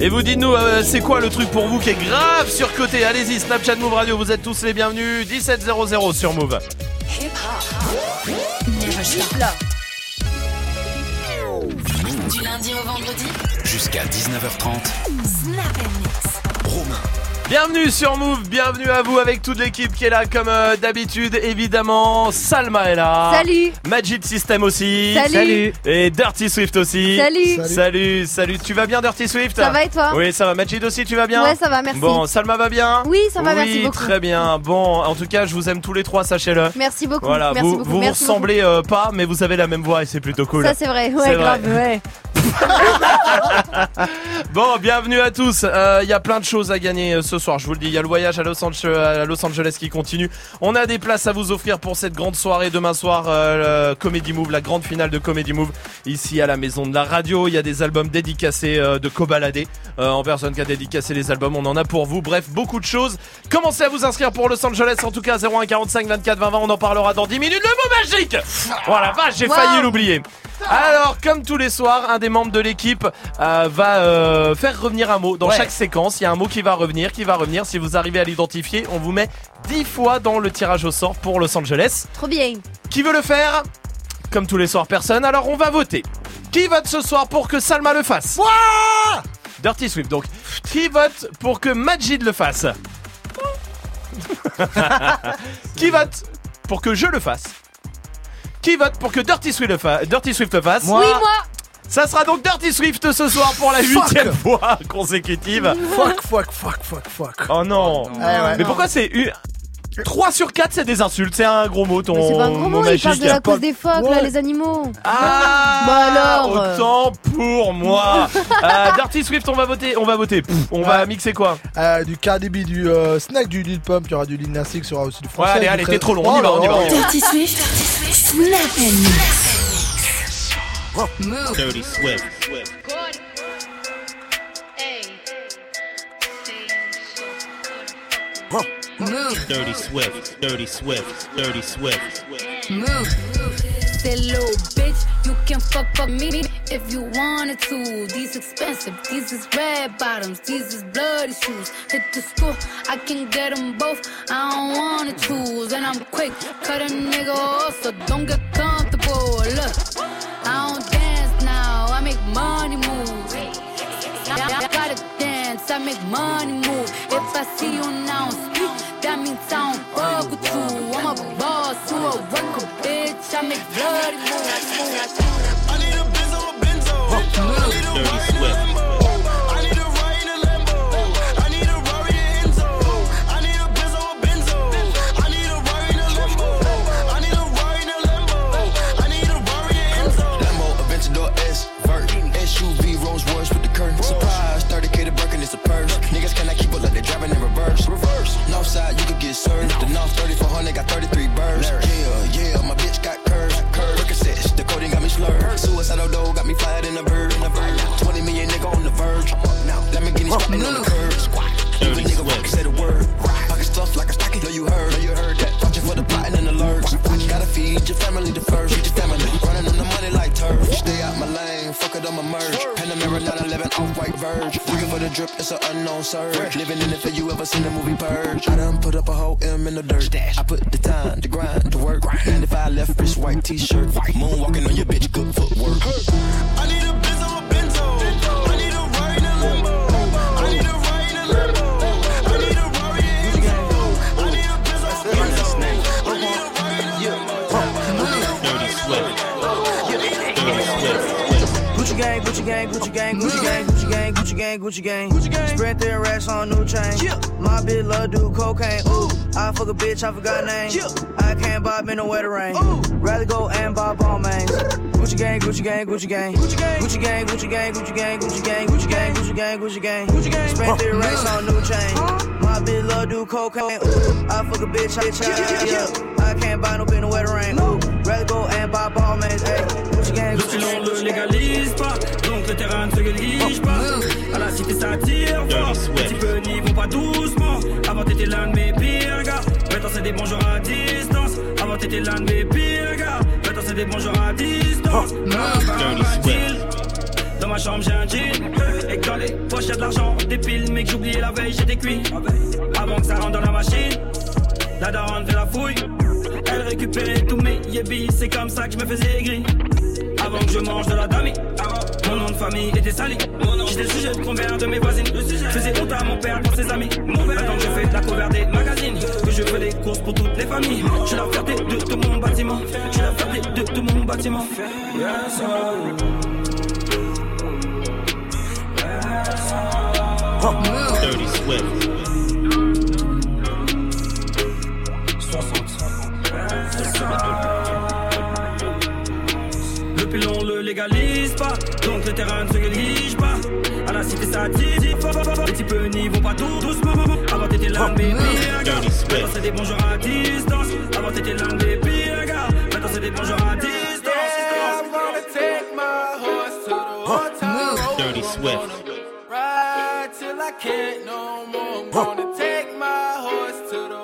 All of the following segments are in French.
Et vous dites-nous, euh, c'est quoi le truc pour vous qui est grave surcoté? Allez-y, Snapchat Move Radio, vous êtes tous les bienvenus. 1700 sur Move. Du lundi au vendredi, Jusqu'à 19h30. Snap Mix. Romain. Bienvenue sur Move, bienvenue à vous avec toute l'équipe qui est là comme euh, d'habitude. Évidemment, Salma est là. Salut. Magic System aussi. Salut. Et Dirty Swift aussi. Salut. Salut, salut. Tu vas bien Dirty Swift Ça va et toi Oui, ça va. Majid aussi, tu vas bien Ouais, ça va, merci. Bon, Salma va bien Oui, ça va, merci beaucoup. très bien. Bon, en tout cas, je vous aime tous les trois, sachez-le. Merci beaucoup. Voilà, merci vous beaucoup. vous, vous merci ressemblez euh, pas, mais vous avez la même voix et c'est plutôt cool. Ça c'est vrai. C'est Ouais, vrai. Ouais. Bon, bienvenue à tous. Euh, Il y a plein de choses à gagner euh, ce soir. Je vous le dis, il y a le voyage à Los, Angeles, à Los Angeles qui continue. On a des places à vous offrir pour cette grande soirée demain soir, euh, Comedy Move, la grande finale de Comedy Move ici à la maison de la radio. Il y a des albums dédicacés euh, de Cobaladé euh, en personne qui a dédicacé les albums. On en a pour vous. Bref, beaucoup de choses. Commencez à vous inscrire pour Los Angeles. En tout cas, 01 45 24 20 20. On en parlera dans 10 minutes. Le mot magique. Voilà, vache, j'ai Wow. failli l'oublier. Alors, comme tous les soirs, un des membres de l'équipe euh, va euh, faire revenir un mot. Dans Ouais. chaque séquence, il y a un mot qui va revenir, qui va revenir. Si vous arrivez à l'identifier, on vous met 10 fois dans le tirage au sort pour Los Angeles. Trop bien. Qui veut le faire? Comme tous les soirs, personne. Alors, on va voter. Qui vote ce soir pour que Salma le fasse? Dirty Swift, donc. Qui vote pour que Majid le fasse? Qui vote pour que je le fasse? Qui vote pour que Dirty Swift le, fa- Dirty Swift le fasse Moi. Oui, moi. ça sera donc Dirty Swift ce soir pour la huitième fois consécutive. Fuck, fuck, fuck, fuck, fuck. Oh non. Eh ouais. Mais pourquoi c'est. 3 sur 4 c'est des insultes, c'est un gros mot ton Mais c'est pas un gros mot. Il parle de la cause des phoques, là, les animaux. Ah Bah alors, euh. Autant pour moi euh, Dirty Swift on va voter, on va voter. Pff, on va Ouais. mixer quoi Euh, du Cardi B, du euh, Snack, du Lil Pump, il y aura du Lil Nas X, il y aura aussi du Ouais français. allez du allez très- t'es trop long, on y va, on y va. là. on y va. Dirty Swift, Snap Mix. Move. Dirty Swift. Move. Dirty Swift. Dirty Swift. Dirty Swift. Move. That little bitch, you can fuck fuck me if you wanted to. These expensive, these is red bottoms, these is bloody shoes. Hit the school, I can get them both. I don't wanna choose, and I'm quick, cut a nigga off, so don't get comfortable. Look, I don't dance now, I make money move. I, I I make money move. If I see you now speak, that means I don't fuck with you. I'm a boss, you a worker, bitch. I make bloody moves. I need a Benzo, a Benzo. Dirty Swift. Side, you could get served. The north 3400 got 33 birds. Yeah, yeah, my bitch got curves. Curve, Percocets, the coding got me slurred. Suicidal dough got me fired in a bird. 20 million nigga on the verge. Now, Lamborghini squatting on the curb. Squat. Even nigga fucking say the word. Pocket stuff like a stocking. Know you heard. Know you heard that. Watching for the plotting and alerts. Gotta feed your family the first. Fuck it, I'ma merge. Panamera 911 off white verge. Looking for the drip, it's an unknown surge. Living in it for you ever seen the movie Purge. I done put up a whole M in the dirt. I put the time, the grind, the work. 95 left wrist, white t-shirt. Moonwalking on your bitch, good footwork. I need Gucci gang, Gucci gang, Gucci gang, Gucci gang, Gucci gang, Gucci gang. Gucci gang. Spread their racks on new chain. My bitch love do cocaine. Ooh. I fuck a bitch, I forgot name. I can't bob in the wetter rain. Rather go and buy ball mains. Gucci gang, Gucci gang, Gucci gang. Gucci gang, Gucci gang, Gucci gang, Gucci gang, Gucci gang, Gucci gang, Gucci gang, Gucci gang. Spread their racks on new chain. My bitch love do cocaine. Ooh. I fuck a bitch, I bitch, yeah. I can't buy no in the wetter rain. Rather go and bob all mains. Hey. Gucci gang, Gucci gang, Gucci gang. légalise pas le terrain ne se néglige pas. À la cité ça tire fort, petit peu n'y vont pas doucement. Avant t'étais l'un de mes pires gars, maintenant c'est des bonjours à distance. Avant t'étais l'un de mes pires gars, maintenant c'est des bonjours à distance. Swift. ma chambre, j'ai un jean. Et dans les poches, y'a de l'argent, des piles, mais que j'oubliais la veille, j'étais cuit. Avant que ça rentre dans la machine, la daronne fait la fouille. Elle récupérait tous mes yébis, c'est comme ça que je me faisais aigri. Avant que je mange de la dami, mon nom de famille était sali. J'étais sujet de convers de mes voisines. Je faisais honte à mon père pour ses amis. Maintenant que je fais la cover des magazines, que je fais des courses pour toutes les familles. Je suis la fierté de tout mon bâtiment. Je suis la de tout mon bâtiment. Yes, Move. Dirty Swift. Légalise pas, donc le terrain ne se néglige pas. À la cité ça. Les types n'y vont pas tout doucement. Avant t'étais l'un des pires gars, Dirty Swift. maintenant c'est des bonjours à distance. Avant t'étais l'un des pires gars, maintenant c'est des bonjours à distance. Move. Dirty Swift. Ride till I can't no more. I'm gonna take my horse to the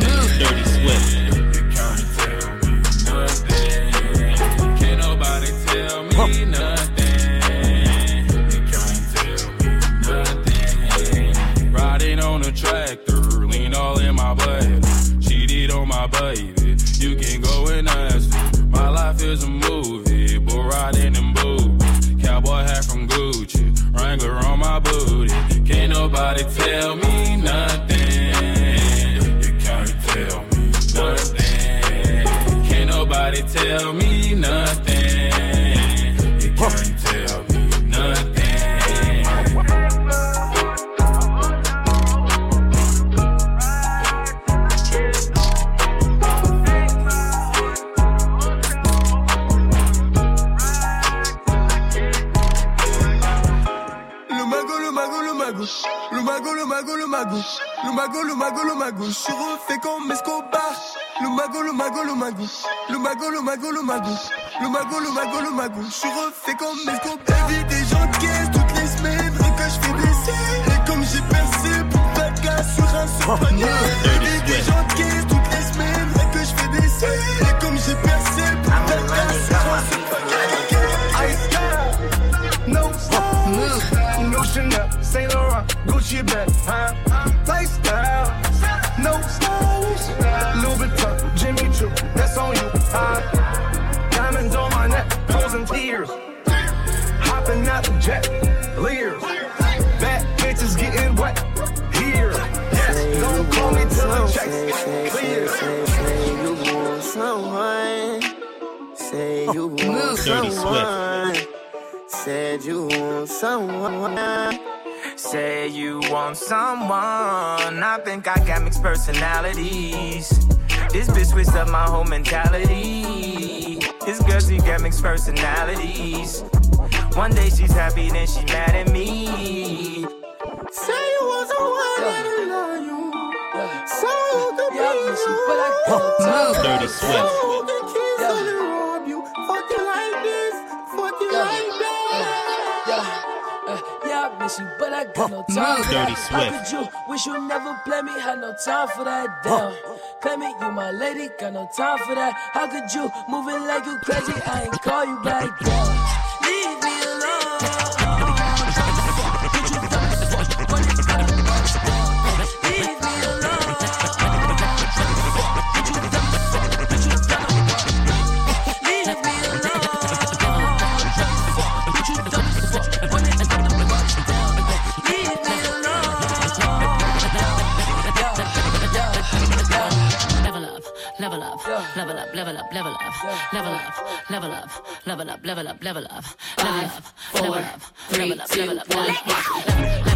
My baby. You can go and ask her. My life is a movie, bull riding in boots. Cowboy hat from Gucci, Wrangler on my booty. Can't nobody tell me nothing. You can't tell me nothing. Can't nobody tell me nothing. Mago, le mago. Le mago, le mago. Je suis refait comme Escobar. Le mago, le mago, le mago. Le mago, le mago, le mago. Le mago, le mago, le mago. Je suis refait comme Escobar. Vie des gens de toutes les semaines. Et quand je fais des Et comme j'ai percé pour pas sur un seul panier. Vie des gens de toutes les semaines. Et que je fais des Et comme j'ai percé pour pas gars sur un seul Chanel, Saint Laurent, Gucci bag, huh? Lifestyle, no stylish. Louis Vuitton, Jimmy Choo, that's on you, huh? Diamonds on my neck, frozen tears. Hopping out the jet, leers. Bad bitches getting wet here. Yes, don't call me till the checks clear. Say you want someone. Say you want Move. Dirty someone. Said you want someone. Say you want someone. I think I got mixed personalities. This bitch switched up my whole mentality. This girl, she got mixed personalities. One day she's happy, then she mad at me. Say you want someone that'll love you. So you can be Move. Dirty Swift. So can kiss and rob you. Fuck you like this. Fuck you like that. Miss you, but I got no time for that. How could you wish you never play me? Had no time for that. Damn, claim it, you my lady, got no time for that. How could you move it like you crazy? I ain't call you back. Damn, leave me alone. Level up, level up, level up, level up, level up, level up, level up, level up, level up, level up, level up, level up, level up,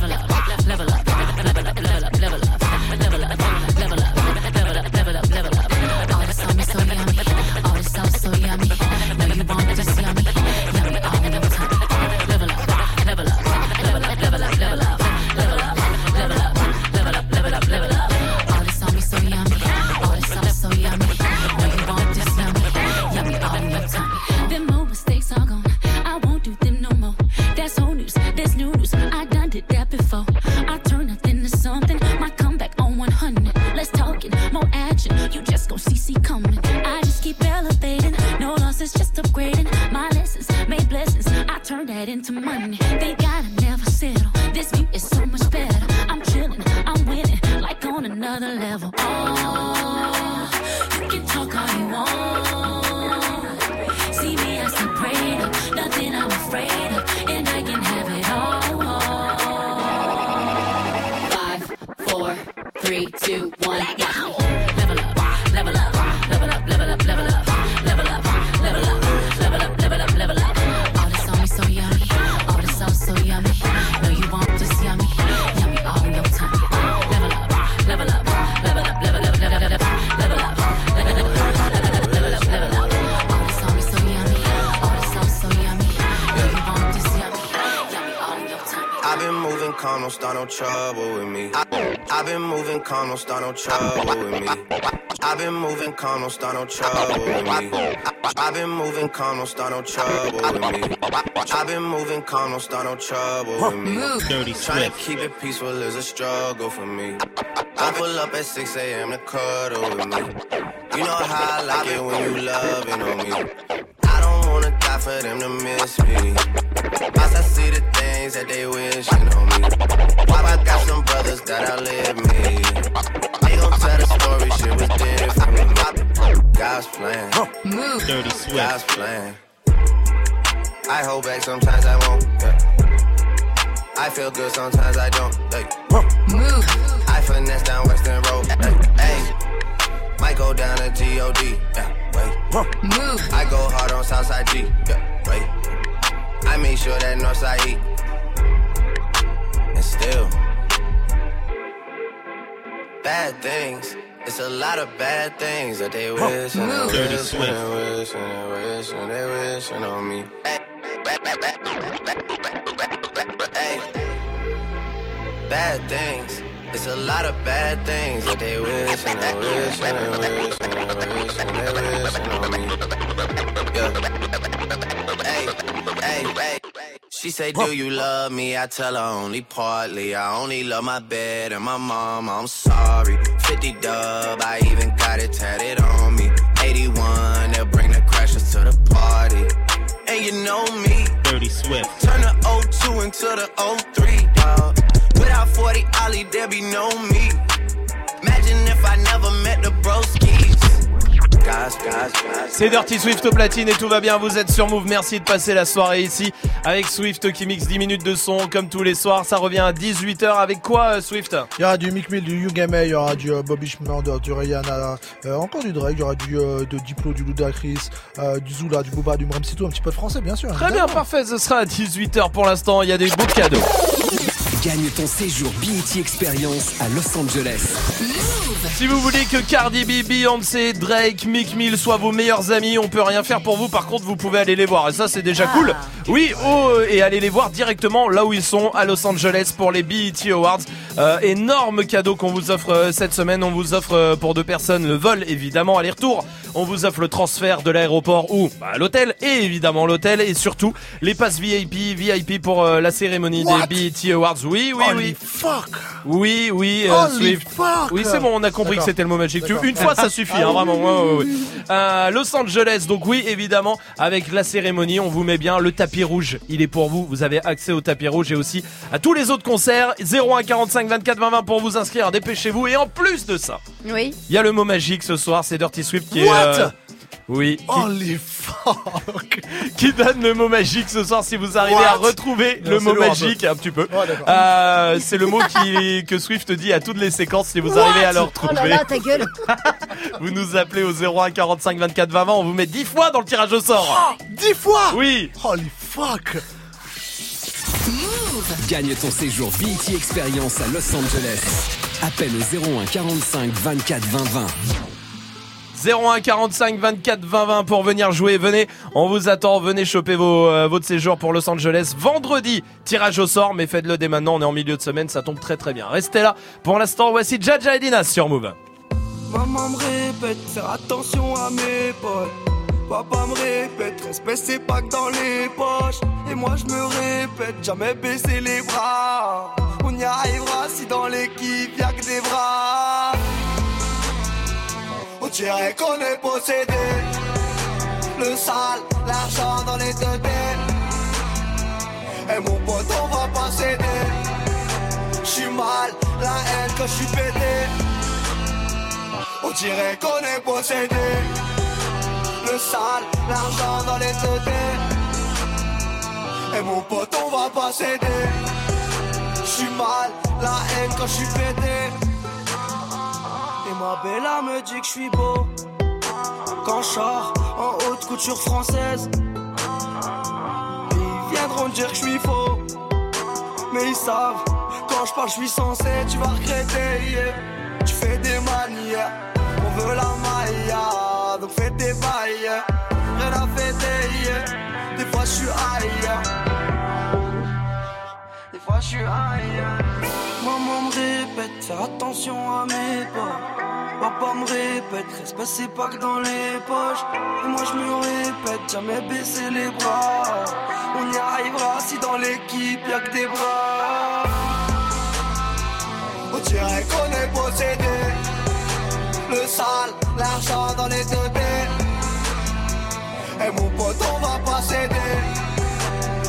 no trouble with me. I've been moving calm, don't start no trouble with me. I've been moving calm, don't start no trouble with me. I've been moving calm, don't start no trouble with me. Dirty Trying to keep it peaceful is a struggle for me. I pull up at 6 a.m. to cuddle with me. You know how I like it when you loving on me. I don't wanna die for them to miss me. As I see the things that they wishing on me. Why I got some brothers that outlive me. They gon' tell the story, shit was different. God's plan. Move. Dirty God's plan. I hold back, sometimes I won't. Yeah. I feel good, sometimes I don't. Hey. Move. I finesse down Western Road. Hey, hey. Might go down to G-O-D. Yeah, wait. Move. I go hard on Southside G. Yeah, wait. I make sure that Northside E. And still, bad things. It's a lot of bad things that they wish and they wish and they wish and they wish and they wishing on me. Bad things. It's a lot of bad things that they wish and they wish and they wish and they wish and they wishing on me. Yeah. Hey, hey, hey. She say, Do you love me? I tell her only partly. I only love my bed and my mom. I'm sorry. 50 dub, I even got it tatted on me. 81, they'll bring the crashers to the party. And you know me, Dirty Swift. turn the 02 into the 03, dog. Without 40 Ollie, there be no me. Imagine if I never met the broskies. C'est Dirty Swift au platine et tout va bien, vous êtes sur Move, merci de passer la soirée ici avec Swift qui mixe 10 minutes de son comme tous les soirs, ça revient à 18h avec quoi euh, Swift? Il y aura du Mick Mill, du Yugame, il y aura du euh, Bobby Schmurder, du Rihanna, euh, encore du Drake, il y aura du euh, de Diplo, du Ludacris, euh, du Zula, du Booba, du Mramsito, un petit peu de français bien sûr. Très bien, parfait, ce sera à 18h pour l'instant, il y a des beaux cadeaux. Gagne ton séjour BET Experience à Los Angeles. Si vous voulez que Cardi B, Beyoncé, Drake, Mick Mill soient vos meilleurs amis, on peut rien faire pour vous. Par contre, vous pouvez aller les voir et ça c'est déjà cool. Oui, oh, et aller les voir directement là où ils sont à Los Angeles pour les BET Awards. Euh, énorme cadeau qu'on vous offre euh, cette semaine. On vous offre euh, pour deux personnes le vol évidemment aller-retour. On vous offre le transfert de l'aéroport ou bah, à l'hôtel et évidemment l'hôtel et surtout les passes VIP, VIP pour euh, la cérémonie What? Des BET Awards. Oui, oui, Holy oui. fuck Oui, oui, euh, Holy Swift. fuck Oui, c'est bon, on a compris que c'était le mot magique. Tu- D'accord. Une fois, ça suffit, hein, vraiment. ouais, ouais, ouais. Euh, Los Angeles, donc oui, évidemment, avec la cérémonie, on vous met bien le tapis rouge. Il est pour vous. Vous avez accès au tapis rouge et aussi à tous les autres concerts. 01 45 24 20 20 pour vous inscrire. Dépêchez-vous. Et en plus de ça, Oui. il y a le mot magique ce soir. C'est Dirty Swift qui est. What? euh, oui, qui, Holy fuck qui donne le mot magique ce soir si vous arrivez à retrouver Non, le mot un magique un petit peu. Ouais, d'accord. Euh, c'est le mot qui, que Swift dit à toutes les séquences si vous arrivez à le Oh retrouver. là là, ta gueule. Vous nous appelez au 01 45 24 20 20, on vous met 10 fois dans le tirage au sort. 10 fois? Oui. Holy fuck Gagne ton séjour BET Experience à Los Angeles. Appelle au 01 45 24 20 20. 01 45 24 20 20 pour venir jouer. Venez, on vous attend. Venez choper vos, euh, votre séjour pour Los Angeles vendredi. Tirage au sort, mais faites-le dès maintenant. On est en milieu de semaine, ça tombe très très bien. Restez là. Pour l'instant, voici Jaja et Dina sur Move. Maman me répète, faire attention à mes potes. Papa me répète, respect c'est pas que dans les poches. Et moi je me répète, jamais baisser les bras. On y arrivera si dans l'équipe y'a que des bras. Dirait qu'on est possédé. Le sale, l'argent dans les deux Et mon pote, on va pas céder. J'suis mal, la haine quand j'suis pété. On dirait qu'on est possédé. Le sale, l'argent dans les deux Et mon pote, on va pas céder. J'suis mal, la haine quand j'suis pété. Et ma bella me dit que j'suis beau. Quand je en haute couture française, ils viendront dire que je suis faux. Mais ils savent, quand je parle, je suis censé, tu vas regretter. yeah. Tu fais des manières, on veut la maille, donc fais tes bails. Rien à fêter, yeah. des fois je suis ailleurs. Des fois je suis ailleurs. Maman me répète, fais attention à mes pas. Papa me répète, respect c'est pas que dans les poches. Et moi je me répète, jamais baisser les bras. On y arrivera si dans l'équipe y'a que des bras. On dirait qu'on est possédé. Le sale, l'argent dans les deux Et mon pote, on va pas céder.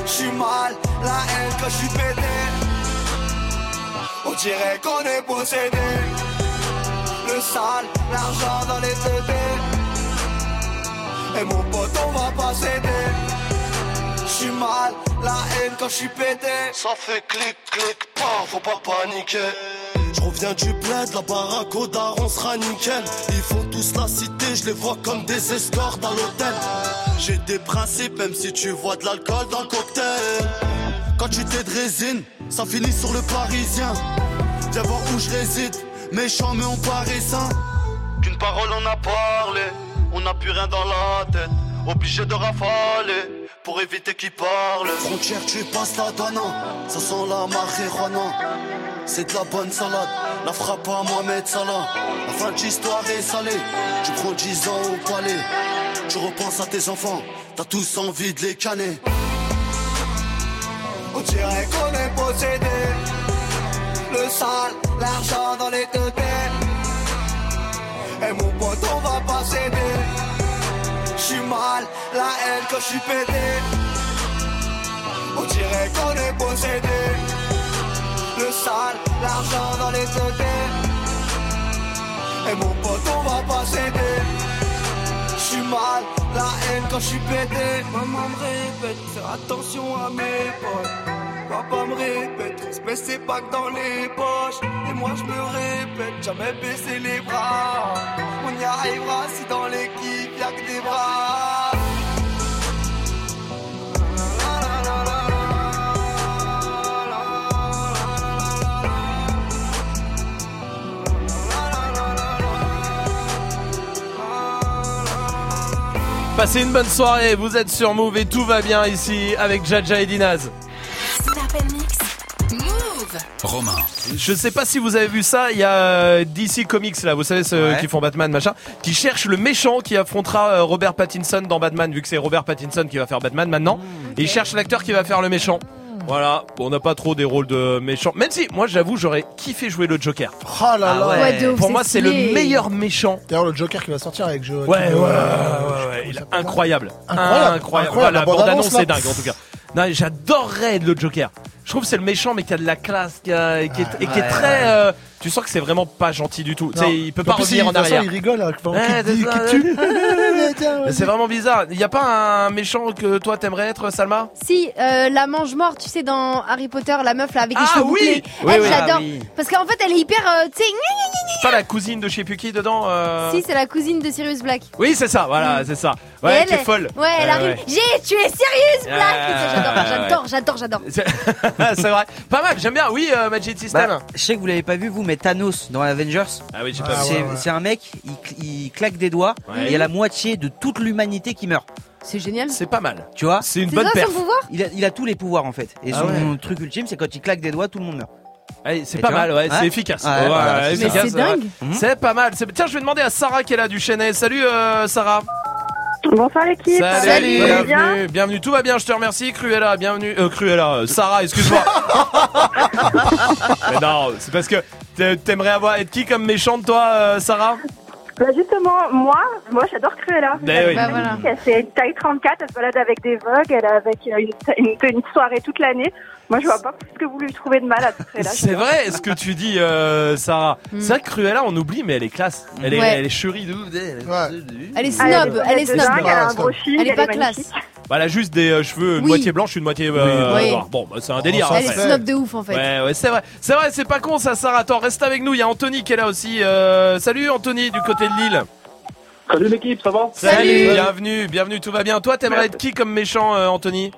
J'suis mal, la haine quand j'suis pété. On dirait qu'on est possédé. Le sale, l'argent dans les deux Et mon pote, on va pas céder. J'suis mal, la haine quand j'suis pété. Ça fait clic, clic, pas, faut pas paniquer. Je reviens du bled, la baraque au daron sera nickel. Ils font tous la cité, je les vois comme des escortes à l'hôtel. J'ai des principes, même si tu vois de l'alcool dans le cocktail. Quand tu t'es de résine, ça finit sur le parisien. Viens où je réside, méchant mais on paraît sain. Qu'une parole on a parlé, on n'a plus rien dans la tête. Obligé de rafaler pour éviter qu'ils parlent. Frontière, tu passes la donne, ça sent la marijuana. C'est de la bonne salade, la frappe à Mohamed Salah. La fin de l'histoire est salée, tu prends 10 ans au palais. Tu repenses à tes enfants, t'as tous envie de les canner. On dirait qu'on est possédé. Le sale, l'argent dans les deux Et mon pote, on va pas céder. J'suis mal, la haine quand j'suis pété. On dirait qu'on est possédé. Le sale, l'argent dans les deux Et mon pote, on va pas céder. J'suis mal, la haine quand j'suis pété. Maman me répète, faire attention à mes potes. Papa me répète, respect c'est pas que dans les poches. Et moi je me répète, jamais baisser les bras. On y arrivera si dans l'équipe y'a que des bras. Passez une bonne soirée, vous êtes sur Move et tout va bien ici avec Jaja et Dinaz. Move. Romain. Je sais pas si vous avez vu ça, il y a euh, DC Comics là, vous savez ceux Ouais. qui font Batman machin, qui cherchent le méchant qui affrontera euh, Robert Pattinson dans Batman vu que c'est Robert Pattinson qui va faire Batman maintenant. Et ils cherchent l'acteur qui va faire le méchant. Voilà, Bon, on n'a pas trop des rôles de méchants. Même si, moi j'avoue, j'aurais kiffé jouer le Joker. Oh là là. Ah Ouais, de ouf, Pour moi, c'est le stylé. meilleur méchant. D'ailleurs, le Joker qui va sortir avec Joe. Ouais, ouais, ouais, ouais, il est incroyable. Incroyable. Incroyable. Incroyable. La La bande-annonce, là. c'est dingue en tout cas. Non, j'adorerais le Joker. Je trouve que c'est le méchant mais qui a de la classe, qui a- et qui est, et qui est Ouais. très. euh, tu sens que c'est vraiment pas gentil du tout. Tu sais, Non. il peut pas plus, revenir il- en façon, arrière. il rigole, hein, Ouais, il c'est dit tue. Vraiment bizarre. Il y a pas un méchant que toi t'aimerais être, Salma? Si, euh, la mange mort, tu sais, dans Harry Potter, la meuf là avec les Ah cheveux oui bouclés. Oui, Elle, oui. j'adore. Ah oui. Parce qu'en fait, elle est hyper, euh, tu sais, C'est pas la cousine de je sais plus qui dedans euh. Si, c'est la cousine de Sirius Black. Oui, c'est ça, voilà, c'est ça. Ouais, elle qui est folle. Ouais, elle arrive. ouais. J'ai tué Sirius Black. J'adore, j'adore, j'adore, j'adore. C'est vrai. Pas mal, j'aime bien. Oui, Magic System. Bah, je sais que vous l'avez pas vu vous, mais Thanos dans Avengers. Ah oui, j'ai pas c'est, vu. ouais, ouais. c'est un mec, il, cl- il claque des doigts Ouais. et il y a la moitié de toute l'humanité qui meurt. C'est génial. C'est pas mal. Tu vois C'est une bonne ça perf. son pouvoir? Il a, il a tous les pouvoirs en fait. Et Ah son ouais. truc ultime, c'est quand il claque des doigts, tout le monde meurt. Ouais, c'est pas mal, ouais, c'est efficace. Ouais, Ouais, voilà, ouais, c'est dingue. Mhm. C'est pas mal. Tiens, je vais demander à Sarah qui est là du Chêne. Salut euh, Sarah. Bonsoir l'équipe. Salut, bien? Bienvenue, bienvenue, tout va bien, je te remercie. Cruella, bienvenue. Euh, Cruella, euh, Sarah, excuse-moi. Mais non, c'est parce que t'aimerais avoir être qui comme méchante, toi, euh, Sarah? Bah justement, moi, moi j'adore Cruella. Oui. Bah, voilà. Elle fait une taille 34, elle se balade avec des vogues, elle est avec euh, une, une, une soirée toute l'année. Moi je vois pas ce que vous lui trouvez de mal à Cruella. C'est vrai ce que tu dis, euh, Sarah. C'est vrai que Cruella, on oublie, mais elle est classe. Elle est, Ouais. elle est chérie de ouf. Elle est elle a snob, elle est snob. dingue, elle a un gros chic, Elle est pas est classe. Bah, elle a juste des euh, cheveux, une Oui. moitié blanche, une moitié euh, Oui. noire. Bon, bah, c'est un délire. Elle est après. snob de ouf en fait. Ouais, ouais, c'est vrai. C'est vrai, c'est pas con ça, Sarah. Attends, reste avec nous. Il y a Anthony qui est là aussi. Euh, salut Anthony, du côté de Lille. Salut l'équipe, ça va? Salut, bienvenue, bienvenue, tout va bien. Toi, t'aimerais être qui comme méchant, euh, Anthony?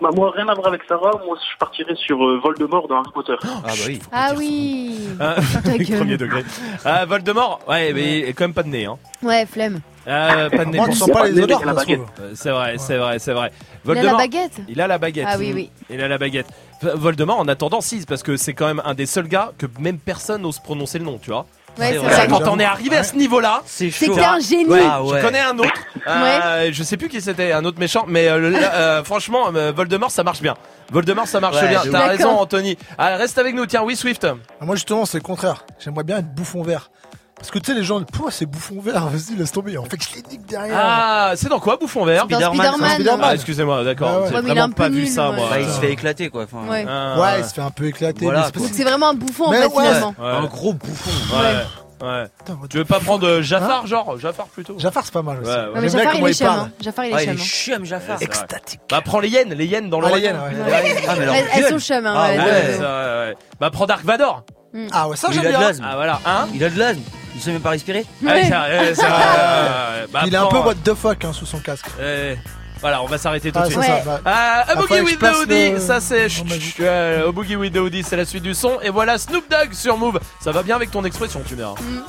Bah moi rien à voir avec Sarah, moi je partirais sur euh, Voldemort dans Harry Potter. Ah bah oui. Ah oui. Hein, gueule. Premier degré. Ah, Voldemort, ouais, mais il est quand même pas de nez, hein. Ouais, flemme. Ah, pas de nez. Moi, tu sens pas les odeurs. Euh, C'est vrai, c'est vrai, c'est vrai. Il a la baguette Il a la baguette. Ah oui, oui. Il a la baguette. Voldemort, en attendant, si, parce que c'est quand même un des seuls gars que même personne n'ose prononcer le nom, tu vois. Ouais, c'est Ça, vrai. Quand on est arrivé à ce niveau-là, C'est C'était un génie. Ouais, Ah ouais. Je connais un autre. Euh, Je sais plus qui c'était, un autre méchant. Mais euh, euh, franchement, euh, Voldemort, ça marche bien. Voldemort, ça marche Ouais, bien. T'as raison. Anthony. Ah, reste avec nous. Tiens, oui, Swift. Ah, Moi, justement, c'est le contraire. J'aimerais bien être bouffon vert. Parce que tu sais, les gens, pourquoi c'est bouffon vert Vas-y, laisse tomber. En fait, je les nique derrière. Ah, c'est dans quoi, Bouffon Vert Dans Spider-Man, Spider-Man. Spider-Man. Ah, excusez-moi, d'accord. Ouais. J'ai Ouais, mais il est vraiment un peu pas vu nul, ça, ouais. moi. Bah, il se fait éclater quoi. Enfin, Ouais. Ah, Ouais, il se fait un peu éclater. Voilà. mais c'est pas Donc si- c'est vraiment un bouffon en Mais fait ouais. finalement. Ouais. Un gros bouffon. Ouais. Ouais. Putain, what the Tu veux pas prendre euh, Jafar, genre Jafar plutôt? Jafar, c'est pas mal aussi. Ouais, ouais. Ouais, mais J'aime bien Jafar il comment est il chum. parle. hein. Jafar il Ah, est il est chum. hein. chium Jafar. Ouais. Extatique. Bah, prends les hyènes, les hyènes dans le Ah, les royaume. hyènes, ouais. Ah, mais alors, Elles, sont chum. hein, Ah, ouais, Ouais, ouais, c'est ouais. ouais. Bah, prends Dark Vador. Ah ouais, ça Il j'aime a de bien. l'asthme. Ah, voilà, hein? Il a de l'asthme. Il sait même pas respirer. Ouais, Ouais. ouais, ouais, ouais. Bah, Il est un peu prends, what the fuck hein, sous son casque. euh, Voilà, on va s'arrêter tout Ah, de suite. Ouais. Ah, a Ah, Boogie with Hoodie, le- ça c'est chut, euh, A Boogie with the Hoodie, c'est la suite du son. Et voilà Snoop Dogg sur Move. Ça va bien avec ton expression, tu verras. From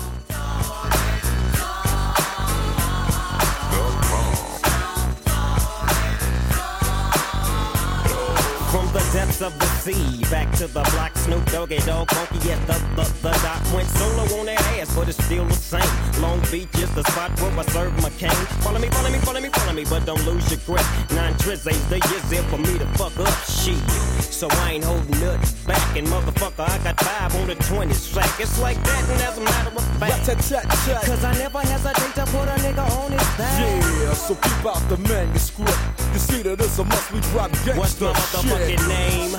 depths of the sea, back to the block, Snoop Doggy Dog, funky at the, the, the dot. Went solo on that ass, but it's still the same. Long Beach is the spot where I serve my cane. Follow me, follow me, follow me, follow me, but don't lose your grip. Nine trizz ain't the years there for me to fuck up shit. So I ain't holding nothing back, and motherfucker, I got five on the 20 sack. It's like that, and as a matter of fact, cause I never hesitate to put a nigga on his back. Yeah, so keep out the manuscript. You see that it's a must we drop What's my gangsta motherfucking shit. name? Yeah,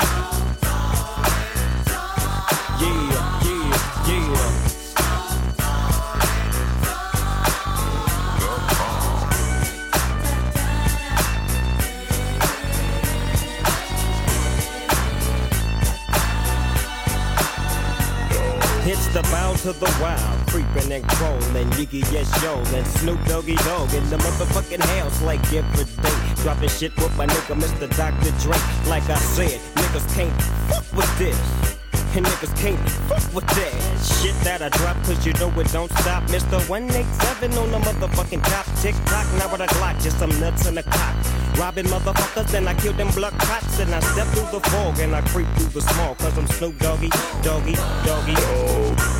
yeah, yeah. It's the bound to the wild, creeping and crawling, Yiggy yes yo, and Snoop Doggy Dog in the motherfucking house like every day. Dropping shit with my nigga Mr. Dr. Dre. Like I said, niggas can't fuck with this. And niggas can't fuck with that shit that I drop, cause you know it don't stop. Mr. 187 on the motherfucking top. Tick tock, now with a Glock, just some nuts in the cock. Robbing motherfuckers, then I kill them blood cops. And I step through the fog and I creep through the small, cause I'm Snoop Doggy, Doggy, Doggy. Now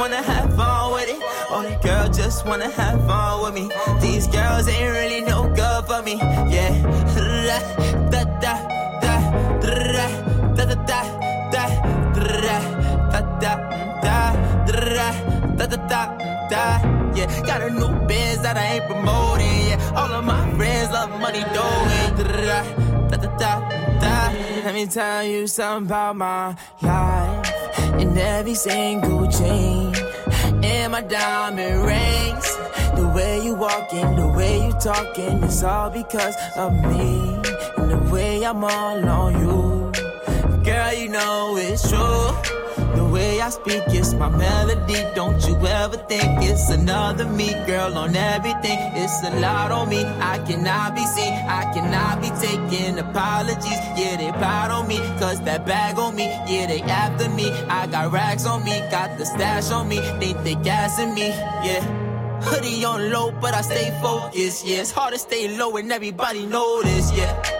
Wanna have fun with it. Oh, the girl just wanna have fun with me. These girls ain't really no good for me. Yeah. Da da da da da da da da da da da da da da da da da yeah got a new biz that I ain't promoting yeah all of my friends love money doing da da da da da let me tell you something about my life in every single chain. And my diamond rings. The way you walking the way you talking it's all because of me. And the way I'm all on you. Girl you know it's true way I speak it's my melody. Don't you ever think it's another me, girl, on everything. It's a lot on me. I cannot be seen. I cannot be taking apologies. Yeah, they proud on me. Cause that bag on me. Yeah, they after me. I got racks on me. Got the stash on me. They think they gassing me. Yeah. Hoodie on low, but I stay focused. Yeah, it's hard to stay low and everybody know this. Yeah.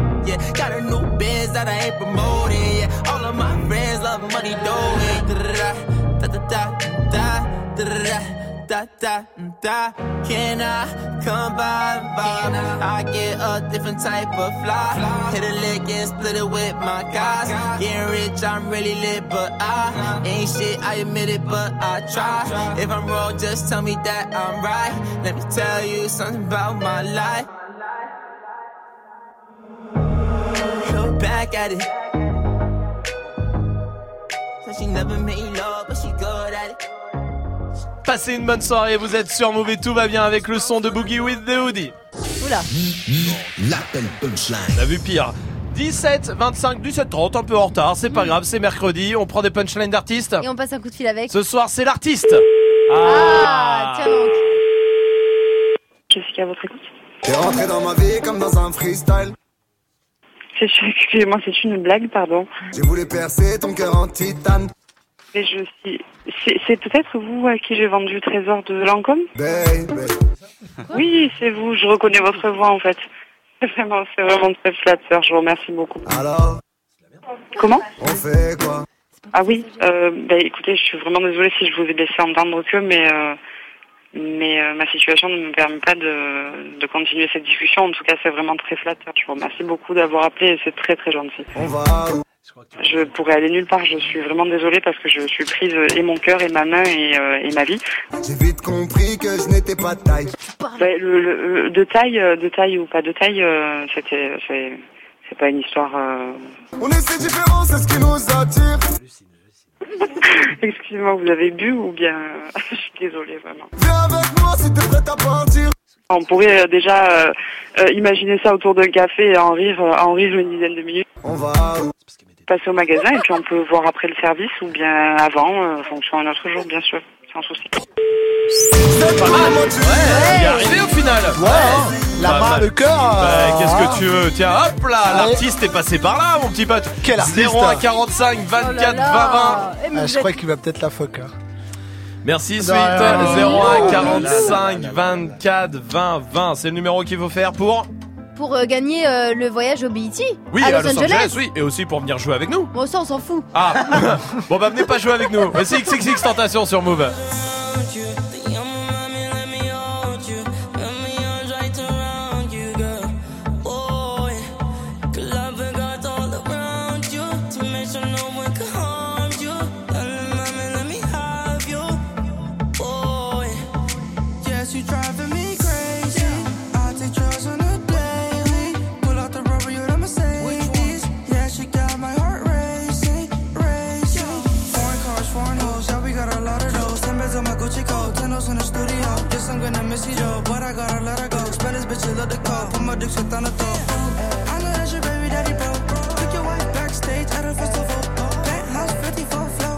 yeah got a new biz that I ain't promoting yeah all of my friends love money doing da da da da da da da da da can I come by by I get a different type of fly hit a lick and split it with my guys getting rich I'm really lit but I ain't shit I admit it but I try if I'm wrong just tell me that I'm right let me tell you something about my life back at it. Said she never made love, but she good at it. Passez une bonne soirée, vous êtes sur Move et tout va bien avec le son de Boogie with the Hoodie. Oula. L'appel punchline. On a vu pire. 17, 25, 17, 30, un peu en retard, c'est pas grave, c'est mercredi, on prend des punchlines d'artistes. Et on passe un coup de fil avec. Ce soir, c'est l'artiste. Ah, tiens donc. Qu'est-ce qu'il y a à votre écoute? T'es rentré dans ma vie comme dans un freestyle. C'est excusez-moi, c'est une blague, pardon. J'ai voulu percer ton cœur en titane. Mais je suis. C'est c'est peut-être vous à qui j'ai vendu le trésor de Lancôme? Oui, c'est vous. Je reconnais votre voix en fait. C'est vraiment, c'est vraiment très flatteur. Je vous remercie beaucoup. Alors? Comment? On fait quoi? Ah oui. Euh, bah, écoutez, je suis vraiment désolée si je vous ai laissé entendre que, mais euh, mais euh, ma situation ne me permet pas de, de continuer cette discussion. En tout cas, c'est vraiment très flatteur. Je vous remercie beaucoup d'avoir appelé et c'est très très gentil. On va où Je pourrais aller nulle part. Je suis vraiment désolée parce que je suis prise euh, et mon cœur et ma main et, euh, et ma vie. J'ai vite compris que je n'étais pas de taille. Ouais, le, le- de taille, euh, de taille ou pas de taille, euh, c'était, c'est, c'est pas une histoire. euh, On est si différents, c'est ce qui nous attire. Excusez-moi, vous avez bu ou bien Je suis désolée vraiment. Viens avec moi si t'es prête à partir. On pourrait euh, déjà euh, euh, imaginer ça autour d'un café et en rire, euh, en rire une dizaine de minutes. On va Passer au magasin et puis on peut voir après le service ou bien avant, en fonction d'un autre jour, bien sûr, sans souci. Pas mal. Ouais, est arrivé au final. Ouais, la Pas main, mal. le cœur. Bah, euh, Qu'est-ce hein. que tu veux? Tiens, hop là, Ouais. l'artiste est passé par là, mon petit pote. Quel artiste? 01 45 24 Oh là 20 là. Eh, mais Ah, je crois qu'il va peut-être la fuck. hein. Merci Sweet. rien. 01 Oh. 45 24 20 20. C'est le numéro qu'il faut faire pour Pour euh, gagner euh, le voyage au BET Oui, à Los, Angeles. oui, et aussi pour venir jouer avec nous. Bon, ça, on s'en fout. Ah, bon bah venez pas jouer avec nous. Voici XXX Tentation sur Move. I gotta let her go. Spend this bitch, love the call. Put my dick shit on the top. I know that's your baby daddy, bro. Took your wife backstage at a festival. Penthouse 54 floor.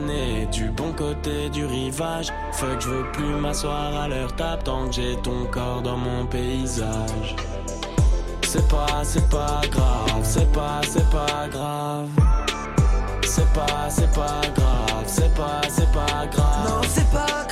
du bon côté du rivage. Fuck, je veux plus m'asseoir à leur table tant que j'ai ton corps dans mon paysage. C'est pas, c'est pas grave, c'est pas, c'est pas grave. C'est pas, c'est pas grave, c'est pas, c'est pas grave. Non, c'est pas grave.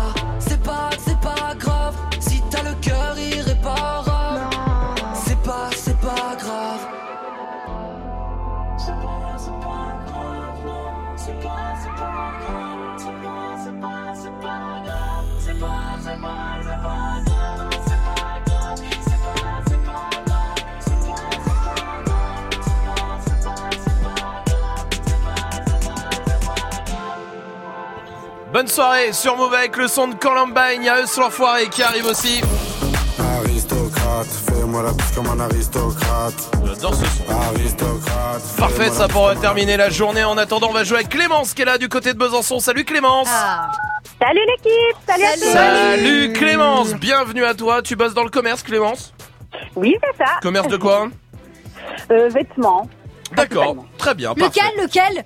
Bonne soirée sur Move avec le son de Columbine. Il y a eux e sur l'enfoiré qui arrive aussi. Aristocrate, fais-moi la piste comme un aristocrate. J'adore ce son. Aristocrate. Parfait, ça pour terminer la journée. En attendant, on va jouer avec Clémence qui est là du côté de Besançon. Salut Clémence. Ah. Salut l'équipe, salut, salut, à tous. Salut Clémence, bienvenue à toi. Tu bosses dans le commerce, Clémence Oui, c'est ça. Commerce de quoi euh, Vêtements. D'accord, très bien. Lequel, lequel?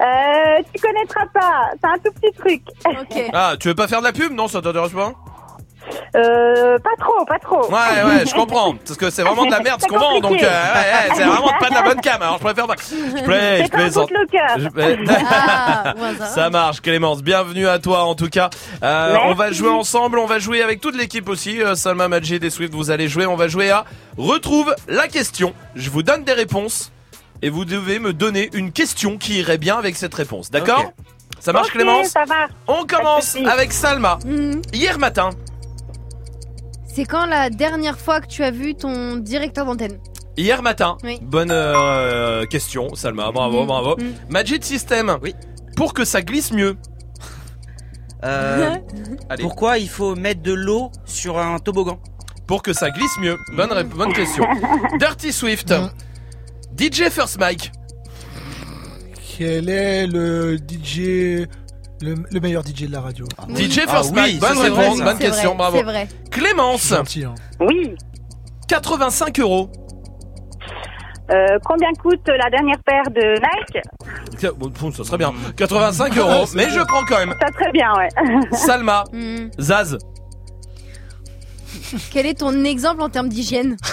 Euh, tu connaîtras pas, c'est un tout petit truc. Ok. Ah, tu veux pas faire de la pub Non, ça t'intéresse pas? Euh, pas trop, pas trop. Ouais, ouais, je comprends. Parce que c'est vraiment de la merde ce qu'on vend, donc euh, ouais, ouais, c'est vraiment pas de la bonne cam. Alors je préfère pas. Je plais, je plaisante. Je- Ah. Ça marche, Clémence. Bienvenue à toi, en tout cas. Euh, on va jouer ensemble. On va jouer avec toute l'équipe aussi. Euh, Salma, Majid et Swift, vous allez jouer. On va jouer à Retrouve la question. Je vous donne des réponses. Et vous devez me donner une question qui irait bien avec cette réponse. D'accord. Ça marche, Ok, Clémence ça marche. On commence avec Salma. Mhm. Hier matin. C'est quand la dernière fois que tu as vu ton directeur d'antenne Hier matin. Oui. Bonne euh, question, Salma. Bravo, Mhm. bravo. Mhm. Magic System. Oui. Pour que ça glisse mieux. Euh, Allez. pourquoi il faut mettre de l'eau sur un toboggan? Pour que ça glisse mieux bonne question. Dirty Swift. DJ First Mike. Quel est le DJ, le, le meilleur DJ de la radio? DJ Ah First oui, Mike. Bonne c'est réponse, bonne question, vrai, bravo. C'est vrai. Clémence. Gentil, hein. Oui. 85 euros. Euh, combien coûte la dernière paire de Nike? Bon, ça serait bien. 85 euros, mais je prends quand même. Ça serait bien, ouais. Salma. Mhm. Zaz. Quel est ton exemple en termes d'hygiène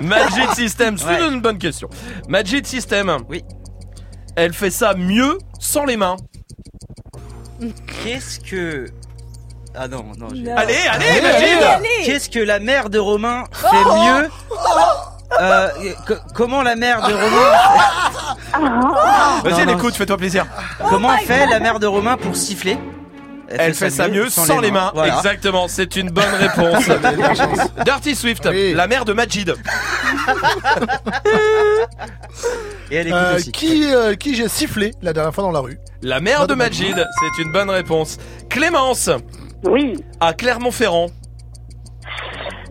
Magic System. C'est Ouais. une bonne question. Magic System. Oui. Elle fait ça mieux sans les mains. Qu'est-ce que. Ah non, non. j'ai- Allez, allez, Allez. Qu'est-ce que la mère de Romain fait mieux Euh, co- Comment la mère de Romain Vas-y, elle écoute, fais-toi plaisir. Comment fait la mère de Romain pour siffler Elle fait ça mieux sans les mains. Voilà. Exactement, c'est une bonne réponse. Dirty Swift, Oui. la mère de Majid. Et elle écoute Euh, aussi. qui euh, qui j'ai sifflé la dernière fois dans la rue La mère de Majid, c'est une bonne réponse. Clémence, Oui. à Clermont-Ferrand.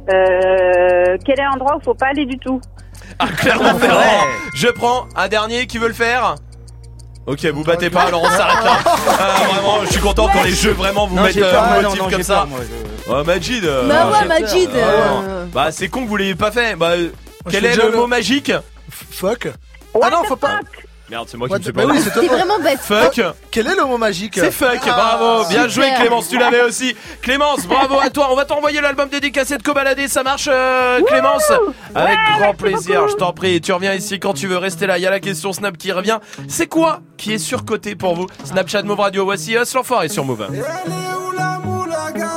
Euh, quel est l'endroit où faut pas aller du tout? À Clermont-Ferrand. Ouais. Je prends un dernier qui veut le faire. Ok, vous battez pas, alors on s'arrête là. Ah, vraiment, je suis content quand les jeux vraiment vous Non, mettent j'ai euh, peur, un moi, non, motif non, comme j'ai ça. peur, moi, je- Oh, Majid. euh, Bah ouais. Majid. ah, euh, non. Bah c'est con que vous l'ayez pas fait. Bah euh, quel je est fais le déjà le- mot magique Fuck. Ah non, faut pas. Merde, c'est moi qui me suis pas. oui, c'est vraiment bête. Fuck. Quel est le mot magique C'est fuck, Ah, bravo, bien joué. Clémence, tu l'avais aussi. Clémence, bravo à toi, on va t'envoyer l'album dédicacé de Cobaladé, ça marche euh, Clémence Avec grand plaisir, je t'en prie, tu reviens ici quand tu veux, rester là, il y a la question Snap qui revient. C'est quoi qui est surcoté pour vous Snapchat Move Radio, voici Us l'enfoiré sur Move. Elle est où la moulaga?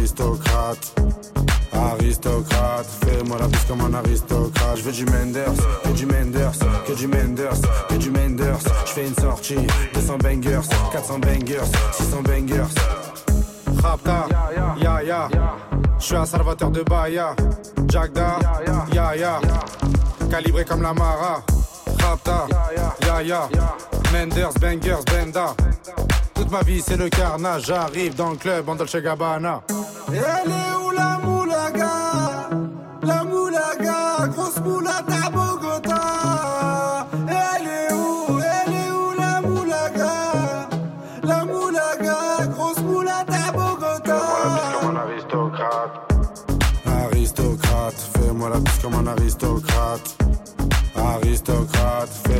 Aristocrate. Aristocrate, fais-moi la bise comme un aristocrate. Je veux du Menders, que du Menders, que du Menders, que du Menders. Je fais une sortie, 200 bangers, 400 bangers, 600 bangers. Rapta, ya ya. Je suis un salvateur de Bahia. Jagda, ya ya. Calibré comme la Mara. Rapta, ya ya. Menders, bangers, benda. Toute ma vie c'est le carnage, j'arrive dans le club en Dolce Gabbana. Elle est où la moulaga? La moulaga, grosse moulade à Bogota. Elle est où Elle est où la moulaga? La moulaga, grosse moulade à Bogota. Fais-moi la piste comme un aristocrate. Aristocrate, fais-moi la piste comme un aristocrate. Aristocrate, fais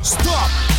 Stop!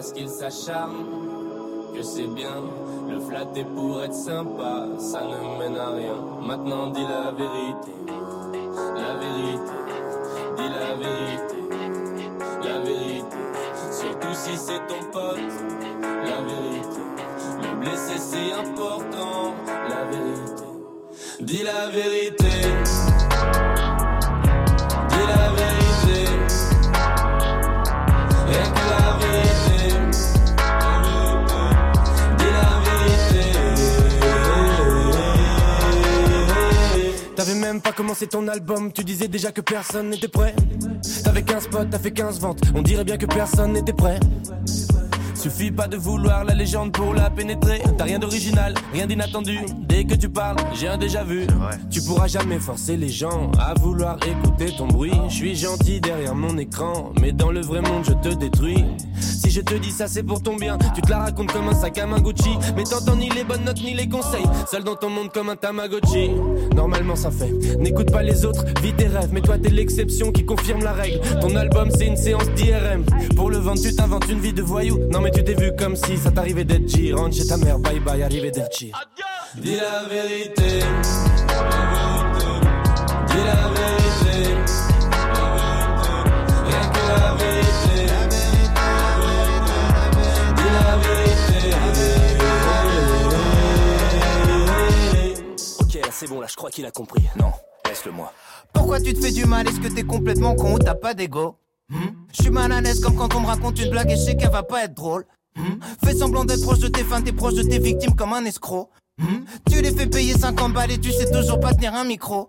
parce qu'il s'acharne que c'est bien. Le flatter pour être sympa, ça ne mène à rien. Maintenant dis la vérité, la vérité, dis la vérité, la vérité. Surtout si c'est ton pote, la vérité. Le blesser c'est important, la vérité. Dis la vérité. T'avais même pas commencé ton album, tu disais déjà que personne n'était prêt. T'avais 15 potes, t'as fait 15 ventes, on dirait bien que personne n'était prêt. Suffit pas de vouloir la légende pour la pénétrer. T'as rien d'original, rien d'inattendu. Dès que tu parles, j'ai un déjà vu. Tu pourras jamais forcer les gens à vouloir écouter ton bruit. Je suis gentil derrière mon écran, mais dans le vrai monde, je te détruis. Si je te dis ça, c'est pour ton bien. Tu te la racontes comme un sac à main Gucci, mais t'entends ni les bonnes notes ni les conseils. Seul dans ton monde comme un Tamagotchi. Normalement, ça fait. N'écoute pas les autres, vis tes rêves, mais toi, t'es l'exception qui confirme la règle. Ton album, c'est une séance d'IRM. Pour le vendre, tu t'inventes une vie de voyou. Non, mais tu t'es vu comme si ça t'arrivait d'être G. Rentre chez ta mère, bye bye, arrivé d'être G. Dis la vérité. Dis la vérité. Rien que la vérité. Dis la vérité. Ok, là c'est bon, là je crois qu'il a compris. Non, laisse-le moi. Pourquoi tu te fais du mal? Est-ce que t'es complètement con ou t'as pas d'ego? Je suis mal à l'aise comme quand on me raconte une blague et je sais qu'elle va pas être drôle? Hmm? Fais semblant d'être proche de tes fans, t'es proche de tes victimes comme un escroc. Hmm? Tu les fais payer 50 balles et tu sais toujours pas tenir un micro.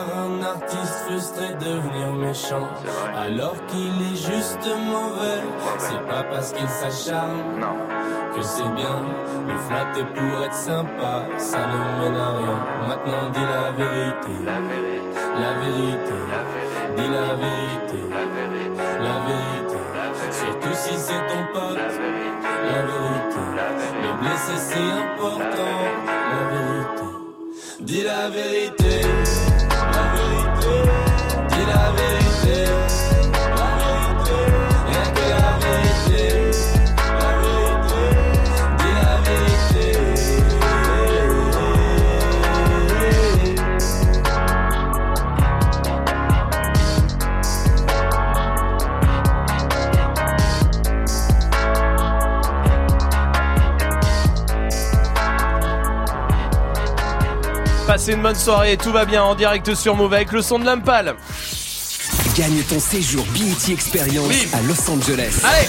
un artiste frustré devenir méchant alors qu'il est juste mauvais. C'est pas parce qu'il s'acharne que c'est bien. Le flatter pour être sympa, ça ne mène à rien. Maintenant dis la vérité, la vérité, dis la vérité, la vérité. Surtout si c'est ton pote, la vérité. Le blesser c'est important, la vérité. Dis la vérité, la vérité, Passez une bonne soirée, tout va bien en direct sur Move avec le son de Lampal. Gagne ton séjour BET Experience à Los Angeles. Allez,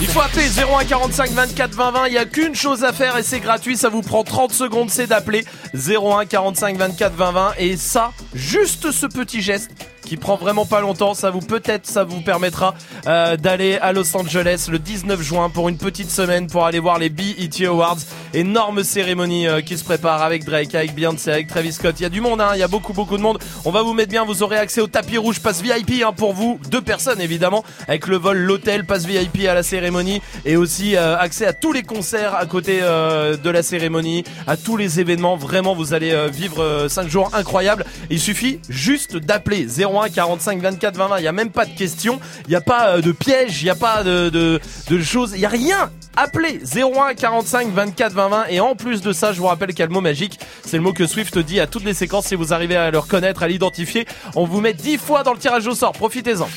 il faut appeler 01 45 24 20 20. Il y a qu'une chose à faire et c'est gratuit. Ça vous prend 30 secondes, c'est d'appeler 01 45 24 20 20. Et ça, juste ce petit geste qui prend vraiment pas longtemps, ça vous peut-être ça vous permettra euh, d'aller à Los Angeles le 19 juin pour une petite semaine pour aller voir les BET Awards. Énorme cérémonie euh, qui se prépare avec Drake, avec Beyoncé, avec Travis Scott. Il y a du monde, hein, il y a beaucoup beaucoup de monde. On va vous mettre bien, vous aurez accès au tapis rouge, passe VIP hein, pour vous, deux personnes évidemment, avec le vol, l'hôtel, passe VIP à la cérémonie et aussi euh, accès à tous les concerts à côté de la cérémonie, à tous les événements. Vraiment, vous allez vivre 5 jours incroyables. Il suffit juste d'appeler 01 45 24 20 20. Il y a même pas de questions, il n'y a pas euh, de piège, il n'y a pas de, de, de choses, il y a rien. Appelez 01 45 24 20 20 et en plus de ça, je vous rappelle qu'il y a le mot magique. C'est le mot que Swift dit à toutes les séquences. Si vous arrivez à le reconnaître, à l'identifier, on vous met 10 fois dans le tirage au sort. Profitez-en.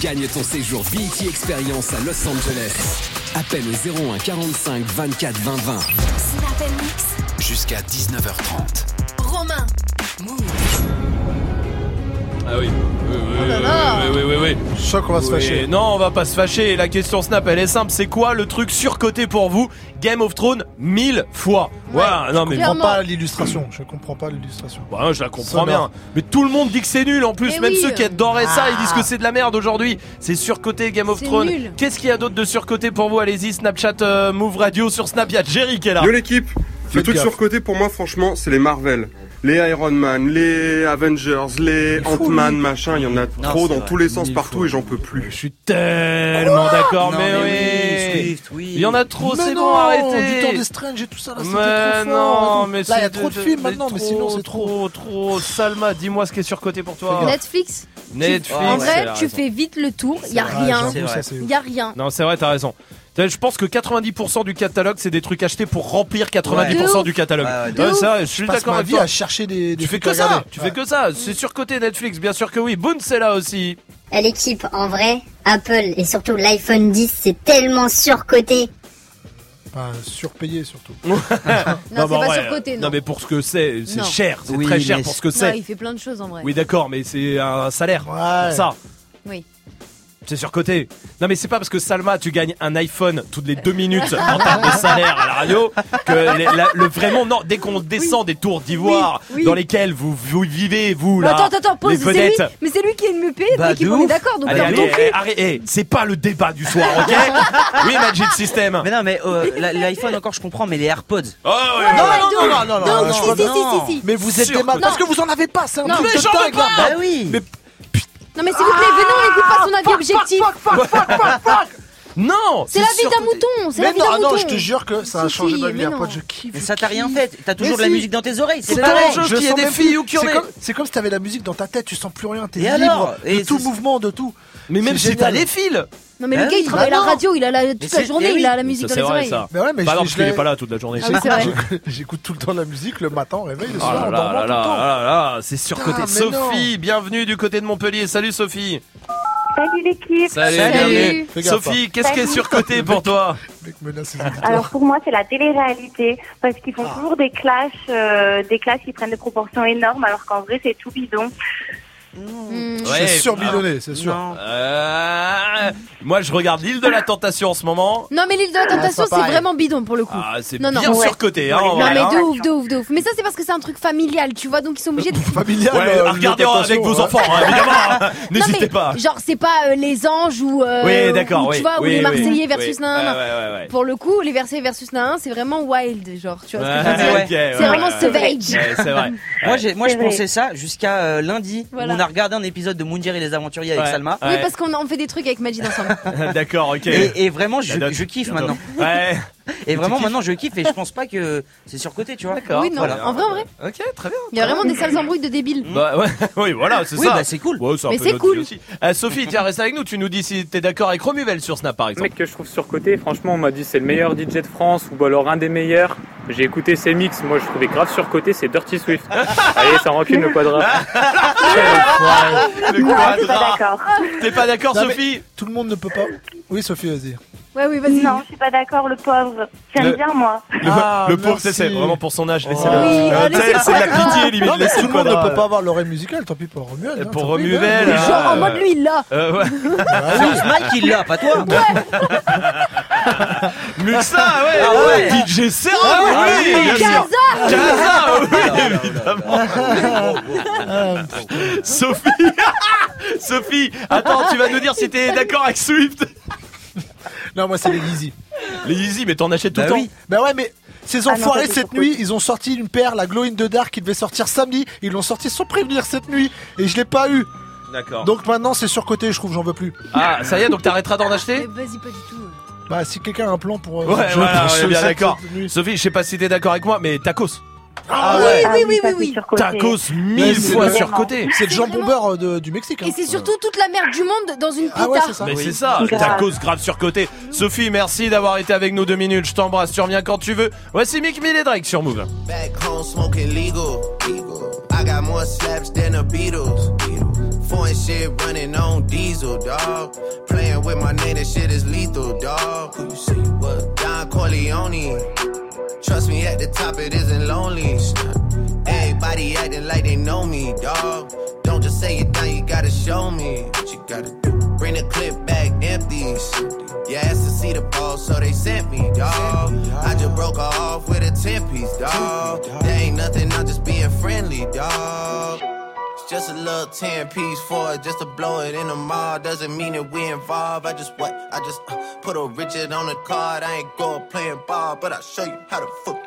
Gagne ton séjour BET Experience à Los Angeles. Appelle au 01 45 24 20 20. Snap Mix. Jusqu'à 19h30. Romain. Move. Ah oui. Oui, oui, là là. oui, oui, oui, oui. Je sens qu'on va se Oui, fâcher. Non, on va pas se fâcher. La question Snap, elle est simple. C'est quoi le truc surcoté pour vous Game of Thrones mille fois. Voilà. Non, Je mais comprends pas l'illustration. Je comprends pas l'illustration. Bah, je la comprends bien. Mais tout le monde dit que c'est nul en plus. Mais Même oui. ceux qui adoraient ça, Ah. ils disent que c'est de la merde aujourd'hui. C'est surcoté Game of C'est Thrones. nul. Qu'est-ce qu'il y a d'autre de surcoté pour vous Allez-y, Snapchat, euh, Move Radio sur Snap. Il y a Jerry qui est là. Yo l'équipe Le Faites truc gaffe. surcoté pour moi franchement c'est les Marvel. Les Iron Man, les Avengers, les Ant-Man, machin, il y en a trop dans vrai. tous les sens partout fois. et j'en peux plus. Je suis tellement d'accord, mais, mais oui. oui, Swift, oui. Il y en a trop, c'est bon, arrêtez. Du temps des Strange et tout ça, là, c'était Mais trop fort. non, mais Là, il y a c'est trop de de- films maintenant, mais trop, sinon, c'est trop. trop, trop. Salma, dis-moi ce qui est surcoté pour toi. Netflix. Netflix. En vrai, elle a tu raison. fais vite le tour. Il y a rien. Il y a rien. Non, c'est vrai, t'as raison. Je pense que 90% du catalogue, c'est des trucs achetés pour remplir 90% Ouais. du catalogue. Ouais, ouais, Ouais, ça, je Je suis d'accord ma avec vie toi. à chercher des, des Tu fais que ça, regarder. tu fais que ça. C'est surcoté Netflix, bien sûr que oui. Boone, c'est là aussi. L'équipe, en vrai, Apple et surtout l'iPhone 10, c'est tellement surcoté. Enfin, surpayé surtout. non, c'est bah pas ouais, surcoté, non. Non, mais pour ce que c'est, c'est cher. C'est Oui, très cher mais pour ce que c'est. il fait plein de choses en vrai. Oui, d'accord, mais c'est un salaire. pour ça. Oui. C'est surcoté. Non, mais c'est pas parce que Salma, tu gagnes un iPhone toutes les deux minutes en termes de salaire à la radio que les- la- le vraiment non. Dès qu'on descend des tours d'ivoire Oui, oui. dans lesquelles vous, vous vivez, vous Mais là, attends, attends, attends, pause. les C'est lui, vedettes. mais c'est lui qui est le mieux payé Bah, de on est ouf. d'accord. Donc Allez, eh, arrête, eh, c'est pas le débat du soir, ok Oui, Magic System. Mais non, mais euh, la- l'iPhone encore je comprends, mais les AirPods. Oh, ouais, Non, ouais, non, de non, ouf. non, non, De non, ouf, non, si, si, non. si, si, si. Mais vous êtes Sûr des mal que- parce que vous en avez pas, c'est un Non, truc mais de j'en veux dingue pas. là. Bah oui. Mais Non, mais s'il vous plaît, venez, on n'écoute pas son avis objectif. Non C'est la vie d'un mouton, c'est la Mais vie non, d'un ah non, mouton. je te jure que ça a Si, changé si, ma vie. mais Un non. pote, je kiffe. Mais ça t'a rien fait. T'as toujours de la si. musique dans tes oreilles. C'est C'est pareil. Je sens des même filles plus- ou qui en c'est est. comme, c'est comme si t'avais la musique dans ta tête, tu sens plus rien, t'es Et libre alors? De tout c'est- mouvement, de tout. Mais même C'est si t'as génial. les fils. Non, mais Bah le gars, il travaille à Bah la non. radio, il a la, toute c'est- la journée, eh oui. il a la musique Ça, dans c'est les vrai oreilles. ça. Mais ouais, mais Bah je- non, je parce qu'il l'ai- est pas là toute la journée. Ah oui, c'est vrai. J'écoute- J'écoute tout le temps la musique, le matin, réveil, le Oh soir, là en là dormant là tout le là temps. là là, c'est surcoté. Putain, mais non. Sophie, bienvenue du côté de Montpellier. Salut Sophie. Salut l'équipe. Salut, Salut. bienvenue. Fais gaffe, Sophie, qu'est-ce qui est Salut. surcoté pour toi Le mec menace ses auditeurs. Alors pour moi, c'est la télé-réalité parce qu'ils font toujours des clashs, euh, des clashs qui prennent des proportions énormes, alors qu'en vrai, c'est tout bidon. Hmm. Ouais, C'est surbidonné, c'est sûr. Non. Euh, moi, je regarde l'île de la tentation en ce moment. Non, mais l'île de la tentation, c'est c'est vraiment bidon pour le coup. Ah, c'est Non, non. bien Ouais. surcoté. Hein, Non, mais hein. de ouf, de ouf, de ouf. Mais ça, c'est parce que c'est un truc familial, tu vois, donc ils sont obligés de. Familial. Ouais, euh, regardez avec vos tentation, enfants, hein, évidemment. hein. N'hésitez pas. Genre, c'est pas euh, les anges ou. euh, Oui, d'accord, ou, oui. Tu vois, ou oui, les oui, Marseillais oui. versus ouais. Pour le coup, les Versailles versus nan, c'est vraiment wild, genre, tu vois ce que je veux Ouais, dire ok, C'est vraiment c'est vrai. Moi, j'ai, moi, C'est je pensais ça jusqu'à lundi. On a regardé un épisode de Moundir et les aventuriers avec Ouais. Salma. Oui, parce qu'on on fait des trucs avec Majid ensemble. D'accord, ok. Et, et vraiment, je, je kiffe maintenant. Ouais. Et vraiment, maintenant, je kiffe et je pense pas que c'est surcoté, tu vois. D'accord. oui, non, Voilà. en vrai, en vrai. Ok, très bien. Il y a vraiment des sales embrouilles de débiles. Bah ouais, oui, voilà, c'est Oui, ça. bah, c'est cool. Ouais, c'est un Mais c'est cool. Euh, Sophie, tiens, reste avec nous. Tu nous dis si t'es d'accord avec Romuvel sur Snap, par Le exemple. mec que je trouve surcoté, franchement, on m'a dit c'est le meilleur DJ de France ou alors un des meilleurs. J'ai écouté ses mix, moi je trouvais grave surcoté, c'est Dirty Swift. Allez, ça rancune le quadra. Le quadra. d'accord. T'es pas d'accord, Sophie? Tout le monde ne peut pas. Oui, Sophie, vas-y. Ouais, oui, vas-y. Non, je suis pas d'accord, le pauvre. J'aime Le- bien, moi. Le, Ah, le pauvre, merci. c'est c'est vraiment pour son âge. Oh. Laissez-le. Oui, Euh, allez, tu sais, c'est c'est de la pas grave. pitié, limite. Non, mais tout le monde ne peut pas avoir l'oreille musicale, tant pis pour Romuald. Hein, pour tant pis, hein. hein. Genre en mode lui, là. Euh, ouais. Ah oui. C'est Mike qui l'a, pas toi. Muxa, ouais. Ah ouais. DJ Serra, Ah oui, oui, bien sûr. Gaza Gaza, oui, évidemment. Sophie, Sophie, attends, tu vas nous dire si t'es d'accord avec Swift. Non, moi, c'est les Yeezy. Les Yeezy, mais t'en achètes tout Bah le temps. oui. Bah ouais, mais ces Ah non, enfoirés cette nuit, ils ont sorti une paire, la Glow in the Dark, qui devait sortir samedi. Ils l'ont sorti sans prévenir cette nuit et je l'ai pas eu. D'accord. Donc maintenant, c'est surcoté, je trouve, j'en veux plus. Ah, ça y est, donc t'arrêteras d'en Mais acheter Vas-y, pas du tout. Bah, si quelqu'un a un plan pour. euh, Ouais, je- voilà, je- on est bien d'accord. Sophie, je sais pas si t'es d'accord avec moi, mais tacos. Ah oui, ouais. Ah oui, oui, oui, oui. Tacos Mais mille fois surcoté. C'est le jambon beurre euh, de- du Mexique. hein. Et c'est surtout toute la merde du monde dans une pita. Ah ouais, c'est ça. Mais Oui. c'est ça, Grave. tacos grave surcoté. Sophie, merci d'avoir été avec nous deux minutes. Je t'embrasse, tu reviens quand tu veux. Voici Mick Mill et Drake sur Move. Back home smoking legal. I got more slaps than the Beatles. Foreign shit running on diesel, dog. Playing with my name, that shit is lethal, dog. Who you say you was? Don Corleone. Trust me, at the top it isn't lonely. Everybody acting like they know me, dog. Don't just say it down, you gotta show me what you gotta do. Bring the clip back empty. You asked to see the ball, so they sent me, dog. I just broke her off with a 10 piece, dog. There ain't nothing, I'm just being friendly, dog. Just a little 10 piece for it, just to blow it in the mall. Doesn't mean that we involved. I just what? I just uh, put a Richard on the card. I ain't going playing ball, but I'll show you how to fuck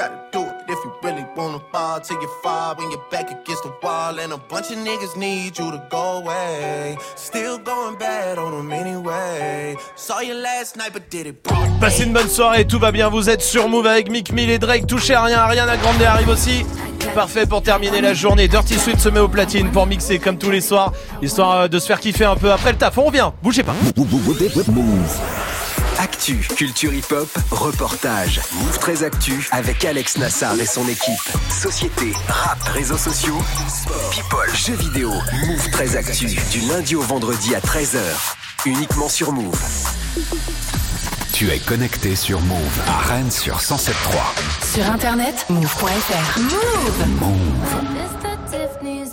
gotta do it. If you really wanna fall till you fall when you're back against the wall. And a bunch of niggas need you to go away. Still going bad on them anyway. Saw you last night, but did it broad Passez une bonne soirée, tout va bien, vous êtes sur Move avec Mick Mill et Drake, touchez à rien, Ariana Grande arrive aussi. Parfait pour terminer la journée, Dirty Swift se met au platine pour mixer comme tous les soirs, histoire euh, de se faire kiffer un peu après le taf. On revient, bougez pas. Actu, culture hip-hop, reportage. Move 13 Actu avec Alex Nassar et son équipe. Société, rap, réseaux sociaux, sport, people, jeux vidéo. Move 13 Actu, du lundi au vendredi à 13h. Uniquement sur Move. Tu es connecté sur Move à Rennes sur 107.3. Sur internet, move.fr. Move! Mr. Tiffany's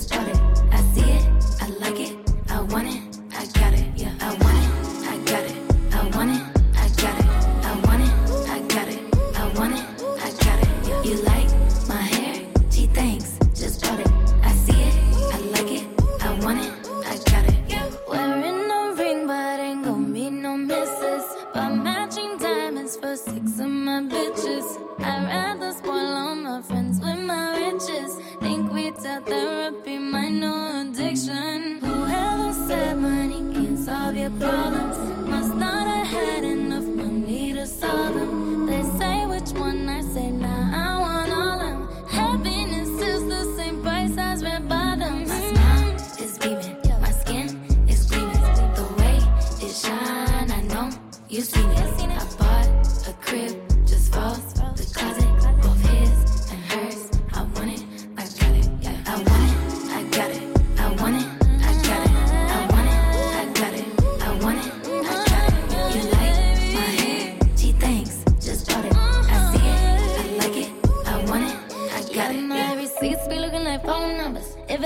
Just bought know you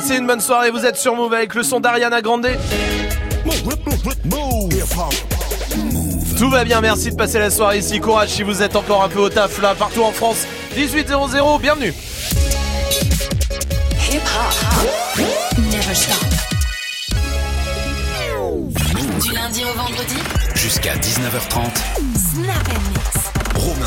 Passez une bonne soirée, vous êtes sur Move avec le son d'Ariana Grande. Tout va bien, merci de passer la soirée ici. Courage si vous êtes encore un peu au taf là, partout en France. 1800, bienvenue. Du lundi au vendredi, Jusqu'à 19h30. Snap and Mix.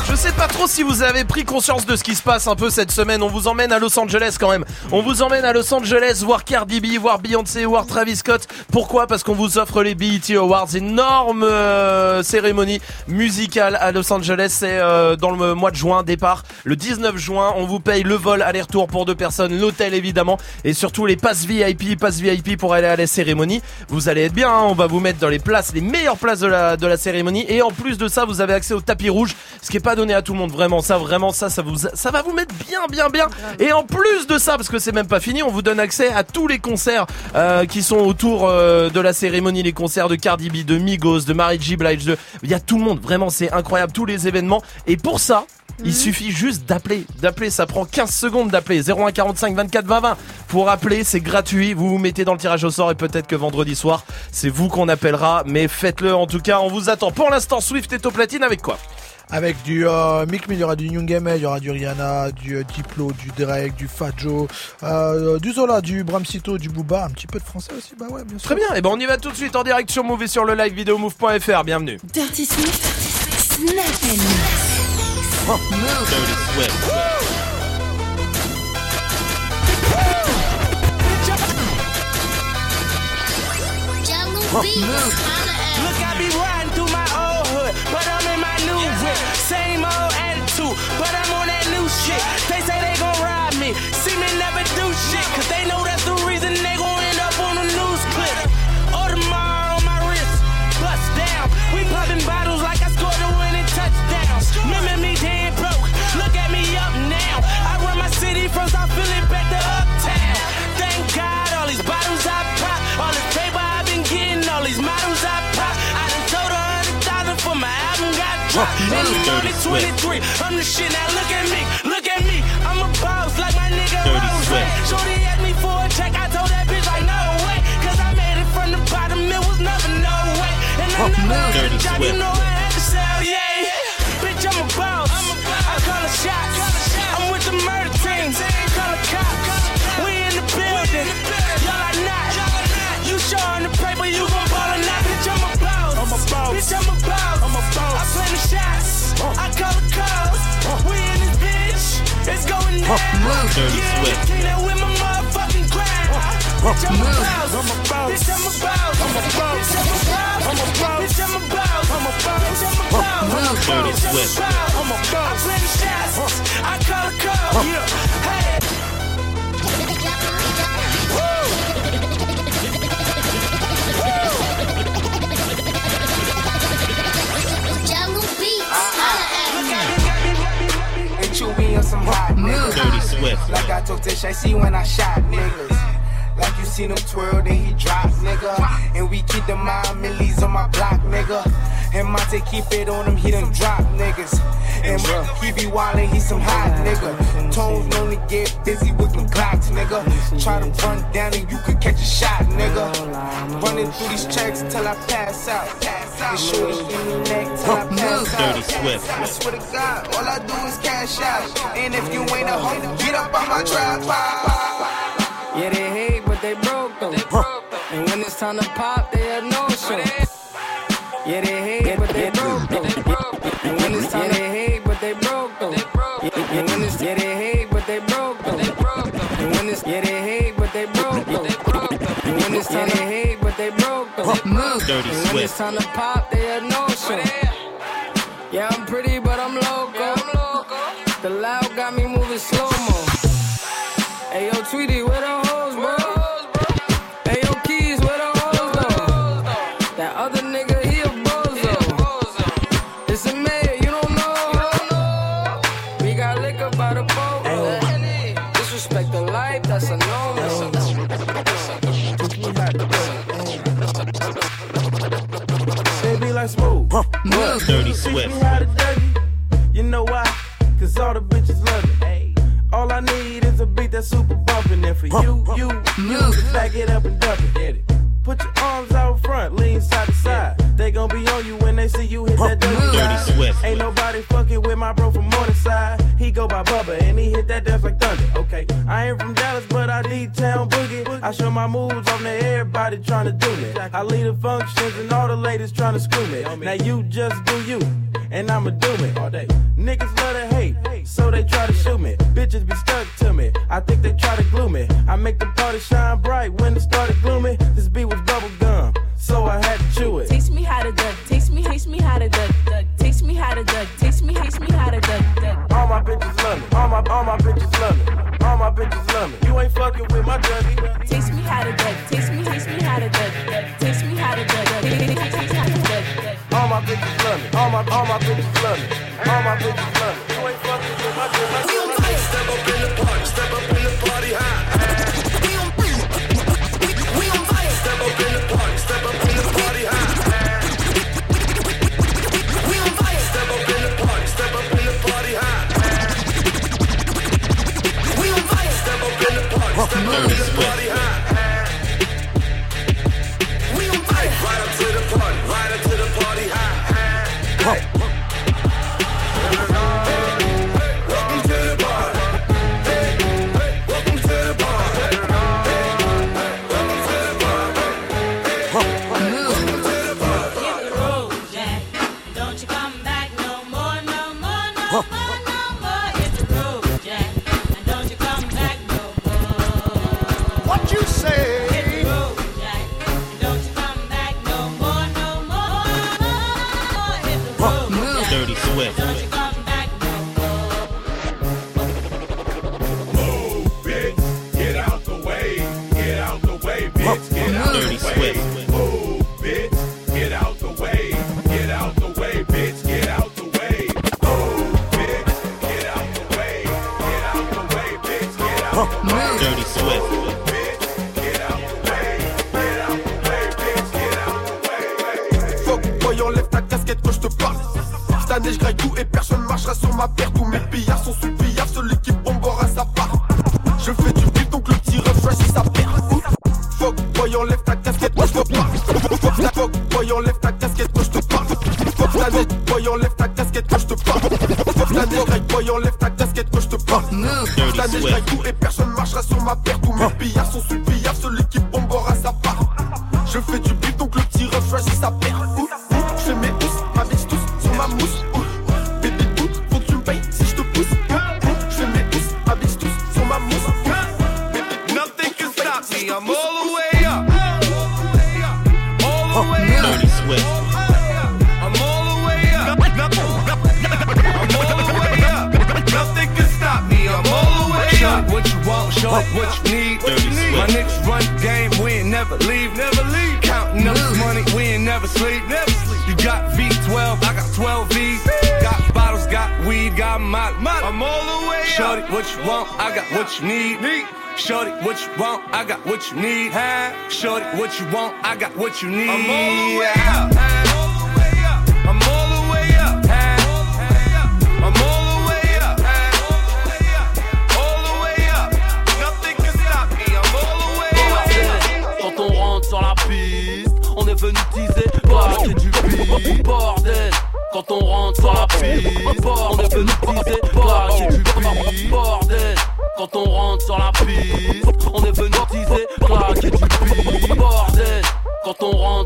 Je sais pas trop si vous avez pris conscience de ce qui se passe un peu cette semaine. On vous emmène à Los Angeles quand même. On vous emmène à Los Angeles voir Cardi B, voir Beyoncé, voir Travis Scott. Pourquoi? Parce qu'on vous offre les BET Awards, énorme euh, cérémonie musicale à Los Angeles. C'est euh, dans le mois de juin, départ le 19 juin. On vous paye le vol aller-retour pour deux personnes, l'hôtel évidemment, et surtout les passes VIP, passes VIP pour aller à la cérémonie. Vous allez être bien. hein. On va vous mettre dans les places, les meilleures places de la de la cérémonie. Et en plus de ça, vous avez accès au tapis rouge, pas donné à tout le monde. Vraiment, ça, vraiment, ça, ça vous, ça va vous mettre bien, bien, bien. Et en plus de ça, parce que c'est même pas fini, on vous donne accès à tous les concerts euh, qui sont autour euh, de la cérémonie, les concerts de Cardi B, de Migos, de Mary J Blige, de, il y a tout le monde. Vraiment, c'est incroyable, tous les événements. Et pour ça. Il suffit juste d'appeler, d'appeler, ça prend 15 secondes d'appeler 01 45 24 20 20 pour appeler, c'est gratuit, vous vous mettez dans le tirage au sort et peut-être que vendredi soir, c'est vous qu'on appellera, mais faites-le en tout cas, on vous attend. Pour l'instant, Swift est au platine avec quoi? Avec du euh, Mick Mill, il y aura du Young M.A., il y aura du Rihanna, du euh, Diplo, du Drake, du Fat Joe, euh, du Zola, du Bramsito, du Booba, un petit peu de français aussi, bah ouais, bien sûr. Très bien, et ben on y va tout de suite en direct sur Move et sur le live vidéo move.fr, bienvenue. Dirty Swift, Snap and Mix. Dirty Swift. Look, shit. They say they I'm 23, I'm the shit. Now look at me, look at me. I'm a boss like my nigga Rose. Shorty asked me for a check, I told that bitch like no way, cause I made it from the bottom, it was never no way. And I never had a job, you know I had to sell, yeah. Bitch, I'm a boss. I call a shots. I'm with the murder team. Call a cops. We in the building. Y'all are not. You showing the paper, you gon' ball or not. Bitch, I'm a boss. I'm a boss. Bitch, I'm a boss. I'm a boss. I call the calls. We in this bitch. It's going down. Dirty Yeah, Swift. clean up with my motherfucking grind. Bitch, I'm a boss. I'm a boss. Bitch, I'm a boss. I'm a boss. Bitch, I'm a boss. I'm a boss. Bitch, I'm a boss. I'm a boss. Bitch, I'm a boss. I'm a boss. Dirty Bitch, I'm a Swift. boss. I'm a boss. I play the shots. I call the calls. Hot niggas. Dirty Swift. Like I told Tish, I see when I shot niggas. Like you seen him twirl, then he drop, nigga. And we keep the mind millies on my block, nigga. And Monte keep it on him, he done drop niggas. And he be wildin', he some hot nigga. Tones known to get busy with them clocks, nigga. Try to run down and you could catch a shot, nigga. Running through these checks till I pass out. And shorty give me neck till I pass out. Dirty Swift. I swear to God, all I do is cash out. And if you ain't a hoe, get up on my trap. Yeah, they hate, but they broke though. And when it's time to pop, they had no show. Yeah, they hate, but they broke though. And when it's time, they hate, but they broke though. And when it's, yeah, they hate, but they broke though. And when it's, yeah, they hate, but they broke though. And when it's, yeah, they hate, but they broke though. Dirty And when it's time to pop, they had no show. Yeah, I'm pretty, but I'm loco. The loud got me moving slow mo. Hey yo, Tweety, where the Swift. how to dirty. You know why? Cause all the bitches love it. All I need is a beat that's super bumpin'. And for you, you, you, just back it up and dump it. Get it. Put your arms out front, lean side to side. They gon' be on you when they see you hit that dirty Dirty. Swift. Ain't nobody fucking with my bro from Morningside. He go by Bubba and he hit that dance like thunder. I ain't from Dallas, but I need town boogie. I show my moves on to everybody trying to do me. I lead the functions and all the ladies trying to screw me. Now you just do you. and I'ma do it all day. Niggas love to hate, so they try to shoot me. Bitches be stuck to me, I think they try to glue me. I make the party shine bright when it started gloomy. This beat was bubble gum, so I had to chew it. Teach me how to duck, teach me, taste me how to duck, duck. Taste me how to duck, teach me, taste me how to duck, duck. All my bitches love me, all my all my bitches love me, all my bitches love me. You ain't fucking with my dummy. Taste me how to duck, taste me, taste me how to duck. Taste me how to duck, duck. Taste me how to duck, duck. All my bitches love me, all my all my bitches love me, all my bitches love me. You ain't fucking with my dummy. What you need. I'm all the way up. I'm all the way up. I'm all the way up. All the way up. Nothing can stop me. I'm all the way up. Quand on rentre sur la piste, on est venu teaser, du beat. Bordel, quand on rentre sur la piste, on est venu teaser, du beat. Bordel, quand on rentre sur la piste, on est venu teaser, du.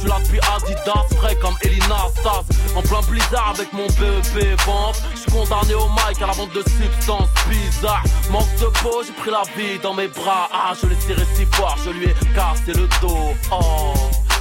Je suis là depuis Adidas, frais comme Elina Stas. En plein blizzard avec mon BEP vente. Je suis condamné au mic à la vente de substances bizarres. Manque de peau, j'ai pris la vie dans mes bras. Ah, je l'ai tiré si fort, je lui ai cassé le dos. Oh.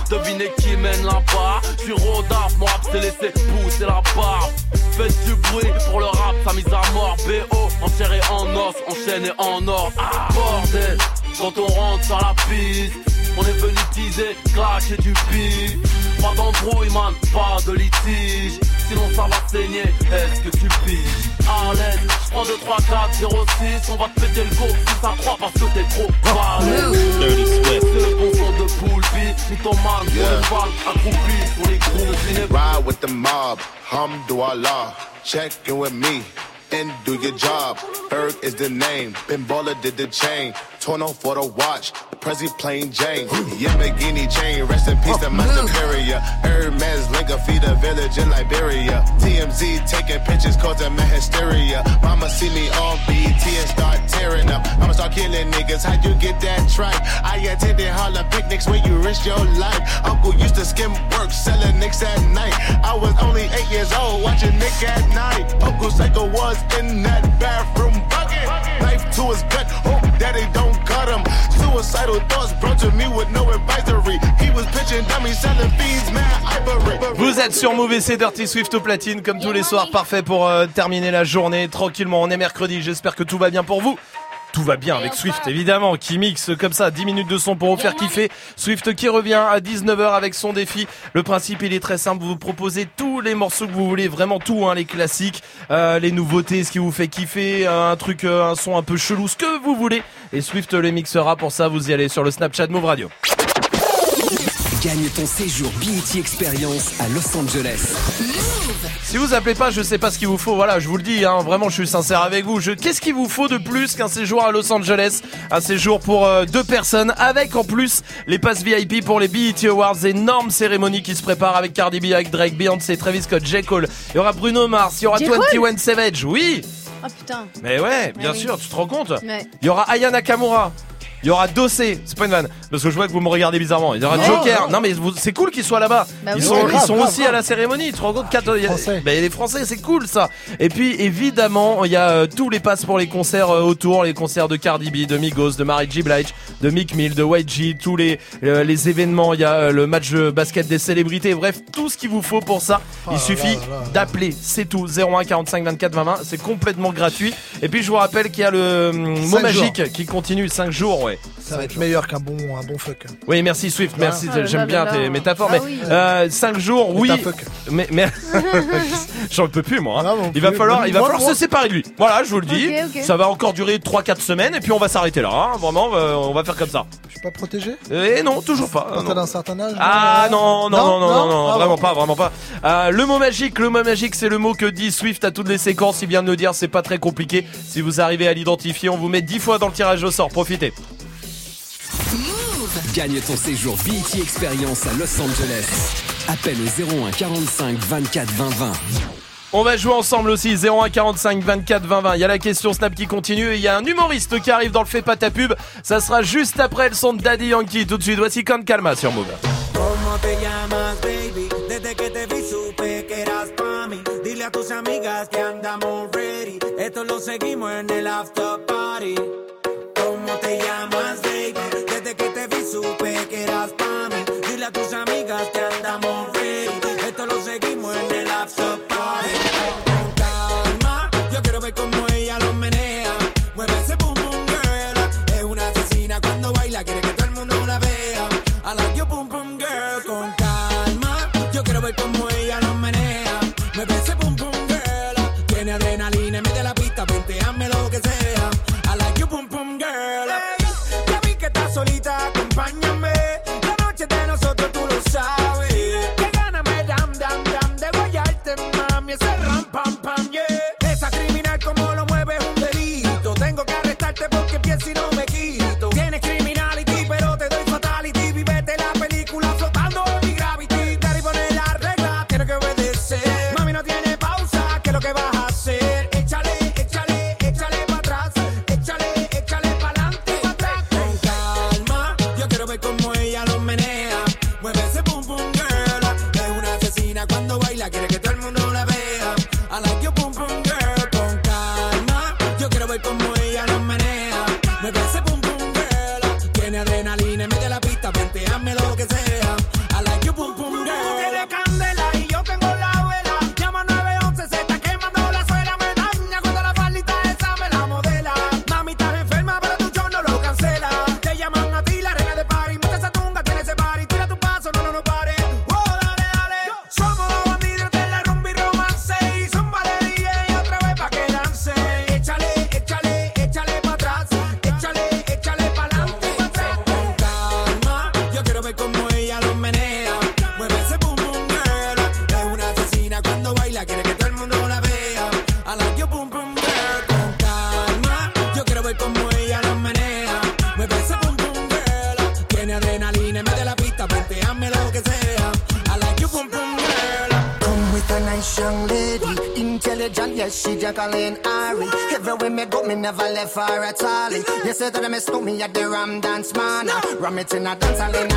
Devinez qui mène là-bas Je suis Rodaf, mon rap s'est laissé pousser la barbe Faites du bruit pour le rap, sa mise à mort BO, enchéré en os, enchaîné en or Ah bordel, quand on rentre sur la piste On est venu teaser, claquer du pif. Pas d'embrouille man, pas de litige. Sinon ça va saigner, est-ce que tu piges? À l'aise, j'prends 2, 3, 4, 0, 6 On va te péter le go, 6 à 3 parce que t'es trop balèze. C'est le bon son de Poulpi Mythomane, pour les balles accroupi Sur les grooves, Ride with the mob, Hamdulillah, check in with me and do your job. Berg is the name, Ben Baller did the chain. Torn off for the watch, Prezi plain Jane. Yamagini chain, rest in peace to oh, my superior. Hermes Linker feed a village in Liberia. TMZ taking pictures causing my hysteria. Mama see me on BET and start tearing up. I'ma start killing niggas, How'd you get that tripe? I attended Harlem picnics where you risk your life. Uncle used to skim work, selling nicks at night. I was only eight years old, watching Nick at night. Uncle Psycho was Vous êtes sur Move c'est Dirty Swift au platine comme tous les soirs, parfait pour euh, terminer la journée tranquillement. On est mercredi, j'espère que tout va bien pour vous. Tout va bien avec Swift évidemment qui mixe comme ça 10 minutes de son pour vous faire kiffer. Swift qui revient à 19h avec son défi. Le principe il est très simple, vous proposez tous les morceaux que vous voulez, vraiment tout hein, les classiques, euh, les nouveautés, ce qui vous fait kiffer, euh, un truc euh, un son un peu chelou, ce que vous voulez et Swift les mixera pour ça, vous y allez sur le Snapchat Move Radio. Gagne ton séjour BET Experience à Los Angeles. Si vous appelez pas, je sais pas ce qu'il vous faut. Voilà, je vous le dis, hein, vraiment, je suis sincère avec vous. Je... Qu'est-ce qu'il vous faut de plus qu'un séjour à Los Angeles? Un séjour pour euh, deux personnes, avec en plus les passes VIP pour les BET Awards, énorme cérémonie qui se prépare avec Cardi B, avec Drake, Beyoncé, Travis Scott, J. Cole. Il y aura Bruno Mars, il y aura J. Cole 21 Savage, oui. Oh putain. Mais ouais, bien oui. sûr, tu te rends compte? Ouais. Il y aura Aya Nakamura. Il y aura Dossé, c'est pas une vanne, parce que je vois que vous me regardez bizarrement. Il y aura Non, Joker. non. Non, mais vous- c'est cool qu'ils soient là-bas. Bah ils oui. sont, ils grave, sont grave, aussi grave. à la cérémonie. Tu te rends compte quatre, il y a- bah, les Français, c'est cool ça. Et puis évidemment, il y a euh, tous les passes pour les concerts euh, autour, les concerts de Cardi B, de Migos, de Mary J Blige, de Mick Mill, de YG, tous les euh, les événements. Il y a euh, le match de basket des célébrités. Bref, tout ce qu'il vous faut pour ça. Oh il suffit d'appeler, c'est tout. 01 45 24 20 20. C'est complètement gratuit. Et puis je vous rappelle qu'il y a le hum, mot magique jours. qui continue 5 jours, ouais. Enjoy. Ça va être meilleur qu'un bon, un bon fuck. Oui, merci Swift, merci. Oh J'aime là bien là tes là. métaphores, Ah mais oui. euh, 5 jours, oui. Métafuck. Mais, mais j'en peux plus moi. hein. non il va plus. falloir, il va falloir se séparer de lui. Voilà, je vous le dis. Ça va encore durer 3-4 semaines et puis on va s'arrêter là. hein. Vraiment, euh, on va faire comme ça. Je suis pas protégé? Et non, toujours pas. Quand t'as d'un certain âge Ah non, non, non, non, non, non, Ah, vraiment bon. pas, vraiment pas. Euh, le mot magique, le mot magique, c'est le mot que dit Swift à toutes les séquences. Il vient de le dire, c'est pas très compliqué. Si vous arrivez à l'identifier, on vous met 10 fois dans le tirage au sort. Profitez. Gagne ton séjour BET Experience à Los Angeles. Appelle au 01 45 24 20 20. On va jouer ensemble aussi 01 45 24 20 20. Il y a la question Snap qui continue et il y a un humoriste qui arrive dans le fait pas ta pub. Ça sera juste après le son de Daddy Yankee. Tout de suite, voici Con Calma sur Move. A tus amigas que andamos ready. Esto lo seguimos en el after party. Tus amigas que in a dance hall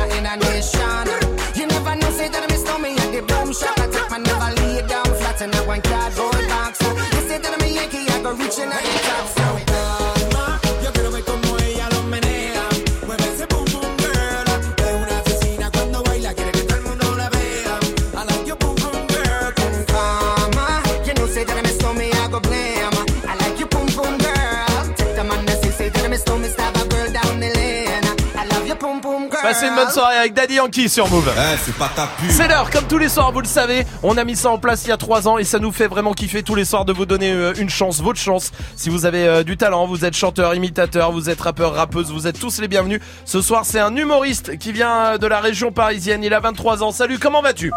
avec Daddy Yankee sur Move. c'est pas ta pub. C'est l'heure, comme tous les soirs, vous le savez. On a mis ça en place il y a 3 ans et ça nous fait vraiment kiffer tous les soirs de vous donner euh, une chance, votre chance. Si vous avez euh, du talent, vous êtes chanteur, imitateur, vous êtes rappeur, rappeuse, vous êtes tous les bienvenus. Ce soir, c'est un humoriste qui vient euh, de la région parisienne. Il a 23 ans. Salut, comment vas-tu?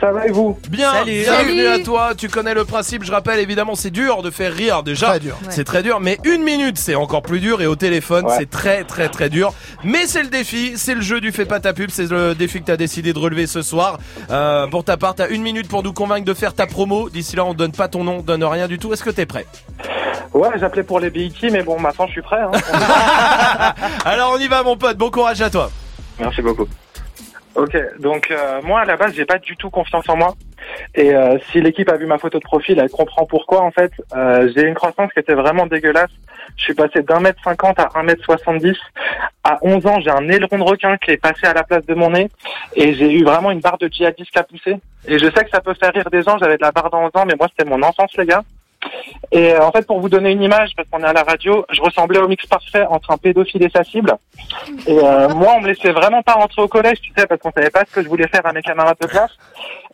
Ça va et vous? Bien, Salut. bienvenue Salut. à toi. Tu connais le principe, je rappelle évidemment, c'est dur de faire rire déjà. Très dur. C'est très dur, mais une minute c'est encore plus dur et au téléphone Ouais. c'est très très très dur. Mais c'est le défi, c'est le jeu du fais pas ta pub, c'est le défi que t'as décidé de relever ce soir. Euh, pour ta part, t'as une minute pour nous convaincre de faire ta promo. D'ici là, on donne pas ton nom, on donne rien du tout. Est-ce que t'es prêt? Ouais, j'appelais pour les BIT, mais bon, maintenant je suis prêt. Hein. Alors on y va mon pote, bon courage à toi. Merci beaucoup. Ok, donc euh, moi à la base j'ai pas du tout confiance en moi. Et euh, si l'équipe a vu ma photo de profil, elle comprend pourquoi en fait. Euh, j'ai une croissance qui était vraiment dégueulasse. Je suis passé d'un mètre cinquante à un mètre soixante-dix. À 11 ans, j'ai un aileron de requin qui est passé à la place de mon nez. Et j'ai eu vraiment une barre de djihadiste qui a poussé. Et je sais que ça peut faire rire des gens, j'avais de la barre dans 11 ans, mais moi c'était mon enfance les gars. Et euh, en fait, pour vous donner une image, parce qu'on est à la radio, je ressemblais au mix parfait entre un pédophile et sa cible. Et euh, moi, on me laissait vraiment pas rentrer au collège, tu sais, parce qu'on savait pas ce que je voulais faire à mes camarades de classe.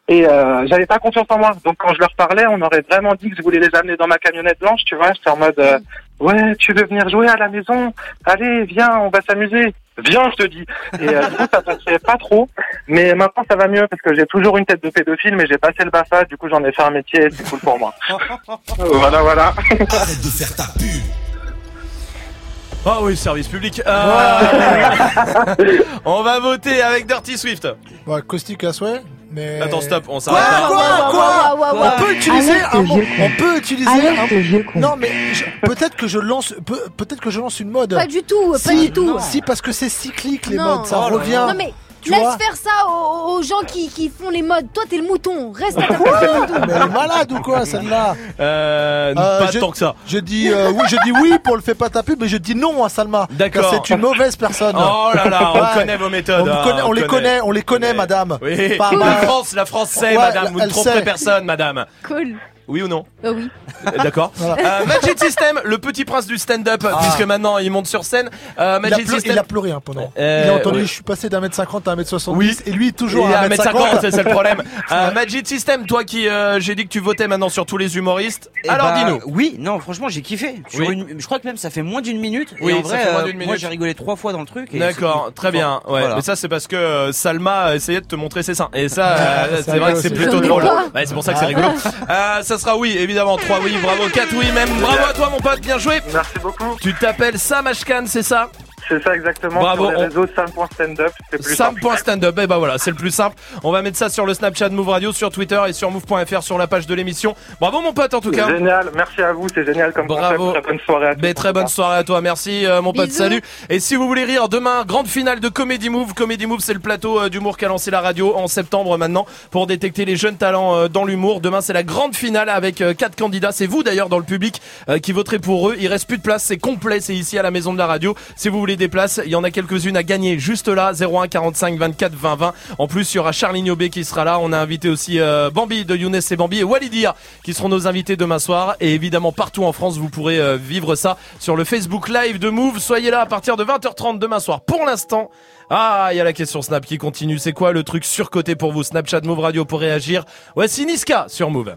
Et euh, j'avais pas confiance en moi. Donc quand je leur parlais, on aurait vraiment dit que je voulais les amener dans ma camionnette blanche, tu vois. J'étais en mode, euh, ouais, tu veux venir jouer à la maison? Allez, viens, on va s'amuser. Viens, je te dis. Et euh, du coup, ça passait pas trop. Mais maintenant, ça va mieux parce que j'ai toujours une tête de pédophile, mais j'ai passé le BAFA. Du coup, j'en ai fait un métier et c'est cool pour moi. voilà, voilà. Arrête de faire ta pub. Ah oui, service public. Euh, on va voter avec Dirty Swift. Ouais, caustique à souhait, mais. Attends, stop, on s'arrête là. quoi, quoi Quoi On peut utiliser un mot. On peut utiliser un. Non, mais je- peut-être que je lance, peut- peut-être que je lance une mode. Pas du tout, pas Si, du tout. Si, parce que c'est cyclique les Non. modes, ça Oh revient. Non mais Tu laisse vois faire ça aux, aux gens qui, qui font les modes. Toi t'es le mouton, reste à ta place. le mouton. Mais elle est malade ou quoi celle-là Euh, Euh, pas je- tant que ça. Je dis euh, oui, je dis oui pour le fait pas ta pub, mais je dis non à Salma. D'accord. C'est une mauvaise personne. Oh là là, on Ouais. connaît vos méthodes. On, hein, connaît- on les connaît. connaît, on les connaît, madame. Oui, Par- la France, la France sait, Ouais, madame, vous ne tromperez sait. personne, madame. Cool. Oui ou non Euh, oui. Euh, D'accord. Voilà. Euh, Magic System, le petit prince du stand-up, Ah. puisque maintenant il monte sur scène. Euh, Il a, Magic pleu- System. il a pleuré un pendant. Euh, il a entendu, ouais. je suis passé d'un mètre cinquante à un mètre soixante Oui. et lui toujours à un mètre 1m50, cinquante. c'est ça le problème. Euh, Magic System, toi qui, euh, j'ai dit que tu votais maintenant sur tous les humoristes. Eh Alors bah, dis-nous. Oui, non, franchement, j'ai kiffé. Sur Oui. une- je crois que même ça fait moins d'une minute. Oui, et en ça vrai, fait moins d'une moi j'ai rigolé trois fois dans le truc. D'accord, très bien. Ouais, Voilà. mais ça c'est parce que Salma a essayé de te montrer ses seins. Et ça, ça c'est vrai que c'est plutôt drôle. c'est pour ça que c'est rigolo. Euh, ça sera oui, évidemment. Trois oui, bravo. Quatre oui, même. Bravo à toi, mon pote. Bien joué. Merci beaucoup. Tu t'appelles Sam Ashkan, c'est ça? C'est ça exactement. Bravo, Sur les on- réseaux. Sam.standup, et bah voilà, c'est le plus simple. On va mettre ça sur le Snapchat Move Radio, sur Twitter et sur Move.fr sur la page de l'émission. Bravo mon pote en tout cas. Génial, merci à vous, c'est génial comme Bravo. concept. Très bonne soirée à tous. Mais très bonne soirée à toi, merci euh, mon pote, salut. Et si vous voulez rire, demain, grande finale de Comedy Move. Comedy Move, c'est le plateau euh, d'humour qu'a lancé la radio en septembre maintenant pour détecter les jeunes talents euh, dans l'humour. Demain, c'est la grande finale avec euh, quatre candidats. C'est vous d'ailleurs dans le public euh, qui voterez pour eux. Il reste plus de place, c'est complet, c'est ici à la maison de la radio. Si vous voulez places, il y en a quelques-unes à gagner juste là, 01 45 24 20 20. En plus, il y aura Charlie Niobé qui sera là. On a invité aussi euh, Bambi de Younes et Bambi et Walidir qui seront nos invités demain soir. Et évidemment, partout en France, vous pourrez euh, vivre ça sur le Facebook Live de Move. Soyez là à partir de 20h30 demain soir. Pour l'instant, ah, il y a la question Snap qui continue. C'est quoi le truc surcoté pour vous Snapchat Move Radio pour réagir? Voici Niska sur Move.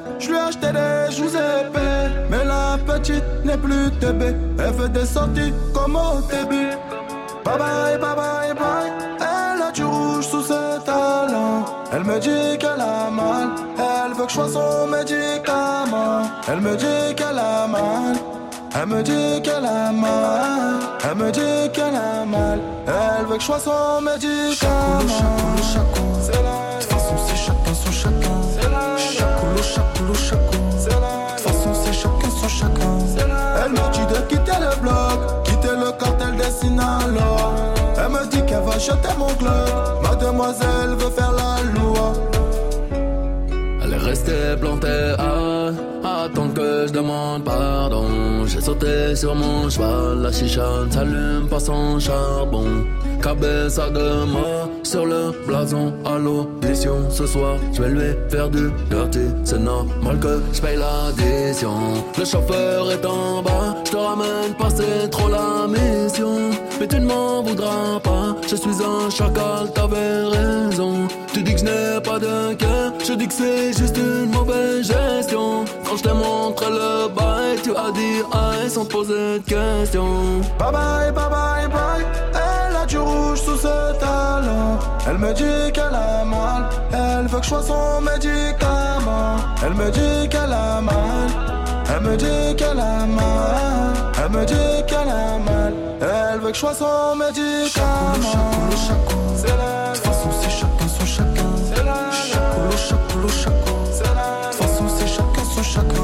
Je lui ai acheté des joues épais. Mais la petite n'est plus TB. Elle fait des sorties comme au début. Bye bye, bye bye, bye. Elle a du rouge sous ses talons. Elle me dit qu'elle a mal. Elle veut que je sois son médicament. Elle me dit qu'elle a mal. Elle me dit qu'elle a mal. Elle me dit qu'elle a mal. Elle veut que je sois son médicament. C'est la Chacoulou, chacoulou, chacoulou. C'est la De toute façon, c'est chacun son chacun. Elle me dit de quitter le bloc, quitter le cartel des Sinaloa. Elle me dit qu'elle va jeter mon club. Mademoiselle veut faire la loi. Elle est restée plantée à attendre que je demande pardon. J'ai sauté sur mon cheval, la chicha ne s'allume pas sans charbon. Cabeza de mort sur le blason à l'audition ce soir. Je vais lui faire du dirty, c'est normal que je paye l'addition. Le chauffeur est en bas, je te ramène pas, trop la mission. Mais tu ne m'en voudras pas, je suis un chacal, t'avais raison. Tu dis que je n'ai pas de cœur, je dis que c'est juste une mauvaise gestion. Quand je t'ai montré le bail, tu as dit aïe sans poser de questions. Bye bye, bye bye, bye. Elle a du rouge sous ses talons. Elle me dit qu'elle a mal. Elle veut que je sois son médicament. Elle me dit qu'elle a mal. Elle me dit qu'elle a mal. Elle me dit que je sois son médicament. C'est la. De toute façon, c'est chacun son chacun. C'est la. Chacoulou, chacoulou, chacoulou. C'est la. De toute façon, c'est chacun son chacun.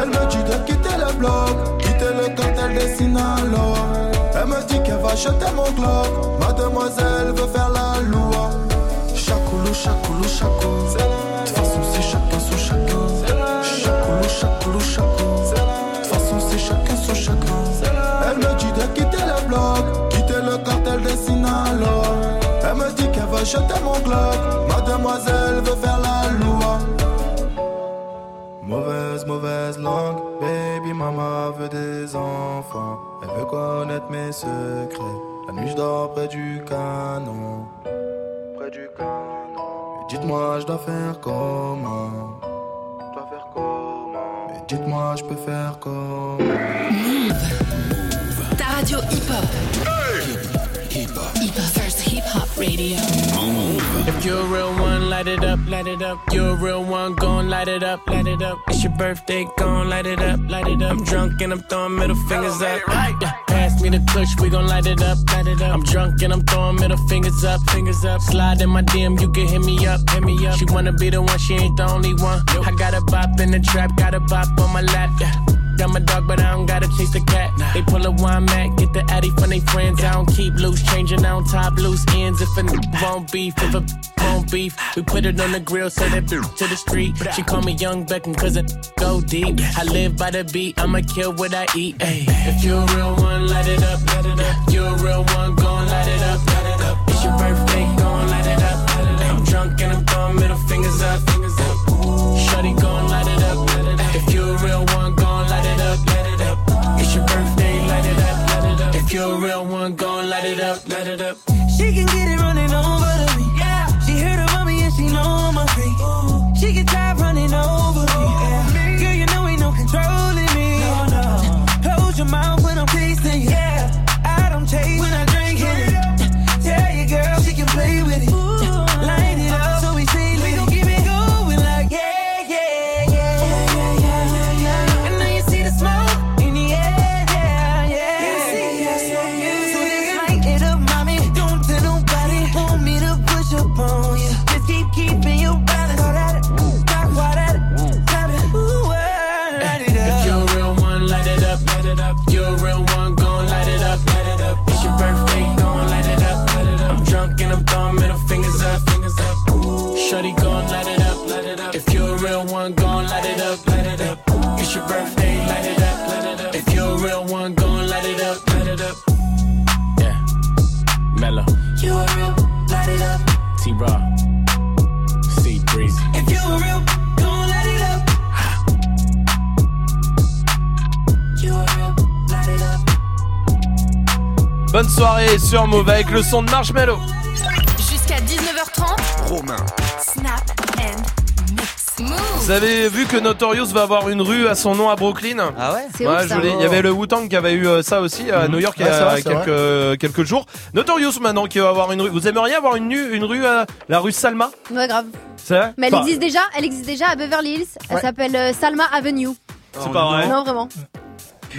Elle me dit de quitter le bloc, quitter le cartel des Sinaloa. Elle me dit qu'elle va jeter mon globe. Mademoiselle veut faire la loi. Chacoulou, chacoulou, chacoulou. Va jeter mon globe. Mademoiselle veut faire la loi. Mauvaise, mauvaise langue, baby mama veut des enfants. Elle veut connaître mes secrets. La nuit je dors près du canon. Près du canon. Et dites-moi je dois faire comment? Je dois faire comment? Mais dites-moi je peux faire comment? Ta radio hip-hop. Hip-hop. Hip-hop. First hip-hop radio. If you're a real one, light it up, light it up. You're a real one, gon' light it up, light it up. It's your birthday, gon' light it up, light it up. I'm drunk and I'm throwing middle fingers up. Yeah, pass me the kush, we gon' light it up, light it up. I'm drunk and I'm throwing middle fingers up, fingers up. Slide in my DM, you can hit me up, hit me up. She wanna be the one, she ain't the only one. I got a bop in the trap, got a bop on my lap, yeah. Got my dog, but I don't gotta chase the cat. They pull a wine mat, get the addy from they friends. I don't keep loose, changing, I don't top loose ends. If a n- won't beef, if a won't beef, we put it on the grill, so that to the street. She call me Young Beckham, cause it go deep. I live by the beat, I'ma kill what I eat. Ay. If you're a real one, light it up, light it up. You're a real one, gon' light it up, light it up. It's your birthday, gon' light it up, it. I'm drunk and I'm throwing middle fingers up, fingers up. Shorty gon' light it up, light it up. If you're a real one, gon' light it up, light it up. She can get it running over to me. Yeah. She heard about me and she know I'm a freak. She get tired running over me. Yeah. Girl, you know ain't no controlling me. No, no. Close your mouth bonne soirée sur Move avec le son de Marshmello. Jusqu'à 19h30. Romain. Snap and mix. Move. Vous avez vu que Notorious va avoir une rue à son nom à Brooklyn Ah ouais C'est Ouais, Il y avait le Wu-Tang qui avait eu euh, ça aussi à New York il y a vrai, c'est quelques, quelques jours. Notorious maintenant qui va avoir une rue. Vous aimeriez avoir une, une rue à la rue Salma? Ouais, grave. C'est vrai? Mais elle Enfin, existe déjà, elle existe déjà à Beverly Hills. Elle s'appelle euh, Salma Avenue. C'est pas vrai Non, vraiment.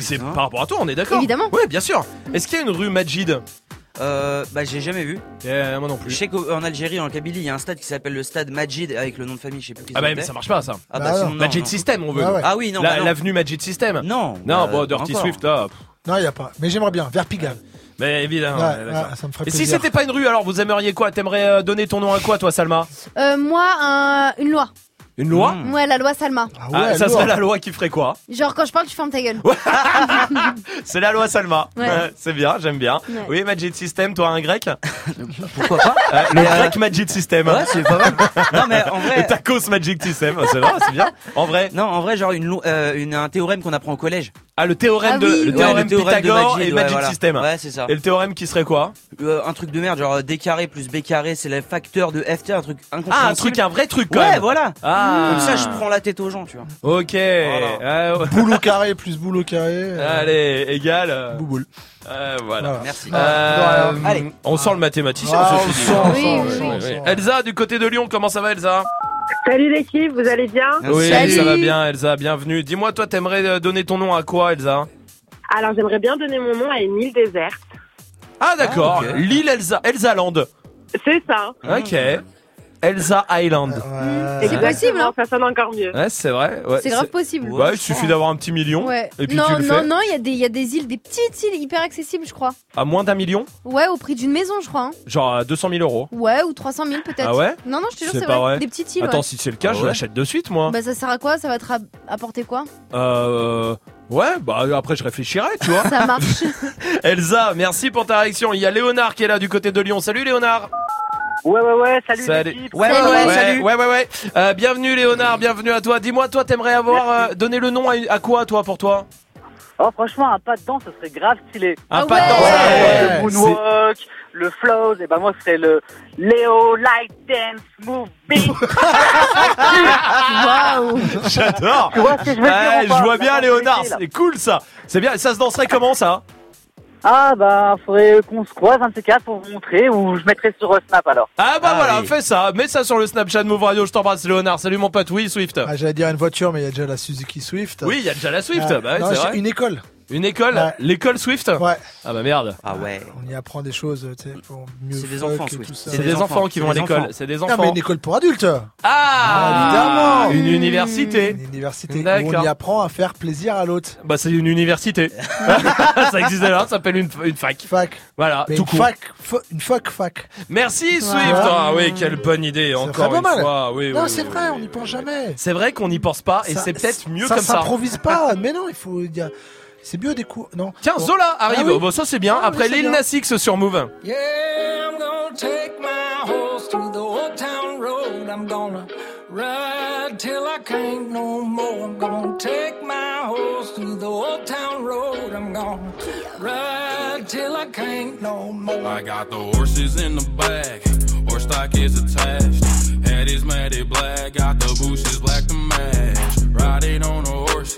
C'est par rapport à toi, on est d'accord Évidemment. Ouais, bien sûr. Est-ce qu'il y a une rue Majid Euh, bah j'ai jamais vu. Eh, Moi non plus. Je sais qu'en Algérie, en Kabylie, il y a un stade qui s'appelle le stade Majid avec le nom de famille, je sais plus qui Ah bah mais ça marche pas ça. Ah bah, Bah sinon, non. non, Majid non. System on veut. Ah ouais. Ah oui, non, La- bah non. L'avenue Majid System. Non. Non, bah, bon, Dirty encore. Swift là. pff. Non, il n'y a pas. Mais j'aimerais bien. Vers Pigalle. Mais évidemment. Ouais, ouais, d'accord. ouais, ça me ferait Et si plaisir. c'était pas une rue alors vous aimeriez quoi? T'aimerais euh, donner ton nom à quoi toi Salma? Euh, moi, un- une loi. Une loi Hmm. Ouais, la loi Salma. Ah Ah, ça serait la loi qui ferait quoi? Genre, quand je parle, tu fermes ta gueule. C'est la loi Salma. Ouais. C'est bien, j'aime bien. Ouais. Oui, Magic System, toi un grec? Pourquoi pas? Euh, Le Mais, euh, grec Magic System. Ouais, c'est pas mal. Non mais en Et vrai. tacos Magic System, c'est vrai, c'est bien. En vrai, Non, en vrai, genre une, lo- euh, une- un théorème qu'on apprend au collège. Ah le théorème Ah de oui, le ouais, théorème le théorème de Pythagore Majid, et ouais, Magic voilà. System. Ouais, c'est ça. Et le théorème qui serait quoi Euh, un truc de merde, genre d carré plus b carré, c'est le facteur de ft, un truc incompréhensible. Ah, un truc, un vrai truc quand Ouais, même. voilà. Ah. Comme ça, je prends la tête aux gens, tu vois. Ok. Ah, ouais. Boulot carré plus boulot carré. euh, Allez, égal. euh, Bouboule. euh, voilà. Voilà. Merci. Euh, de. Allez. On sent le mathématicien. Ah, on dit. sent, on Oui, sent, on oui, sent, oui. on Oui. sent. Elsa du côté de Lyon, comment ça va Elsa? Salut l'équipe, vous allez bien Oui, Salut. ça va bien Elsa, bienvenue. Dis-moi toi t'aimerais euh, donner ton nom à quoi Elsa? Alors j'aimerais bien donner mon nom à une île déserte. Ah d'accord, Ah, ok. l'île Elsa, Elsa Land. C'est ça. Ok. Elsa Island. Ouais. C'est possible, hein. Ça sonne encore mieux. Ouais, c'est vrai. Ouais, C'est grave possible. Ouais, il suffit d'avoir un petit million. Ouais. Et puis non, tu le non, fais. non, il y, a des- il y a des îles, des petites îles hyper accessibles, je crois. À moins d'un million Ouais, au prix d'une maison, je crois. hein. Genre à 200 000 euros. Ouais, ou 300 000 peut-être. Ah ouais? Non, non, je te jure, C'est vrai. vrai. Des petites îles. Attends, ouais. si c'est le cas, Ah je l'achète de suite moi. Bah, ça sert à quoi? Ça va te apporter quoi? Euh. Ouais, bah après je réfléchirai, tu vois. Ça marche. Elsa, merci pour ta réaction. Il y a Léonard qui est là du côté de Lyon. Salut Léonard. Ouais, ouais, ouais, salut, Salut. l'équipe. Ouais, Salut. ouais, ouais, salut. ouais, ouais, ouais. Euh, bienvenue Léonard, bienvenue à toi. Dis-moi, toi, t'aimerais avoir euh, donné le nom à, à quoi, toi, pour toi? Oh, franchement, un pas dedans, ce serait grave stylé. Un Ah pas de danse. Ouais. Le moonwalk, le flows, et ben moi, ce serait le Léo Light Dance Move Beat. Waouh J'adore. Tu vois ce que je veux dire Ouais, ou je vois bien Ça Léonard, c'est cool ça. C'est bien. Ça se danserait comment ça? Ah, bah, faudrait qu'on se croise un de ces quatre pour vous montrer, ou je mettrai sur euh, Snap alors. Ah bah Ah voilà, oui. fais ça. Mets ça sur le Snapchat de Move Radio. Je t'embrasse Léonard. Salut mon pote. Oui, Swift. Ah, J'allais dire une voiture, mais il y a déjà la Suzuki Swift. Oui, il y a déjà la Swift. Ah, bah ouais, non, c'est j'ai vrai. Une école. Une école, Ouais. l'école Swift. Ouais. Ah bah merde. Ah ouais. On y apprend des choses, tu sais, pour mieux. C'est des enfants, Swift. ça. C'est des, enfants, qui vont à l'école. enfants. C'est des Non, mais enfants. une école pour adultes. Ah, évidemment. Une université. Une université où D'accord. on y apprend à faire plaisir à l'autre. Bah c'est une université. ça existe déjà, ça s'appelle une, une fac. Fac. Voilà, Mais tout une court. fac, fa- une fac fac. Merci Swift. Ouais. Ah oui, quelle bonne idée. Encore une mal. fois. Oui, non, oui, c'est oui, vrai, oui. on n'y pense jamais. C'est vrai qu'on n'y pense pas et Ça- c'est peut-être mieux ça comme ça. s'improvise pas. Mais non, il faut. C'est mieux des coups. Non. Tiens, Bon. Zola arrive. Ah oui. Oh, bah, ça c'est bien. Ah, Après oui, Lil. Nas X sur Move. Yeah, I'm gonna take my horse to the old town road. I'm gonna ride till I can't no more. I'm gonna take my horse to the old town road. I'm gonna ride till I can't no more. I got the horses in the back, horse stock is attached. Head is matted black, got the bushes black to match. Riding on a horse,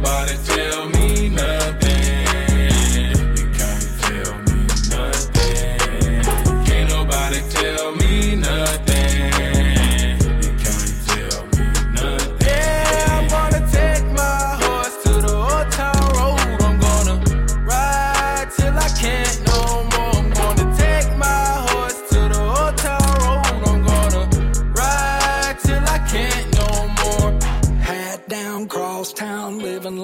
Nobody tell me nothing.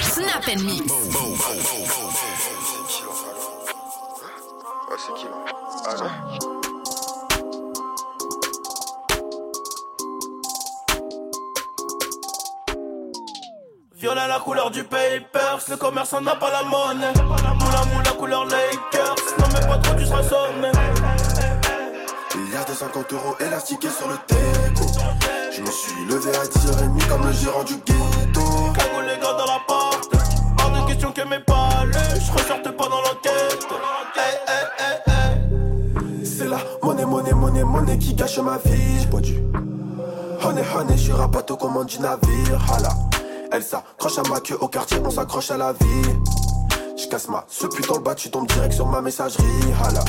Snap and Mix. Ouais, c'est qui là Ah non. Violet la couleur du papers, le commerçant n'a pas la monnaie. Moula moula couleur Lakers, non mais pas trop tu seras. Il y a des 50 euros élastiqués sur le teco. Je me suis levé à 10h30 comme le gérant du ghetto. Les gars dans la porte, hors pas dans hey, hey, hey. C'est la monnaie, monnaie, monnaie, monnaie qui gâche ma vie. Pas dû. Honey, honey, je suis rapaté aux commandes du navire. Hala. Elle s'accroche à ma queue au quartier, on s'accroche à la vie. Je casse ma ce putain le bas, tu tombes direct sur ma messagerie. Hala.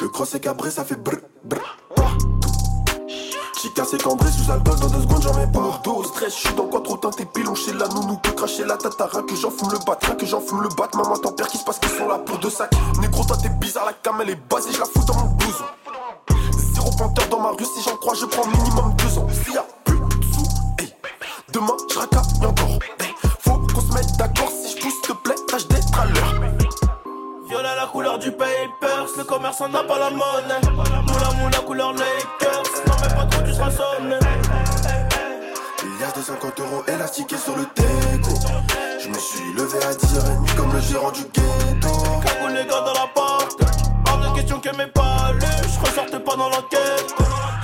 Le cross est cabré, ça fait brr, brr, J'ai cassé cambré sous alcool dans deux secondes, j'en mets pas. Dos, stress, je suis dans quoi trop teinté pilon chez la nounou peut cracher la tatara que j'en fume le bat, rien que j'en fume le bat. Maman, ton père qui se passe qu'ils sont là pour deux sacs. Négro, toi t'es bizarre, la cam elle est basée, je la fous dans mon blouson. Zéro pointeur dans ma rue, si j'en crois, je prends minimum deux ans. S'il y a plus de sous, hey, demain je encore. Faut qu'on se mette d'accord, la couleur du papers, le commerçant n'a pas la monnaie. Moula moula couleur Lakers, non mais pas trop tu seras sonné. Il y a des 50 euros élastiqués sur le teco. Je me suis levé à 10h30 comme le gérant du ghetto. Cagou les gars dans la porte, hors de question que mes palais, je ressorte pas dans l'enquête.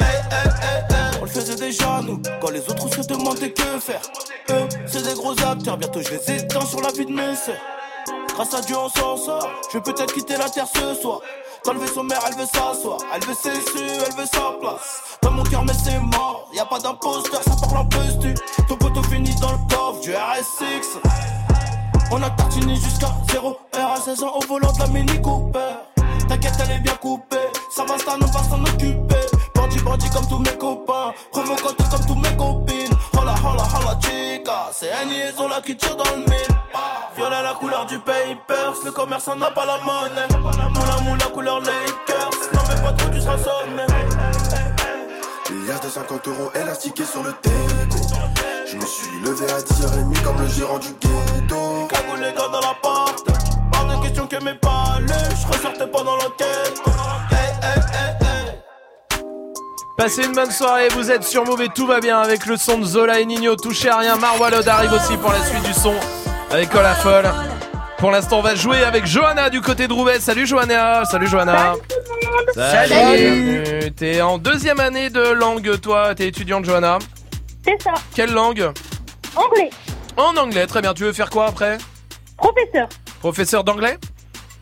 Hey, hey, hey, hey. On le faisait déjà nous, quand les autres se demandaient que faire. Eux, c'est des gros acteurs, bientôt je les éteins sur la vie de mes sœurs. Grâce à Dieu on s'en sort, je vais peut-être quitter la terre ce soir. Quand elle veut son mère, elle veut s'asseoir, elle veut ses su, elle veut sa place. Dans mon cœur, mais c'est mort, y a pas d'imposteur, ça parle en peu Ton poteau finit dans le coffre du RSX. On a tartiné jusqu'à 0 R à 16 ans au volant de la Mini Cooper. T'inquiète, elle est bien coupée, ça va Stan, on va s'en occuper. Bandit, bandit comme tous mes copains, provocante comme tous mes copines. Hola, hola, chica, c'est un liaison là qui tire dans le mille. Violet la couleur du papers, le commerçant n'a pas la monnaie. Moula moula couleur Lakers, non mais pas trop seras sonné. A des 50 euros élastiqués sur le teco. Je me suis levé à 10h30 comme le gérant du ghetto. Cagou les gars dans la porte, hors de question que mes palais, je ressortais pas dans l'enquête. Hey, hey, hey. Passez une bonne soirée, vous êtes sur Move et tout va bien avec le son de Zola et Nino. Touchez à rien, Marwalod arrive aussi pour la suite du son avec Cola Folle. Pour l'instant, on va jouer avec Johanna du côté de Roubaix. Salut Johanna, salut Johanna. Salut. Bienvenue. T'es en deuxième année de langue, toi. T'es étudiante, Johanna. C'est ça. Quelle langue? Anglais. En anglais, très bien. Tu veux faire quoi après? Professeur. Professeur d'anglais?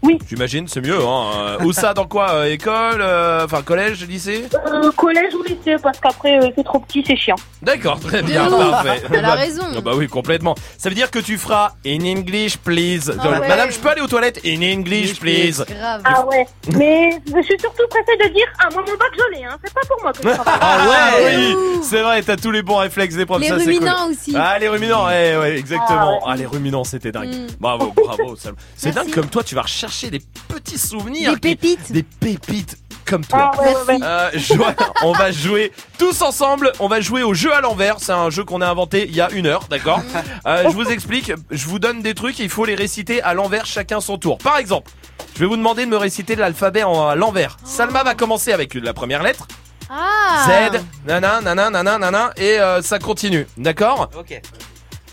Oui. J'imagine, c'est mieux. Hein. Euh, Où ça, dans quoi Euh, École euh, Enfin, collège, lycée? Euh, collège ou lycée, parce qu'après, euh, c'est trop petit, c'est chiant. D'accord, très bien, parfait. Elle a raison. ah Bah oui, complètement. Ça veut dire que tu feras in English, please. Ah ouais. Madame, je peux aller aux toilettes In English, please. Ah ouais. Mais je suis surtout pressée de dire, ah, moi, mon bac, j'en ai, hein. C'est pas pour moi que je travaille. Ah oui, c'est vrai, t'as tous les bons réflexes des profs. Les ça, c'est ruminants cool. aussi. Ah, les ruminants, ouais, ouais, exactement. Ah Ah, les ruminants, c'était dingue. Mm. Bravo, bravo. Sam. C'est dingue comme toi, tu vas rechercher des petits souvenirs. Des pépites. Des pépites comme toi. Ah ouais, ouais, ouais. Euh, Joanne, on va jouer tous ensemble. On va jouer au jeu à l'envers. C'est un jeu qu'on a inventé il y a une heure, d'accord Euh, Je vous explique. Je vous donne des trucs. Il faut les réciter à l'envers, chacun son tour. Par exemple, je vais vous demander de me réciter l'alphabet en- à l'envers. Salma va commencer avec la première lettre. Ah Z, nana, nana, nana, nana, et euh, ça continue. D'accord Ok.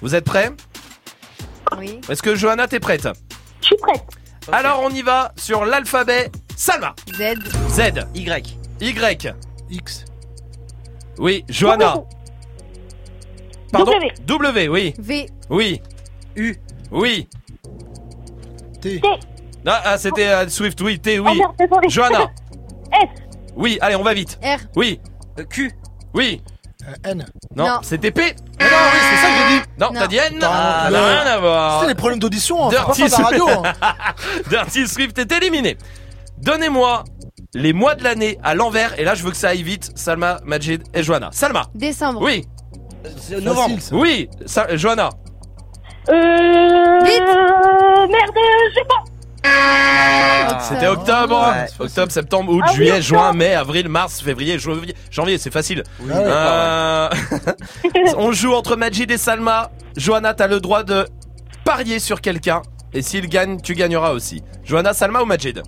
Vous êtes prêts Oui. Est-ce que Johanna, t'es prête Je suis prête. Alors on y va sur l'alphabet Salma. Z. Z. Y. Y. X. Oui, Johanna. Pardon W. W, oui. V. Oui. U. Oui. T. Ah, ah, c'était euh, Swift, oui, T, oui. Oh. Johanna. S. Oui, allez, on va vite. R. Oui. Q. Oui. N. Non, Non. c'était P. Mais non, oui, c'est ça que j'ai dit. Non, Non. t'as dit N. Ah, non. rien à voir. C'était les problèmes d'audition, hein. Faut pas Dirty, faire de la radio. hein. Dirty Swift est éliminé. Donnez-moi les mois de l'année à l'envers. Et là, je veux que ça aille vite. Salma, Majid et Johanna. Salma. Décembre. Oui. C'est novembre. Facile, ça. Oui. Sa- Johanna. Euh. Merde, je sais pas. C'était octobre. Ouais. Octobre, septembre, août, Ah juillet, juin, mai, avril, mars, février, janvier. Janvier, c'est facile. Euh, on joue entre Majid et Salma. Johanna, t'as le droit de parier sur quelqu'un. Et s'il gagne, tu gagneras aussi. Johanna, Salma ou Majid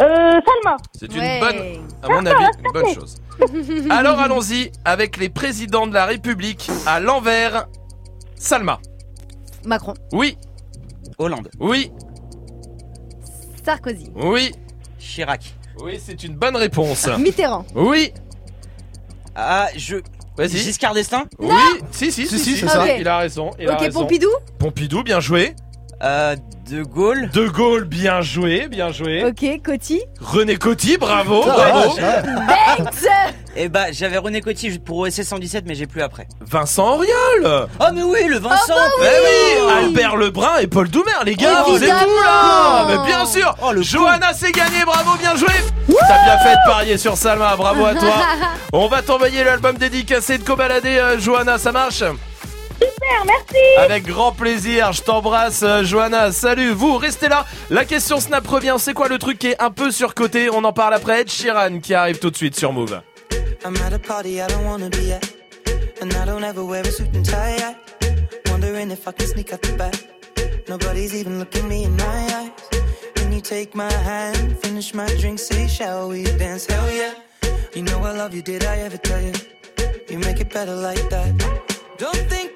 Euh, Salma. C'est une Ouais. bonne, à mon avis, une bonne chose. Alors allons-y avec les présidents de la République à l'envers. Salma. Macron. Oui, Hollande. oui, Sarkozy. oui. Chirac. Oui, c'est une bonne réponse. Mitterrand. Oui. Ah, je. Vas-y. Giscard d'Estaing? Oui, si, si, si, Si, si, si, c'est ça. Il a raison. Il a Ok, raison. Pompidou? Pompidou, bien joué. Euh, De Gaulle. De Gaulle, bien joué, bien joué. Ok, Coty. René Coty, bravo, bravo. Eh bah, j'avais René Coty pour OSS 117, mais j'ai plus après. Vincent Auriol. Oh, mais oui, le Vincent Eh oui, Albert Lebrun et Paul Doumer, les gars, vous êtes là Mais bien sûr Oh, le Johanna c'est gagné, bravo, bien joué T'as bien fait de parier sur Salma, bravo à toi On va t'envoyer l'album dédicacé de Cobaladé, euh, Johanna, ça marche? Super, merci. Avec grand plaisir, je t'embrasse euh, Johanna, salut, vous restez là, la question Snap revient, c'est quoi le truc qui est un peu surcoté? On en parle après, Ed Sheeran qui arrive tout de suite sur Move. I'm at a party I don't wanna be at. And I don't ever wear a suit and tie. I wondering if I can sneak out the back. Nobody's even looking me in my eyes. Can you take my hand, finish my drink, say, shall we dance? Hell yeah. You know I love you, did I ever tell you? You make it better like that. Don't think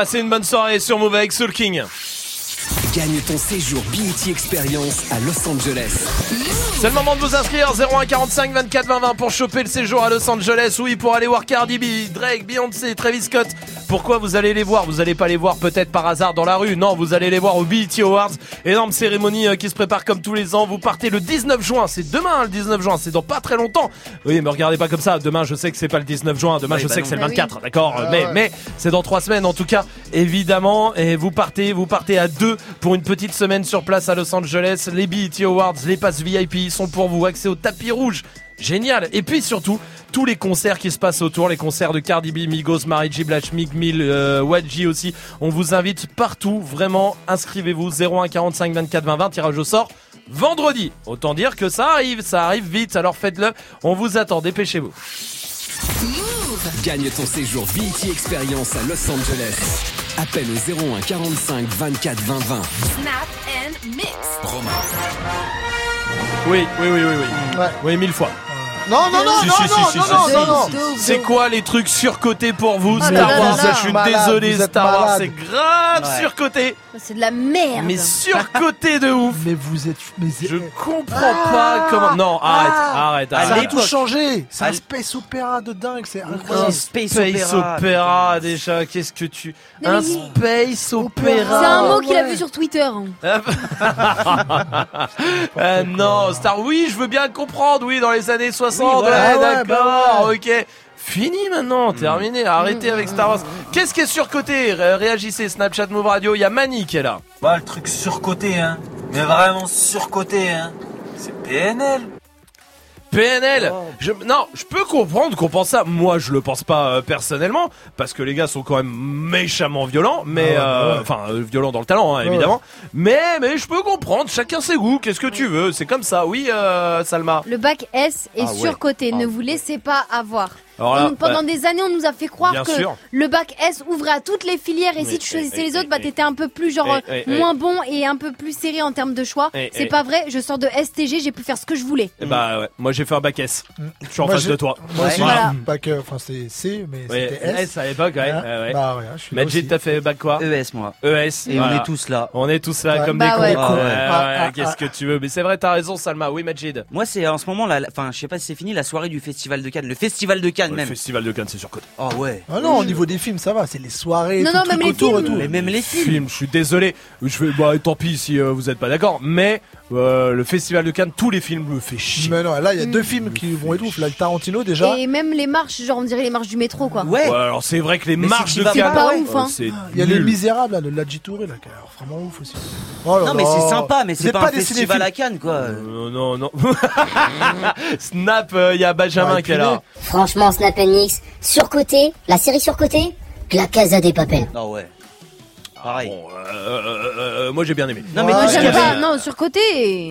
Passez une bonne soirée sur Move avec Gagne ton séjour Beauty Experience à Los Angeles. C'est le moment de vous inscrire 0145 24 20 pour choper le séjour à Los Angeles. Oui, pour aller voir Cardi B, Drake, Beyoncé, Travis Scott pourquoi vous allez les voir? Vous allez pas les voir peut-être par hasard dans la rue? Non, vous allez les voir au BET Awards. Énorme cérémonie euh, qui se prépare comme tous les ans. Vous partez le 19 juin. C'est demain hein, le 19 juin. C'est dans pas très longtemps. Oui, mais regardez pas comme ça. Demain, je sais que c'est pas le 19 juin. Demain, je bah sais que c'est le bah 24. D'accord? Ah mais mais c'est dans trois semaines en tout cas. Évidemment. Et vous partez, vous partez à deux pour une petite semaine sur place à Los Angeles. Les BET Awards, les passes VIP sont pour vous. Accès au tapis rouge génial. Et puis surtout, tous les concerts qui se passent autour, les concerts de Cardi B, Migos, Mary J, Blatch, Mig Mill, euh, Wadji aussi. On vous invite partout, vraiment, inscrivez-vous 01 45 24 20 tirage au sort vendredi. Autant dire que ça arrive, ça arrive vite, alors faites-le, on vous attend, dépêchez-vous. Gagne ton séjour BT Experience à Los Angeles. Appelle au 01 45 24 20 Snap and mix. Romain. Oui, oui, oui, oui, oui. Oui, mille fois. Non, non, non, si, non, si, non, si, non, non, non, non, C'est quoi les trucs surcotés pour vous, ah, Star Wars Je suis désolé, Star Wars, c'est grave ouais. surcoté. C'est de la merde. Mais surcoté de ouf. Mais vous êtes. Mais je comprends ah, pas comment. Non, arrête, ah, arrête, arrête. Ça a tout changé. C'est un space opéra de dingue, c'est incroyable. Un space, opéra déjà. Qu'est-ce que tu. Un space opéra. C'est un mot qu'il a vu sur Twitter. Hein. Euh, non, Star. Oui, je veux bien comprendre. Oui, dans les années 60. D'accord, ah, ok. Fini maintenant, hmm. terminé, arrêtez avec hmm. Star Wars. Qu'est-ce qui est surcoté? Réagissez, Snapchat Move Radio, il y a Mani qui est là. Bah, le truc surcoté, hein. Mais vraiment surcoté, hein. C'est PNL. PNL. Oh. Je, non, je peux comprendre qu'on pense ça. Moi, je le pense pas euh, personnellement parce que les gars sont quand même méchamment violents, mais ah euh, enfin euh, violents dans le talent hein, évidemment. Mais mais je peux comprendre. Chacun ses goûts. Qu'est-ce que tu veux? C'est comme ça. Oui, euh, Salma. Le bac S est ah surcoté, ne ah vous laissez pas avoir. Alors bah, pendant des années, on nous a fait croire que le bac S ouvrait à toutes les filières et si tu choisissais eh, les eh, autres, bah eh, t'étais un peu plus genre euh, moins bon et un peu plus serré en termes de choix. C'est pas vrai, je sors de STG, j'ai pu faire ce que je voulais. Bah ouais, moi j'ai fait un bac S. Mm. Je suis en face de toi. Moi aussi, voilà. un bac, euh, enfin c'est C, mais c'était S. S à l'époque, ouais. Hein. ouais. Bah ouais, hein, je suis Majid, t'as fait bac quoi ES moi. ES. Et on est tous là. On est tous là comme bah des cons. Ah, ah, qu'est-ce ah. que tu veux Mais c'est vrai, t'as raison Salma. Oui Majid. Moi c'est en ce moment enfin je sais pas si c'est fini la soirée du festival de Cannes. Le festival de Cannes le festival de Cannes, c'est surcoté. Ah ouais. Ah non, au niveau des films, ça va. C'est les soirées, non, tout non, truc et tout. Mais même les films. films je suis désolé. Je vais, bah, tant pis si euh, vous n'êtes pas d'accord. Mais euh, le Festival de Cannes, tous les films me fait chier. Mais non, là, il y a deux mm. films qui vont être ouf. Là, le Tarantino déjà. Et même les marches, genre on dirait les marches du métro, quoi. Ouais. ouais alors c'est vrai que les marches de Cannes, pas ouf, euh, hein. Ah, il y a Les nul. Misérables, là, de là, qui a l'air vraiment ouf aussi. Oh non, mais c'est sympa, mais c'est pas, un des festival cinéphiles. à Cannes, quoi. Euh, non, non, non. Snap, il y a Benjamin qui est là. Franchement, Snap Nix, surcoté, la série surcotée, la Casa des Papels. Ah ouais. Ah, Pareil. Bon, euh, euh, euh, moi j'ai bien aimé. Non, mais moi j'aime pas. Non, sur côté.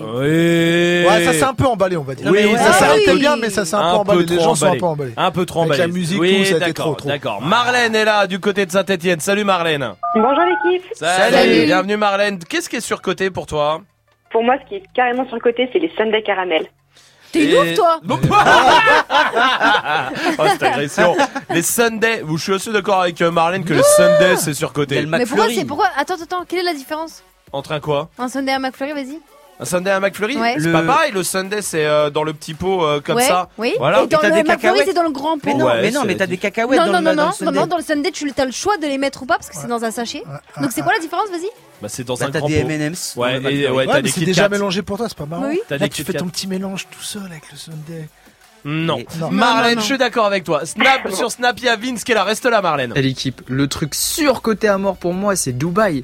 Oui. Ouais, ça s'est un peu emballé, on va dire. Oui, ça s'est oui. bien, mais ça s'est un, peu emballé. Les gens sont un peu emballés. Un peu trop emballés. Avec la musique, oui, tout, ça a été trop, trop. D'accord. Marlène est là, du côté de Saint-Etienne. Salut Marlène. Bonjour l'équipe. Salut. Bienvenue Marlène. Qu'est-ce qui est surcoté pour toi? Pour moi, ce qui est carrément surcoté, c'est les sundae caramel. T'es une ouf, toi Non Oh, cette agression. Les Sunday, je suis aussi d'accord avec euh, Marlène que les Sunday, c'est surcoté. Mais pourquoi c'est pourquoi Attends, attends, quelle est la différence? Entre un quoi? Un Sunday à McFlurry, vas-y. Un Sunday à McFlurry? Ouais. C'est pas pareil, le Sunday, c'est euh, dans le petit pot euh, comme Ouais, ça. Oui. Voilà. Et dans le McFlurry, c'est dans le grand pot. Mais non, mais non, mais t'as des cacahuètes non, non, non, non, le non, dans le Sunday, tu as le choix de les mettre ou pas parce que c'est dans un sachet. Donc c'est quoi la différence, vas-y bah, c'est dans Là, un t'as grand des pot. M&M's. Ouais, et, ouais, t'as des c'est déjà mélangé pour toi, c'est pas marrant. Oui. T'as Là, des tu fais ton petit mélange tout seul avec le Sunday. Non. Non. Marlène, je suis d'accord avec toi. Snap sur Snap, il Vince qui est. Reste là, Marlène. à l'équipe. Le truc surcoté à mort pour moi, c'est Dubaï.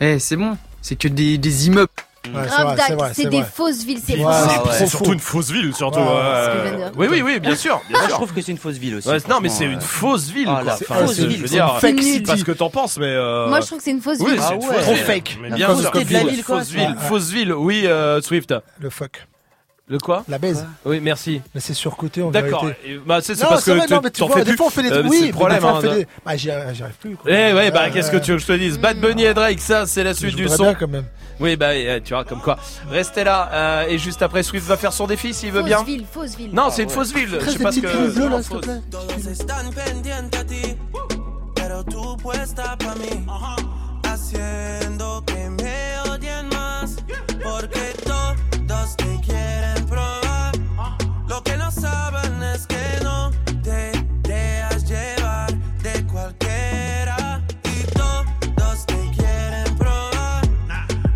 Eh, c'est bon, c'est que des, des immeubles. Ouais, c'est des fausses villes, c'est C'est surtout une fausse ville, surtout. Euh, oui, oui, oui, bien sûr. Bien je trouve que c'est une fausse ville aussi. non, mais c'est une fausse ville. Ah, fausse ville. Je veux pas ce que t'en penses, mais. Euh, Moi, je trouve que c'est une fausse ville. Ah trop fake. Bien fausse ville, fausse ville, oui, euh, Swift. Le fuck. Le quoi La baise. Oui, merci. Mais c'est surcoté en D'accord. vérité. D'accord. Bah, c'est, c'est parce c'est vrai, que non, mais tu vois, fais des plus. fois on fait des trucs. Euh, oui, problème. Des fois, hein, des... Bah, j'y arrive plus. Quoi. Eh ouais, bah, euh... qu'est-ce que euh, tu veux que je te dise Bad hmm. Bunny et Drake, ça, c'est la suite je du son. Bien, quand même. Oui, bah, euh, tu vois, comme quoi. Restez là. Euh, et juste après, Swift va faire son défi s'il veut bien. Fausse ville, fausse ville. Non, c'est une fausse ville. Je sais pas ce que. Haciendo que me odien más, porque todos te quieren. Saben es que no te dejas llevar de cualquiera. Y todos te quieren probar.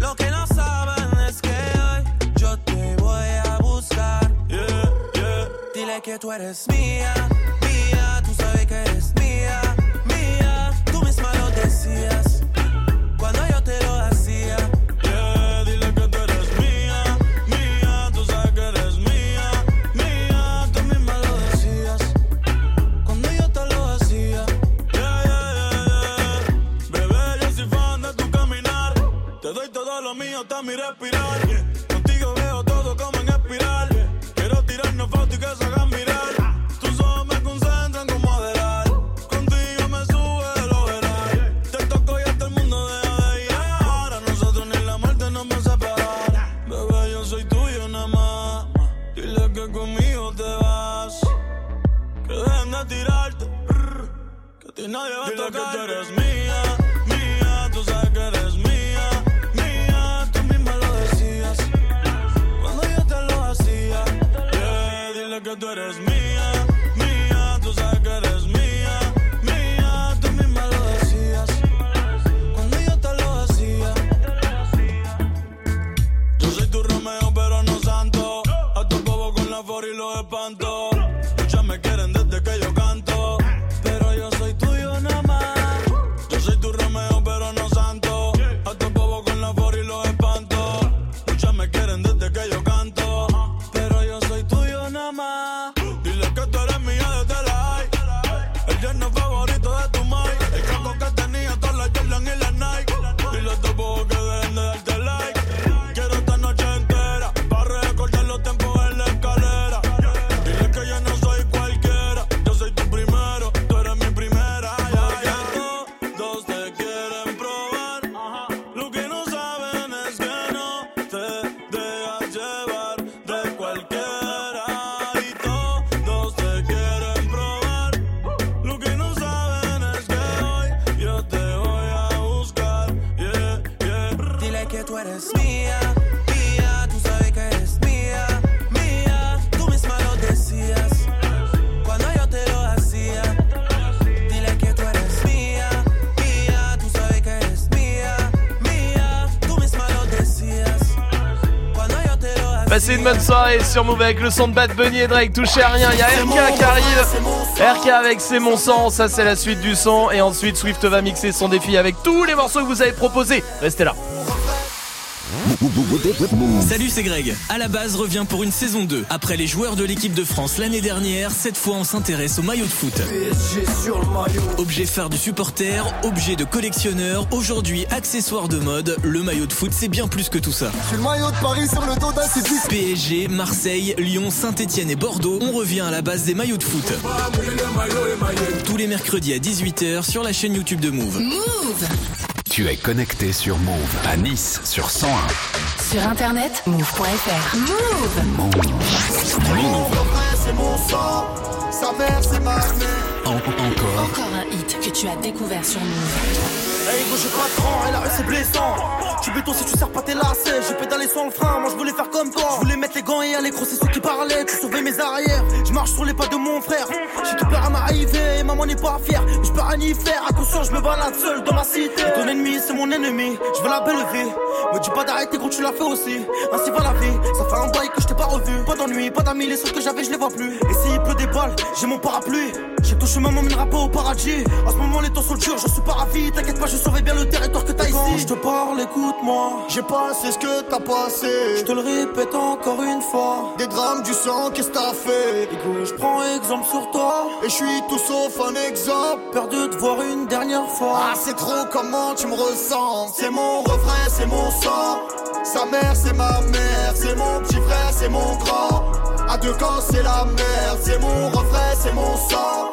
Lo que no saben es que hoy yo te voy a buscar. Dile que tú eres mía, mío hasta mi respirar. Contigo veo todo como en espiral. Quiero tirarnos fotos y que se hagan mirar. Tus ojos me concentran como adelar. Contigo me sube el overall. Te toco y hasta el mundo deja de llegar. A nosotros ni la muerte nos va a separar. Bebé, yo soy tuyo nada más. Dile que conmigo te vas. Que dejen de tirarte. brr, Que a ti nadie va a tocar. que tú eres mía, sur Move avec le son de Bad Bunny et Drake. Touchez à rien, il y a RK qui arrive. RK avec C'est mon sang, ça c'est la suite du son. Et ensuite, Swift va mixer son défi avec tous les morceaux que vous avez proposés. Restez là. Salut, c'est Greg. À la base revient pour une saison 2. Après les joueurs de l'équipe de France l'année dernière, cette fois on s'intéresse au maillot de foot. Objet phare du supporter, objet de collectionneur, aujourd'hui accessoire de mode, le maillot de foot c'est bien plus que tout ça. Le maillot de Paris sur le dos. PSG, Marseille, Lyon, Saint-Etienne et Bordeaux, on revient à la base des maillots de foot. Tous les mercredis à 18h sur la chaîne YouTube de Move. Move Tu es connecté sur Move à Nice sur 101. Sur internet, move.fr. Move C'est mon sang, sa mère c'est ma mère. encore. Encore un tu as découvert sur Move. Hey j'ai pas cran et la rue c'est blessant. Tu béton si tu sers pas tes lacets. J'ai pédalé sans le frein, moi je voulais faire comme toi. Je voulais mettre les gants et aller crosser ceux qui parlaient. Tu sauvais mes arrières, je marche sur les pas de mon frère. J'ai tout peur à m'arriver, maman n'est pas fière. Je peux rien y faire, attention je me balade seul dans ma cité. Ton ennemi c'est mon ennemi, je veux la belle vie. Me dis pas d'arrêter gros tu l'as fait aussi. Ainsi va la vie, ça fait un bail que je t'ai pas revu. Pas d'ennui, pas d'amis, les seuls que j'avais je les vois plus. Et s'il pleut des balles, j'ai mon parapluie. J'ai touché maman mènera pas au paradis moment les temps sont durs, je suis pas ravi T'inquiète pas je surveille bien le territoire que t'as ici Quand je te parle écoute-moi J'ai passé ce que t'as passé. Je te le répète encore une fois Des drames, du sang, qu'est-ce que t'as fait? Écoute, je prends exemple sur toi Et je suis tout sauf un exemple. Peur de te voir une dernière fois Ah, c'est trop comment tu me ressens? C'est mon refrain, c'est mon sang. Sa mère, c'est ma mère. C'est mon petit frère, c'est mon grand. À deux camps, c'est la merde. C'est mon refrain, c'est mon sang.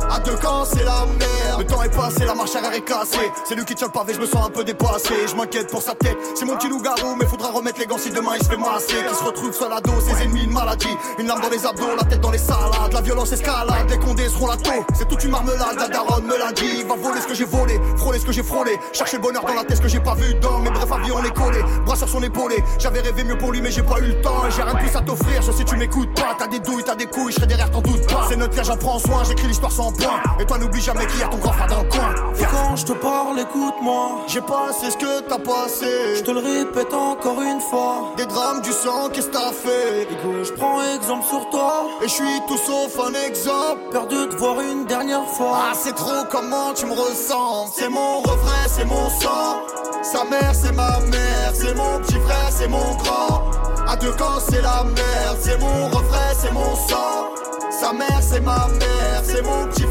À deux camps, c'est la merde. Le temps est passé, la marche arrière est cassée. C'est lui qui tient le pavé, je me sens un peu dépassé. Je m'inquiète pour sa tête, c'est mon petit loup-garou, mais faudra remettre les gants si demain il se fait masser. Qui se retrouve seul à dos, ses ennemis, une maladie. Une lame dans les abdos, la tête dans les salades. La violence escalade, les condés seront la taux. C'est toute une marmelade, la daronne me l'a dit. Va voler ce que j'ai volé, frôler ce que j'ai frôlé. Chercher le bonheur dans la tête, ce que j'ai pas vu dans. Mais bref, avis, on est collé. Bras sur son épaulé. J'avais rêvé mieux pour lui, mais j'ai pas eu le temps. Et j'ai rien de plus à t'offrir, sauf si tu m'écoutes pas. T'as des douilles, t'as des couilles, je serai derrière, t'en doute pas. C'est notre cas, j'en prends soin, j'écris l'histoire sans point. Et toi, n'oublie jamais qu'il y a ton grand frère dans le coin. Et quand je te parle, écoute-moi. J'ai passé ce que t'as passé. Je te le répète encore une fois. Des drames, du sang, qu'est-ce que t'as fait? Je prends exemple sur toi. Et je suis tout sauf un exemple. Perdu de voir une dernière fois. Ah, c'est trop comment tu me ressens? C'est mon refrain, c'est mon sang. Sa mère, c'est ma mère. C'est mon petit frère, c'est mon grand. À deux camps, c'est la merde. C'est mon refrain, c'est mon sang. Sa mère, c'est ma mère. C'est mon petit frère,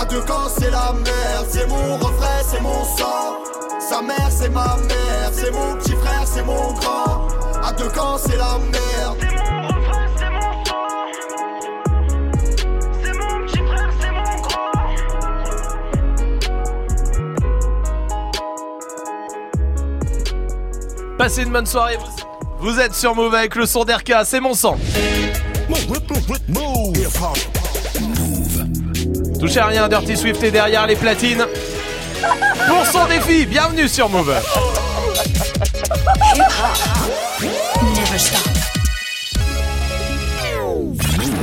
À deux camps, c'est la merde. C'est mon refrain, c'est mon sang. Sa mère, c'est ma mère. C'est mon petit frère, c'est mon grand. À deux camps, c'est la merde. C'est mon refrain, c'est mon sang. C'est mon petit frère, c'est mon grand. Passez une bonne soirée. Vous, vous êtes sur Move avec le son d'RK, c'est mon sang. Touchez à rien, Dirty Swift est derrière les platines. Pour son défi, bienvenue sur Move.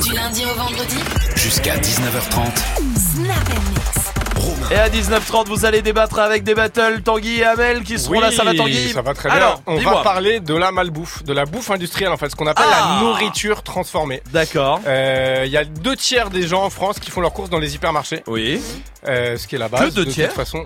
Du lundi au vendredi, Jusqu'à 19h30. Snap Et à 19h30, vous allez débattre avec des battles Tanguy et Amel qui seront là. Ça va Tanguy Ça va très Alors, bien. On va parler de la malbouffe, de la bouffe industrielle en fait, ce qu'on appelle Ah. la nourriture transformée. D'accord. Euh, Il y a deux tiers des gens en France qui font leurs courses dans les hypermarchés. Oui. Euh, ce qui est la base. Que deux de tiers toute façon.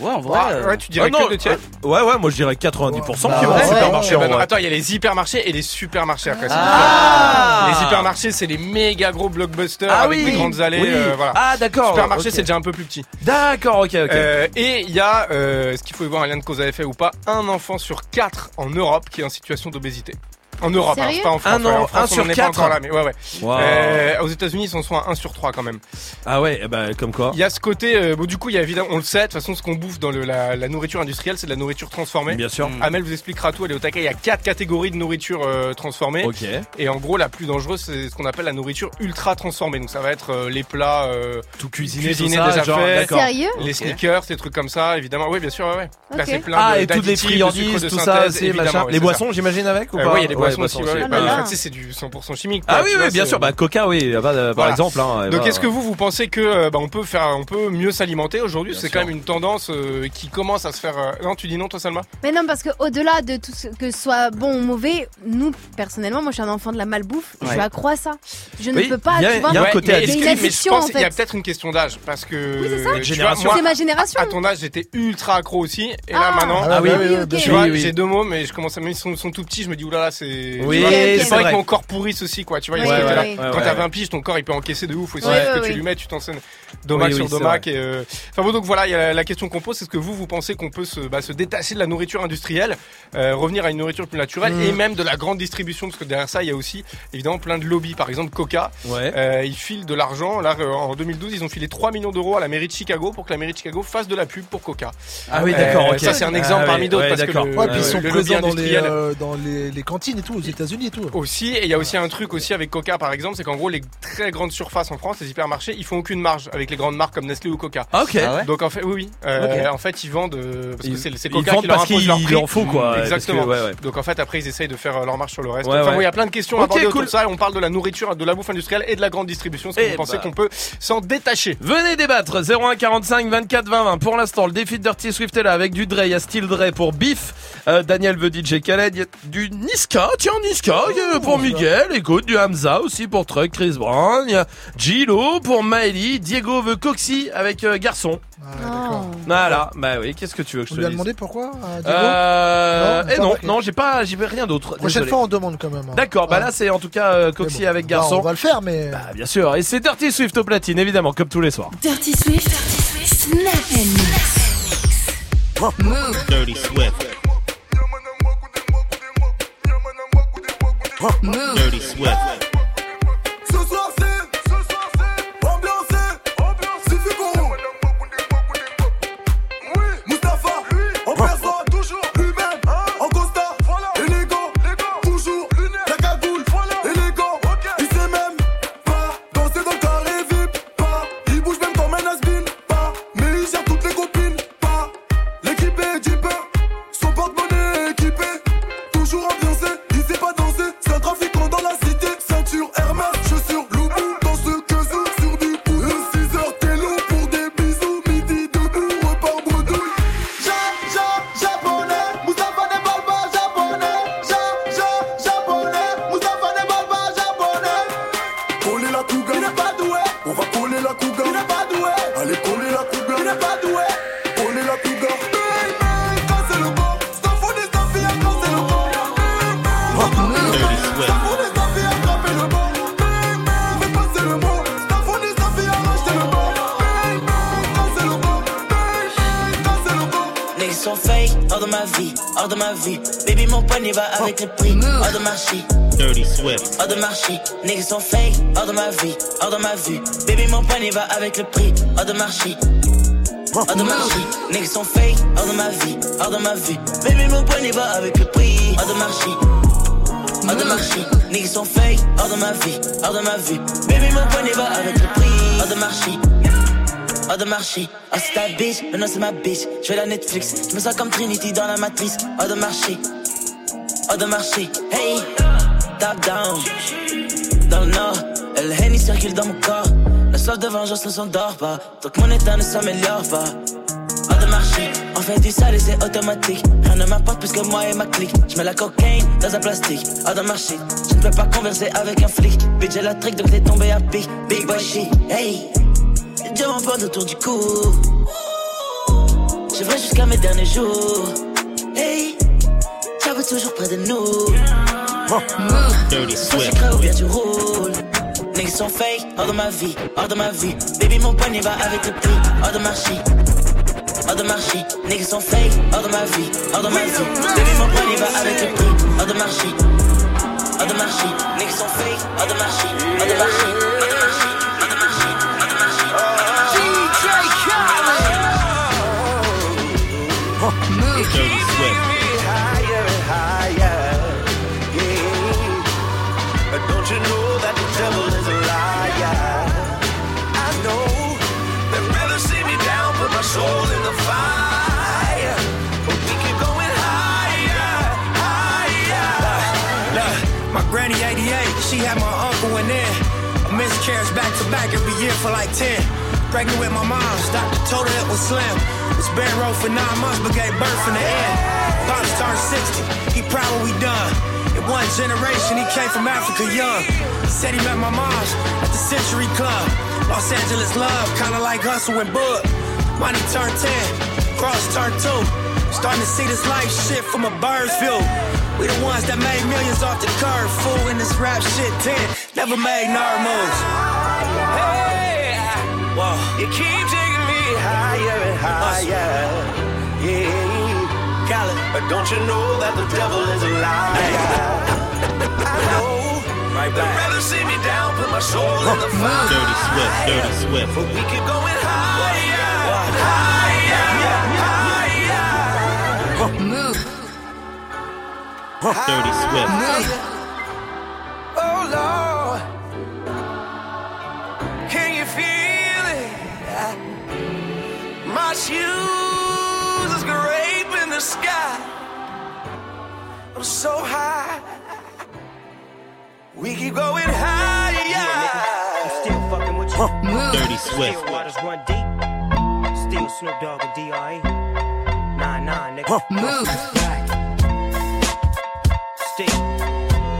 Ouais, en vrai. Ouais, euh, ouais, tu dirais Ah non, que deux tiers. euh, ouais, ouais, moi je dirais 90% Bah qui vont au ouais. supermarché. Ben non, attends, il y a les hypermarchés et les supermarchés après. Ah. Les hypermarchés, c'est les méga gros blockbusters Ah avec oui. des grandes allées. Oui. euh, voilà. Ah, d'accord, Supermarché, ok. c'est déjà un peu plus petit. D'accord, ok, ok. Euh, et il y a, euh, ce qu'il faut y voir un lien de cause à effet ou pas, un enfant sur quatre en Europe qui est en situation d'obésité. En Europe, c'est pas en France. Un ouais, en- en France, un sur pas quatre encore là, mais ouais, ouais. Wow. Euh, aux États-Unis, ils sont soit à 1 sur 3 quand même. Ah ouais, eh ben, comme quoi. Il y a ce côté, euh, bon, du coup, il y a évidemment, on le sait, de toute façon, ce qu'on bouffe dans le- la, la nourriture industrielle, c'est de la nourriture transformée. Bien sûr. Amel vous expliquera tout, elle est au taquet. Il y a quatre catégories de nourriture euh, transformée. Ok. Et en gros, la plus dangereuse, c'est ce qu'on appelle la nourriture ultra transformée. Donc, ça va être euh, les plats euh, tout cuisinés, cuisinés tout ça, déjà genre. Sérieux les sneakers, des trucs comme ça, évidemment. Oui, bien sûr, ouais. ouais. Là, c'est plein Ah, de- et toutes les friandises, tout ça, c'est machin. Les boissons, j'imagine, avec ou pas Ah. Bah, c'est du 100% chimique. Ah oui, tu oui, vois, bien sûr. Bah, Coca, oui, bah, par Voilà. exemple. hein, Donc bah, est-ce que vous vous pensez que euh, bah, on peut faire on peut mieux s'alimenter aujourd'hui? C'est quand même une tendance euh, qui commence à se faire euh, Non, tu dis non toi Salma? Mais non, parce que au-delà de tout ce que ce soit bon ou mauvais, nous, personnellement, moi je suis un enfant de la malbouffe, je Ouais. accrois à ça. Je ne peux pas, il y a- tu vois. il y a un côté addiction y peut-être une question d'âge parce que c'est Génération. ma génération. À ton âge, j'étais ultra accro aussi et là maintenant Ah j'ai deux mots mais je commence à même ils sont, sont tout petits, je me dis oulala, c'est Oui, c'est vrai vrai. que mon corps pourrisse aussi quoi, tu vois, il y a Oui, ce côté-là. oui, oui. quand Ouais, t'as ouais. 20 piges, ton corps il peut encaisser de ouf aussi, Ouais, ce que ouais, tu lui mets, tu t'enseignes domac Oui, sur domac et euh, enfin bon donc voilà, il y a la question qu'on pose, c'est ce que vous vous pensez qu'on peut se bah, se détacher de la nourriture industrielle, euh, revenir à une nourriture plus naturelle Mm. et même de la grande distribution parce que derrière ça, il y a aussi évidemment plein de lobbies, par exemple Coca Ouais. euh, ils filent de l'argent. Là, euh, en 2012, ils ont filé 3 millions d'euros à la mairie de Chicago pour que la mairie de Chicago fasse de la pub pour Coca. Ah oui, d'accord, ok. Ça, c'est un exemple Ah parmi oui, d'autres ouais, parce que d'accord. le, Ouais, puis ils sont le présents dans les, industriel. dans les, les cantines et tout, aux États-Unis et tout. Aussi, et il y a aussi un truc aussi avec Coca par exemple, c'est qu'en gros les très grandes surfaces en France, les hypermarchés, ils font aucune marge avec les grandes marques comme Nestlé ou Coca. Ah, ok. Ah ouais Donc en fait, oui, oui. Euh. En fait, ils vendent euh, parce Ils- que c'est c'est ils Coca vendent qui leur parce impose leur prix. en faut, quoi, Exactement. parce que, ouais, ouais. Donc en fait, après, ils essayent de faire euh, leur marche sur le reste. Ouais, enfin, ouais. bon, il y a plein de questions Ok, abordées autour cool. de ça. Et on parle de la nourriture, de la bouffe industrielle et de la grande distribution. Est-ce que Eh vous pensez bah. qu'on peut s'en détacher Venez débattre 01 45 24 20 20 Pour l'instant le défi de Dirty Swift est là avec du Dre Il y a Steel Dre pour Beef euh, Daniel veut DJ Khaled Il y a du Niska tiens, Niska euh, pour Miguel, écoute, du Hamza aussi pour Truck, Chris Brown, il y a Gilo pour Maëlie, Diego veut Coxy avec euh, garçon. Voilà, bah oui, qu'est-ce que tu veux que je On te lui a demandé pourquoi à Diego Euh, Non, et pas non, non, j'ai pas, j'ai rien d'autre. Prochaine fois, on demande quand même. hein. D'accord, bah Ah. là c'est en tout cas euh, Coxy avec Bah, garçon. on va le faire, mais. Bah, bien sûr, et c'est Dirty Swift au platine, évidemment, comme tous les soirs. Dirty Swift, Snap and Mix. Move. Dirty Swift. Dirty Swift. Sont fake, hors de ma vie, hors de ma vue. Baby, mon poignet va avec le prix, hors de marché. Hors de marché, niggas sont fake, hors de ma vie, hors de ma vue. Baby, mon poignet va avec le prix, hors de marché. Hors de marché, niggas sont fake, hors de ma vie, hors de ma vue. Baby, mon poignet va avec le prix, hors de marché. Hors de marché, oh c'est ta bitch, non c'est ma bitch. Je vais la Netflix, je me sens comme Trinity dans la matrice. Hors de marché, hors de marché, hey, top down. Dans le nord, le Henny circule dans mon corps. La soif de vengeance ne s'endort pas, tant que mon état ne s'améliore pas. Hors de marché, on fait du sale et c'est automatique. Rien ne m'importe plus que moi et ma clique. Je mets la cocaïne dans un plastique. Hors de marché, je ne peux pas converser avec un flic. Bitch, j'ai la trick donc t'es tombé à pic. Big boy shit, hey. Dieu m'emporte autour du cou. Je vais jusqu'à mes derniers jours. Hey, j'avoue toujours près de nous. Dirty Swift. secret ou bien tu roules. Niggas sont fake, hors de ma vie, hors de ma vie. Baby, mon poignet va avec le prix, hors de marché. Hors de marché, niggas sont fake, hors de ma vie, hors de ma vie. Baby, mon poignet va avec le prix, hors de marché. Hors de marché, niggas sont fake, hors de marché, hors de marché, hors de marché, she had my uncle in there. A miscarriage back to back every year for like 10. Pregnant with my mom's, doctor told her it was slim. Was bed row for nine months, but gave birth in the end. Pops turned 60, he we done. In one generation, he came from Africa young. Said he met my mom's at the Century Club. Los Angeles love, kinda like Hustle and Bud. Money turned 10, cross turned 2. Starting to see this life shit from a bird's view. We the ones that made millions off the curve, fool in this rap shit 10. Never made nerd moves. Hey, Whoa. you keep taking me higher and higher. Yeah, Khaled. but don't you know that the devil is a liar? I know. Right They'd rather see me down, put my soul in the fire. Dirty Swift. Dirty Swift. But we keep going higher, higher, Dirty Swift. Oh Lord, can you feel it? My shoes is scraping the sky. I'm so high. We keep going higher. Still fucking with you. Move. Dirty Swift. Still waters run deep. Still Snoop Dogg and D.R.E. Nah, nah, nigga. Move.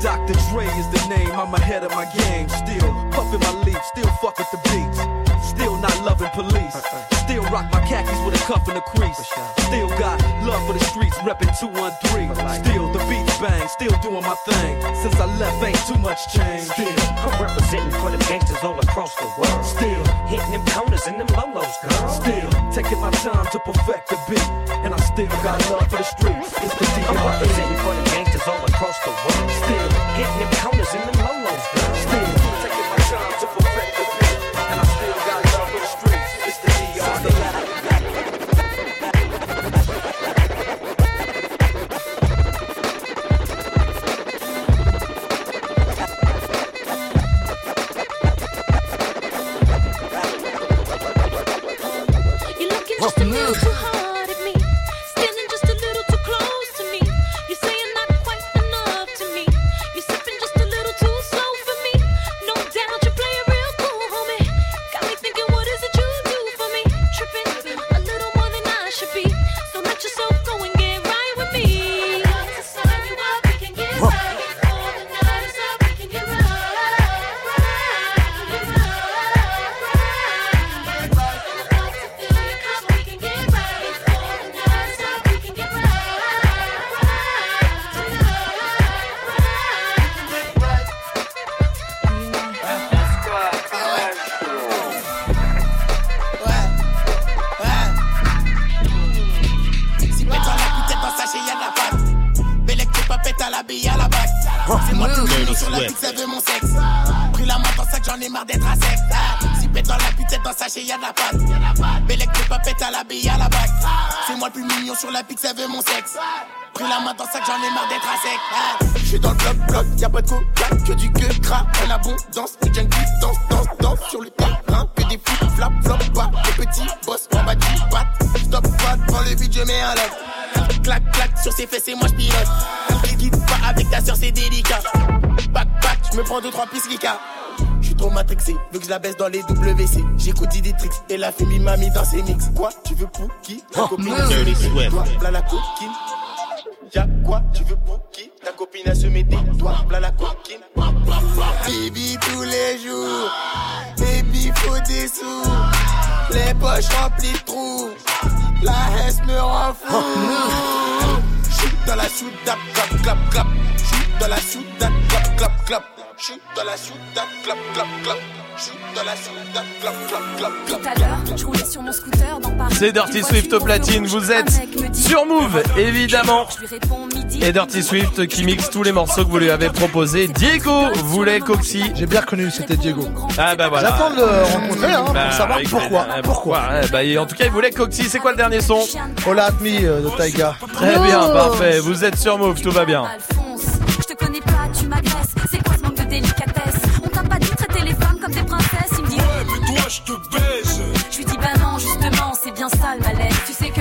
Dr. Dre is the name, I'm ahead of my game. Still puffin' my leaf, still fuck with the beats. Still not loving police. Still rock my khakis with a cuff and a crease. Still got love for the streets, reppin' 213. Still the beats bang, still doing my thing. Since I left, ain't too much change. Still, I'm representing for them gangsters all across the world. Still hitting them corners and them lolos, girl. Still taking my time to perfect the beat, and I still got love for the streets. It's the I'm representing for them gangsters all across the world. Still hitting them corners and them la baisse dans les WC J'écoute Didétrix et la fille m'a mis dans ses mix. Quoi tu veux pour qui? Ta copine elle se Dirty met des doigts, la coquine. Y'a quoi tu veux pour qui? Ta copine elle se met des doigts, la coquine. Baby tous les jours Baby faut des sous. Les poches remplies de trous. La hesse me rend fou. J'suis dans la soudade, clap clap clap J'suis dans la soudade, clap clap clap. J'suis dans la clap clap clap dans clap clap clap Paris. C'est Dirty Swift au platine, vous êtes sur Move, évidemment. Et Dirty Swift qui mixe tous les morceaux que vous lui avez proposés. Diego voulait Coxy. J'ai bien reconnu, c'était Diego. Ah bah voilà. J'attends de le rencontrer hein, Bah, pour savoir avec- pourquoi. euh, pourquoi ouais, bah, et En tout cas, il voulait Coxy. C'est quoi le dernier son? Hola at me euh, de Taiga. Très bien, parfait. Vous êtes sur Move, tout va bien. Connais pas, tu m'agresses. C'est quoi ce manque de délicatesse? On t'a pas dit traiter les femmes comme des princesses Il me dit ouais, mais toi je te baise. Je lui dis bah non, justement, c'est bien ça le malaise. Tu sais que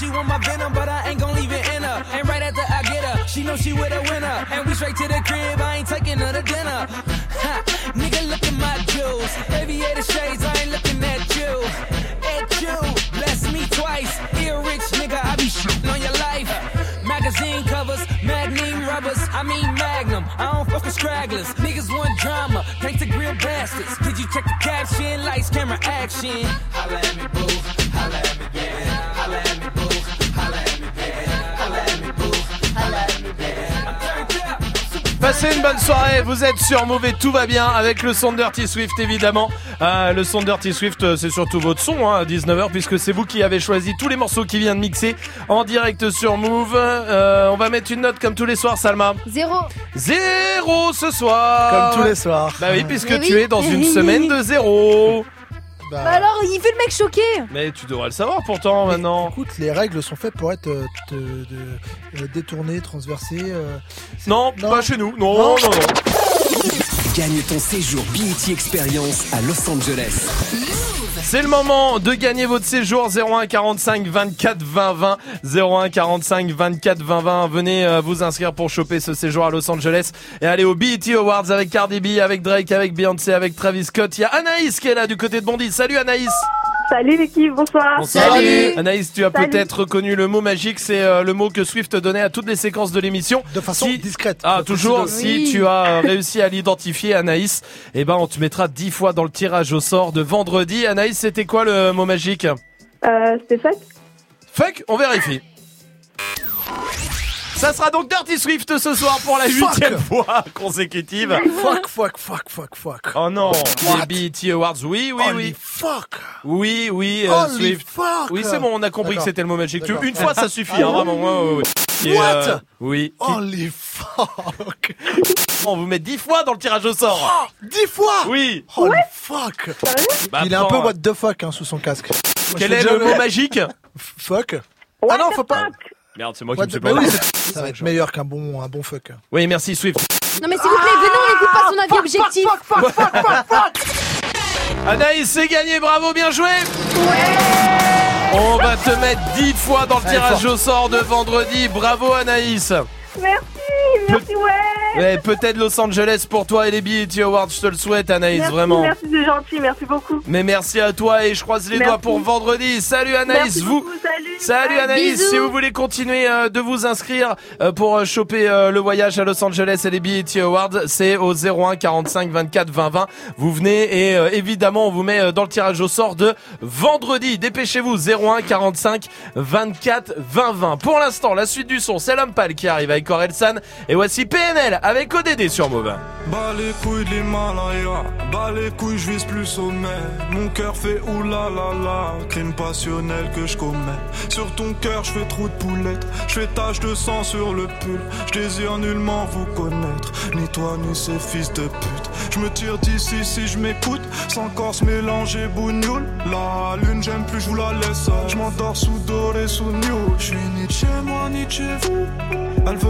she want my venom, but I ain't gon' leave it in her. And right after I get her, she know she with a winner. And we straight to the crib, I ain't taking her to dinner. Ha, nigga, look at my jewels. Aviator shades, I ain't looking at you. At you, bless me twice. Ear rich nigga, I be shitting on your life. magazine covers, magnum rubbers, I mean magnum. I don't fuck with stragglers. Niggas want drama, thanks to grill bastards. Did you check the caption? Lights, camera, action. Holla at me, boo. Holla at me, yeah. Holla at me, boo. Passez une bonne soirée, vous êtes sur Mauvais, tout va bien avec le son de Dirty Swift évidemment. Euh, le son de Dirty Swift, euh, c'est surtout votre son hein, à 19h puisque c'est vous qui avez choisi tous les morceaux qui viennent de mixer en direct sur Move. Euh, on va mettre une note comme tous les soirs, Salma. Zéro. Zéro ce soir. Comme tous les soirs. Bah oui, puisque Mais tu oui. es dans une semaine de zéro. Bah, Bah alors, il fait le mec choqué. Mais tu devrais le savoir pourtant maintenant. Écoute, les règles sont faites pour être euh, te- de- euh, détournées, transversées. euh, c'est- Non, pas chez nous. Non, non, non. Gagne ton séjour BET Experience à Los Angeles. C'est le moment de gagner votre séjour 01 45 24 20 20 01 45 24 20 20 venez euh, vous inscrire pour choper ce séjour à Los Angeles et aller au BET Awards avec Cardi B, avec Drake, avec Beyoncé, avec Travis Scott. Il y a Anaïs qui est là du côté de Bondy. Salut Anaïs. Salut l'équipe, bonsoir. Anaïs, tu as Salut. peut-être reconnu le mot magique, c'est euh, le mot que Swift donnait à toutes les séquences de l'émission. De façon discrète. Ah, toujours, si tu as euh, réussi à l'identifier, Anaïs, eh ben, on te mettra 10 fois dans le tirage au sort de vendredi. Anaïs, c'était quoi le mot magique? Euh, c'était fuck Fuck, on vérifie. Ça sera donc Dirty Swift ce soir pour la huitième fois consécutive. Fuck, fuck, fuck, fuck, fuck. Oh non, What? les BET Awards, oui, oui, Holy oui. fuck. Oui, oui, euh, Holy Swift. fuck. Oui, c'est bon, on a compris que c'était le mot magique. Une fois, ça suffit, hein, vraiment. ouais, ouais, ouais. Et, What? euh, Oui. Holy fuck. On vous met 10 fois dans le tirage au sort. Oh, Dix fois Oui. Holy fuck. Bah, Il est un peu what the fuck hein, sous son casque. Quel est le mot magique Fuck. Ah non, faut pas. Merde, c'est moi qui me suis c'est- ça va être meilleur qu'un bon, un bon fuck. Oui, merci Swift. Non mais s'il vous plaît, venez, on n'écoute pas son avis objectif. Anaïs, c'est gagné, bravo, bien joué On va te mettre 10 fois dans le tirage au sort de vendredi. Bravo Anaïs Merci, merci, ouais. Ouais, peut-être Los Angeles pour toi et les BET Awards, je te le souhaite Anaïs, merci, vraiment. Merci, c'est gentil, merci beaucoup. Mais merci à toi et je croise les Merci. doigts pour vendredi. Salut Anaïs, Merci vous. beaucoup, salut. Salut Anaïs, Bisous. si vous voulez continuer euh, de vous inscrire euh, pour euh, choper euh, le voyage à Los Angeles et les BET Awards, c'est au 01 45 24 20 20. Vous venez et évidemment on vous met dans le tirage au sort de vendredi. Dépêchez-vous 01 45 24 20 20. Pour l'instant, la suite du son, c'est l'homme pâle qui arrive avec Orelsan et voici PNL avec ODD sur Move. Bas les couilles de l'Himalaya, bas les couilles, je vise plus sommet. Mon cœur fait oulala la, crime passionnel que je commets. Sur ton cœur, je fais trou de poulette, je fais tache de sang sur le pull. Je désire nullement vous connaître, ni toi ni ces fils de pute. Je me tire d'ici si je m'écoute, sans corse mélanger bougnoule. La lune, j'aime plus, je vous la laisse. Je m'endors sous doré, sous new. Je suis ni de chez moi, ni de chez vous. Elle veut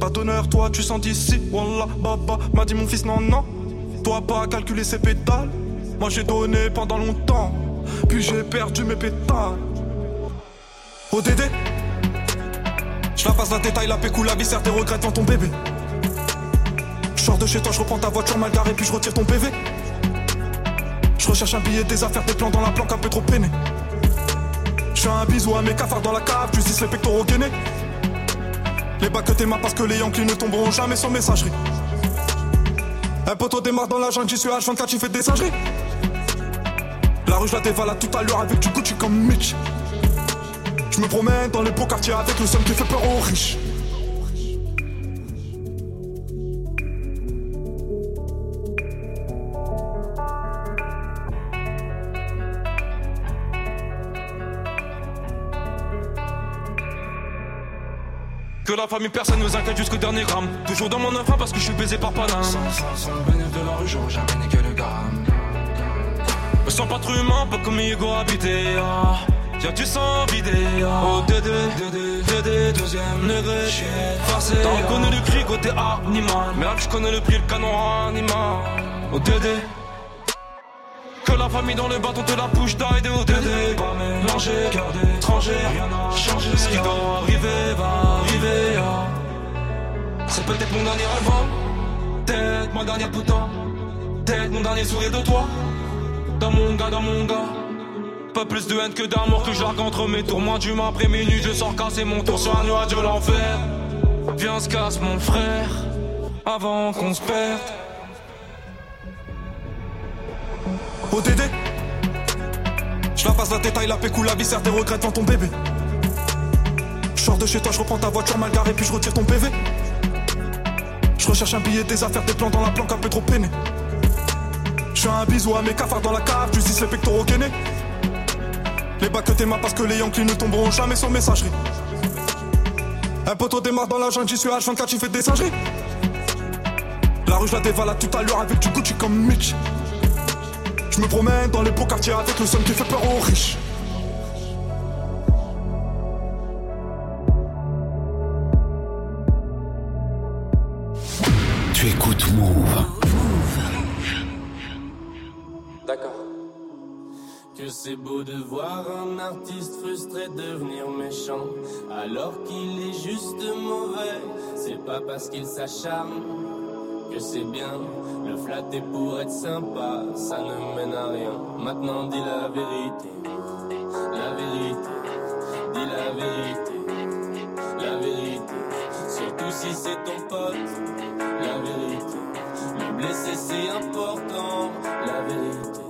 Pas d'honneur, toi tu sens d'ici. Wallah, baba, m'a dit mon fils, non, non. Toi pas calculer ses pétales. Moi j'ai donné pendant longtemps. Puis j'ai perdu mes pétales. ODD Je la passe la détail, la pécou, la viscère, tes regrets ton bébé. Je de chez toi, je reprends ta voiture mal garée, puis je retire ton PV. Je recherche un billet, des affaires, des plans dans la planque, un peu trop peiné. Je fais un bisou à mes cafards dans la cave, tu dis les pectoraux gainés. Les bacs que t'es parce que les Yankees ne tomberont jamais sur messagerie. Un poteau démarre dans la jungle, j'y suis H24, tu fais des singeries. La rue, je la dévalade tout à l'heure avec du Gucci comme Mitch. Je me promène dans les beaux quartiers avec le seum qui fait peur aux riches. La famille personne nous inquiète jusqu'au dernier gramme Toujours dans mon enfant parce que je suis baisé par Paname Sans, sans, sans le bénéfice de la rue j'aurais jamais niqué le gramme Me sens pas trop humain, pas comme Hugo habité ah. Tiens, tu sens vidé. 2 2 2 2 2 deuxième degré. Forcé. T'en connais le cri côté animal. Merde, je connais le prix, le canon animal. 2 2 que la famille dans le bâton te la push d'aide au DD Pas mélangé, cœur d'étranger, rien n'a changé Ce qui doit arriver va C'est peut-être mon dernier album. Peut-être ma dernière putain. Peut-être mon dernier sourire de toi. Dans mon gars, dans mon gars. Pas plus de haine que d'amour que j'argue entre mes tours. Moins d'humain après minuit je sors casser mon tour. Sur un nuage de l'enfer. Viens se casse mon frère. Avant qu'on se perde. ODD Je la passe la détail, la pécou, la viscère, tes regrets devant ton bébé. Je sors de chez toi, je reprends ta voiture mal garée, puis je retire ton PV. Je recherche un billet, des affaires, des plans dans la planque, un peu trop peiné. Je fais un bisou à mes cafards dans la cave, je dis les pectoraux gainés. Les bacs que t'aimas parce que les Yankees ne tomberont jamais sur messagerie. Un poteau démarre dans la jungle, j'y suis H24, j'y fais des singeries. La rue, je la dévalade tout à l'heure avec du Gucci comme Mitch. Je me promène dans les beaux quartiers avec le son qui fait peur aux riches. Que c'est beau de voir un artiste frustré devenir méchant, alors qu'il est juste mauvais. C'est pas parce qu'il s'acharne que c'est bien. Le flatter pour être sympa, ça ne mène à rien. Maintenant dis la vérité, la vérité, dis la vérité, la vérité. Surtout si c'est ton pote, la vérité. Le blesser c'est important, la vérité.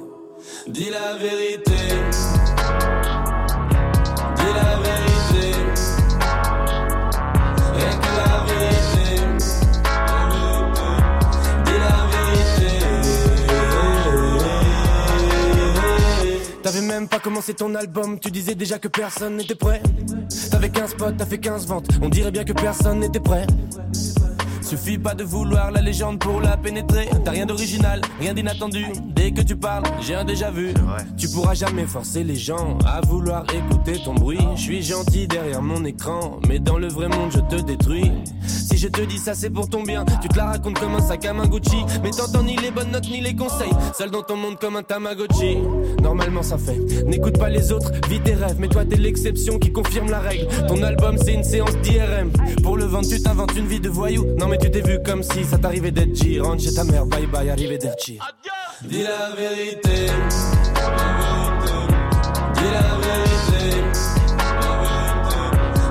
Dis la vérité. Dis la vérité. Rien que la vérité. Dis la vérité. T'avais même pas commencé ton album, tu disais déjà que personne n'était prêt. T'avais 15 potes, t'as fait 15 ventes, on dirait bien que personne n'était prêt. Suffit pas de vouloir la légende pour la pénétrer. T'as rien d'original, rien d'inattendu. Dès que tu parles, j'ai un déjà vu. Tu pourras jamais forcer les gens à vouloir écouter ton bruit. Je suis gentil derrière mon écran, mais dans le vrai monde je te détruis. Si je te dis ça, c'est pour ton bien. Tu te la racontes comme un sac à main Gucci, mais t'entends ni les bonnes notes ni les conseils. Seul dans ton monde comme un Tamagotchi. Normalement ça fait. N'écoute pas les autres, vis tes rêves, mais toi t'es l'exception qui confirme la règle. Ton album c'est une séance d'IRM. Pour le vendre, tu t'inventes une vie de voyou. Non mais tu t'es vu comme si ça t'arrivait d'être G. Rentre chez ta mère, bye bye, arrivé d'être Dis la vérité. Dis la vérité.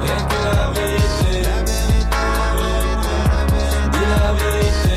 Rien que la vérité. Dis la vérité.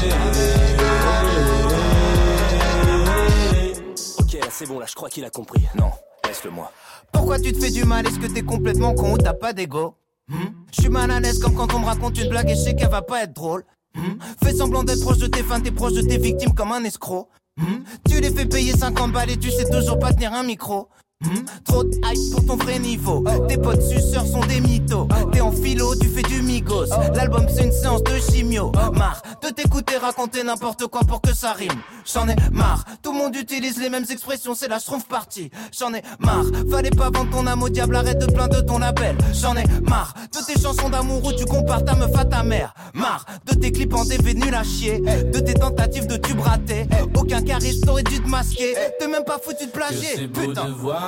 Ok, là c'est bon, là je crois qu'il a compris. Non, laisse-le moi. Pourquoi tu te fais du mal? Est-ce que t'es complètement con ou t'as pas d'ego? Je suis mal à l'aise comme quand on me raconte une blague et je sais qu'elle va pas être drôle. Hmm? Fais semblant d'être proche de tes fans, t'es proche de tes victimes comme un escroc. Hmm? Tu les fais payer 50 balles et tu sais toujours pas tenir un micro. Hmm? Trop de hype pour ton vrai niveau. Tes potes suceurs sont des mythos. T'es en philo, tu fais du migos. L'album c'est une séance de chimio. Marre de t'écouter raconter n'importe quoi pour que ça rime. J'en ai marre. Tout le monde utilise les mêmes expressions, c'est la schtroumpf partie. J'en ai marre. Fallait pas vendre ton âme au diable, arrête de plaindre de ton label. J'en ai marre de tes chansons d'amour où tu compares ta meuf à ta mère. Marre de tes clips en DV nul à chier. De tes tentatives de tube raté. Aucun charisme t'aurait dû te masquer. T'es même pas foutu de plagier. Putain. de voir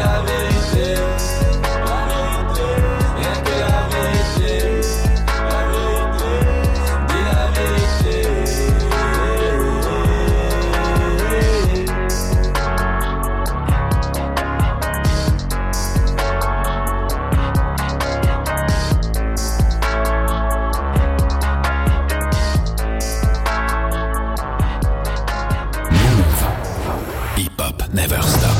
la vérité, rien que la vérité, la vérité, dis la vérité. Hip Hop Never Stop.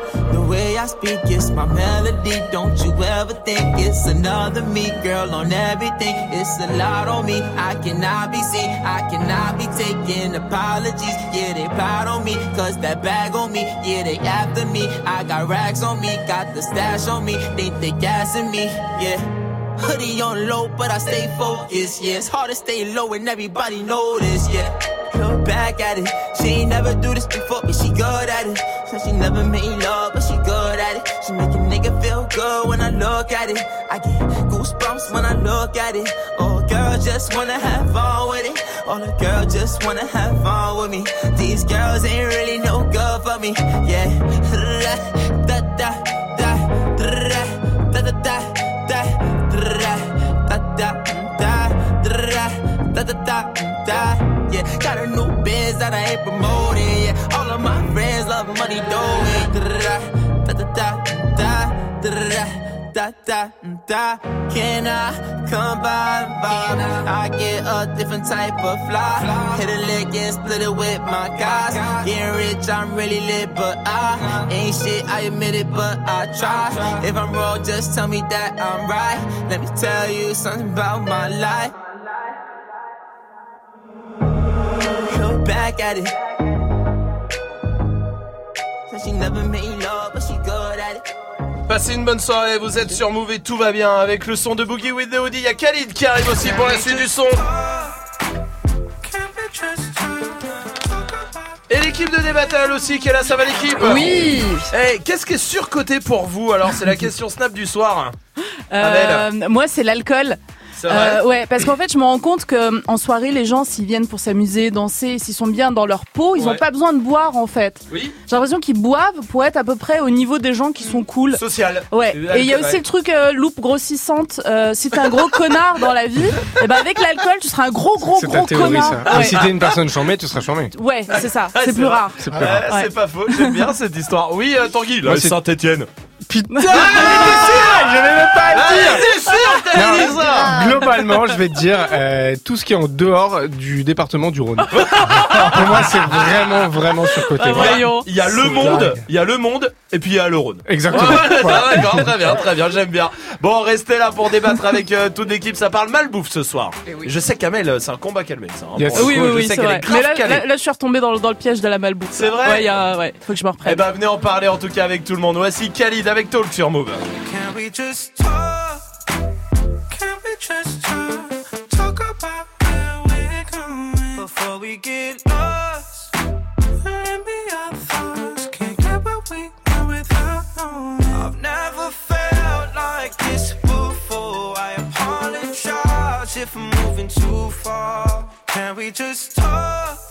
the way I speak is my melody. Don't you ever think it's another me, girl, on everything. It's a lot on me. I cannot be seen. I cannot be taking apologies. Yeah, they proud on me. Cause that bag on me. Yeah, they after me. I got racks on me. Got the stash on me. They think they gassing me. Yeah. Hoodie on low, but I stay focused. Yeah, it's hard to stay low and everybody know this. Yeah, look back at it. She ain't never do this before, but she good at it. Said she never made love, but she good at it. She make a nigga feel good when I look at it. I get goosebumps when I look at it. Oh, girl, just wanna have fun with it. Oh, the girl just wanna have fun with me. These girls ain't really no good for me. Yeah, da da da da da da da da da da da da da da da da yeah got a new biz that I ain't promoting yeah all of my friends love money doing da da da da da da da da da can I come by by I get a different type of fly hit a lick and split it with my guys getting rich I'm really lit but I ain't shit I admit it but I try if I'm wrong just tell me that I'm right let me tell you something about my life back at it Said she never made love but she good at it Passez une bonne soirée, vous êtes sur Move et tout va bien avec le son de Boogie with the Hoodie. Il y a Khalid qui arrive aussi pour la suite du son. Et l'équipe de Débattle aussi qui est là, ça va l'équipe Oui. Eh, Qu'est-ce qui est surcoté pour vous alors? C'est la question Snap du soir. Euh, moi, c'est l'alcool. Euh, ouais, parce qu'en fait, je me rends compte que en soirée, les gens, s'ils viennent pour s'amuser, danser, s'ils sont bien dans leur peau, ils Ouais. ont pas besoin de boire en fait. Oui. J'ai l'impression qu'ils boivent pour être à peu près au niveau des gens qui sont cool. Social. Ouais. Et il y a aussi le truc euh, loupe grossissante. Euh, si t'es un gros connard dans la vie, et ben avec l'alcool, tu seras un gros gros C'est ta gros théorie, connard. ça. Ouais. Et si t'es une personne charmée, tu seras charmé. Ouais, c'est ça. Ah, c'est plus vrai. rare. C'est plus Ouais, rare. C'est pas faux, j'aime bien cette histoire. Oui, euh, Tanguy, là, Moi, c'est- Saint-Etienne. Putain, Ah, je vais même pas le dire. c'est sûr, t'as dit ça Globalement, je vais te dire euh, tout ce qui est en dehors du département du Rhône. Pour moi, c'est vraiment, vraiment surcoté. Ah. Il y a le monde, dingue. il y a le monde, et puis il y a le Rhône. Exactement. Ouais, Voilà. D'accord, très bien, très bien, j'aime bien. Bon, restez là pour débattre avec euh, toute l'équipe. Ça parle malbouffe ce soir. Je sais qu'Amel, euh, c'est un combat calmé, ça. hein, Yes. pour le Oui, oui, Je oui, sais qu'elle vrai. est Mais là, calée. là, là, je suis retombée dans, le- dans le piège de la malbouffe. C'est vrai Ouais, il y a, ouais, faut que je me Eh reprenne. ben, venez en parler en tout cas avec tout le monde. Voici Khalid avec Talk sur Move. Can we just talk? Talk? About where we're going before we get lost. Let me our thoughts. Can't get what we want without knowing. I've never felt like this before. I apologize if I'm moving too far. Can we just talk?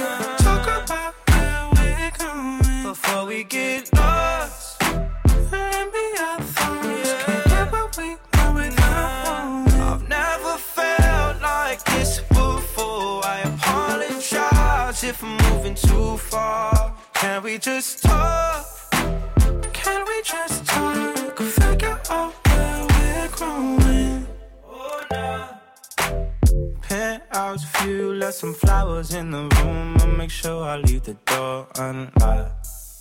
we get lost. and be our thought yeah. can't get what we know without nah. I've never felt like this before. I apologize if I'm moving too far. Can we just talk? Can we just talk? Figure out where we're growing. Oh, nah penthouse view, left some flowers in the room. I make sure I leave the door unlocked.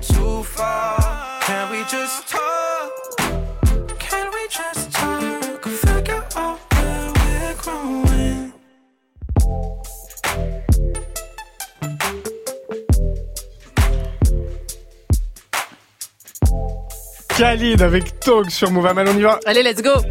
Too far. Can we just talk? Can we just talk? Figure out where we're growing. Khalid avec Tog sur Move. Amal, on y va. Allez, let's go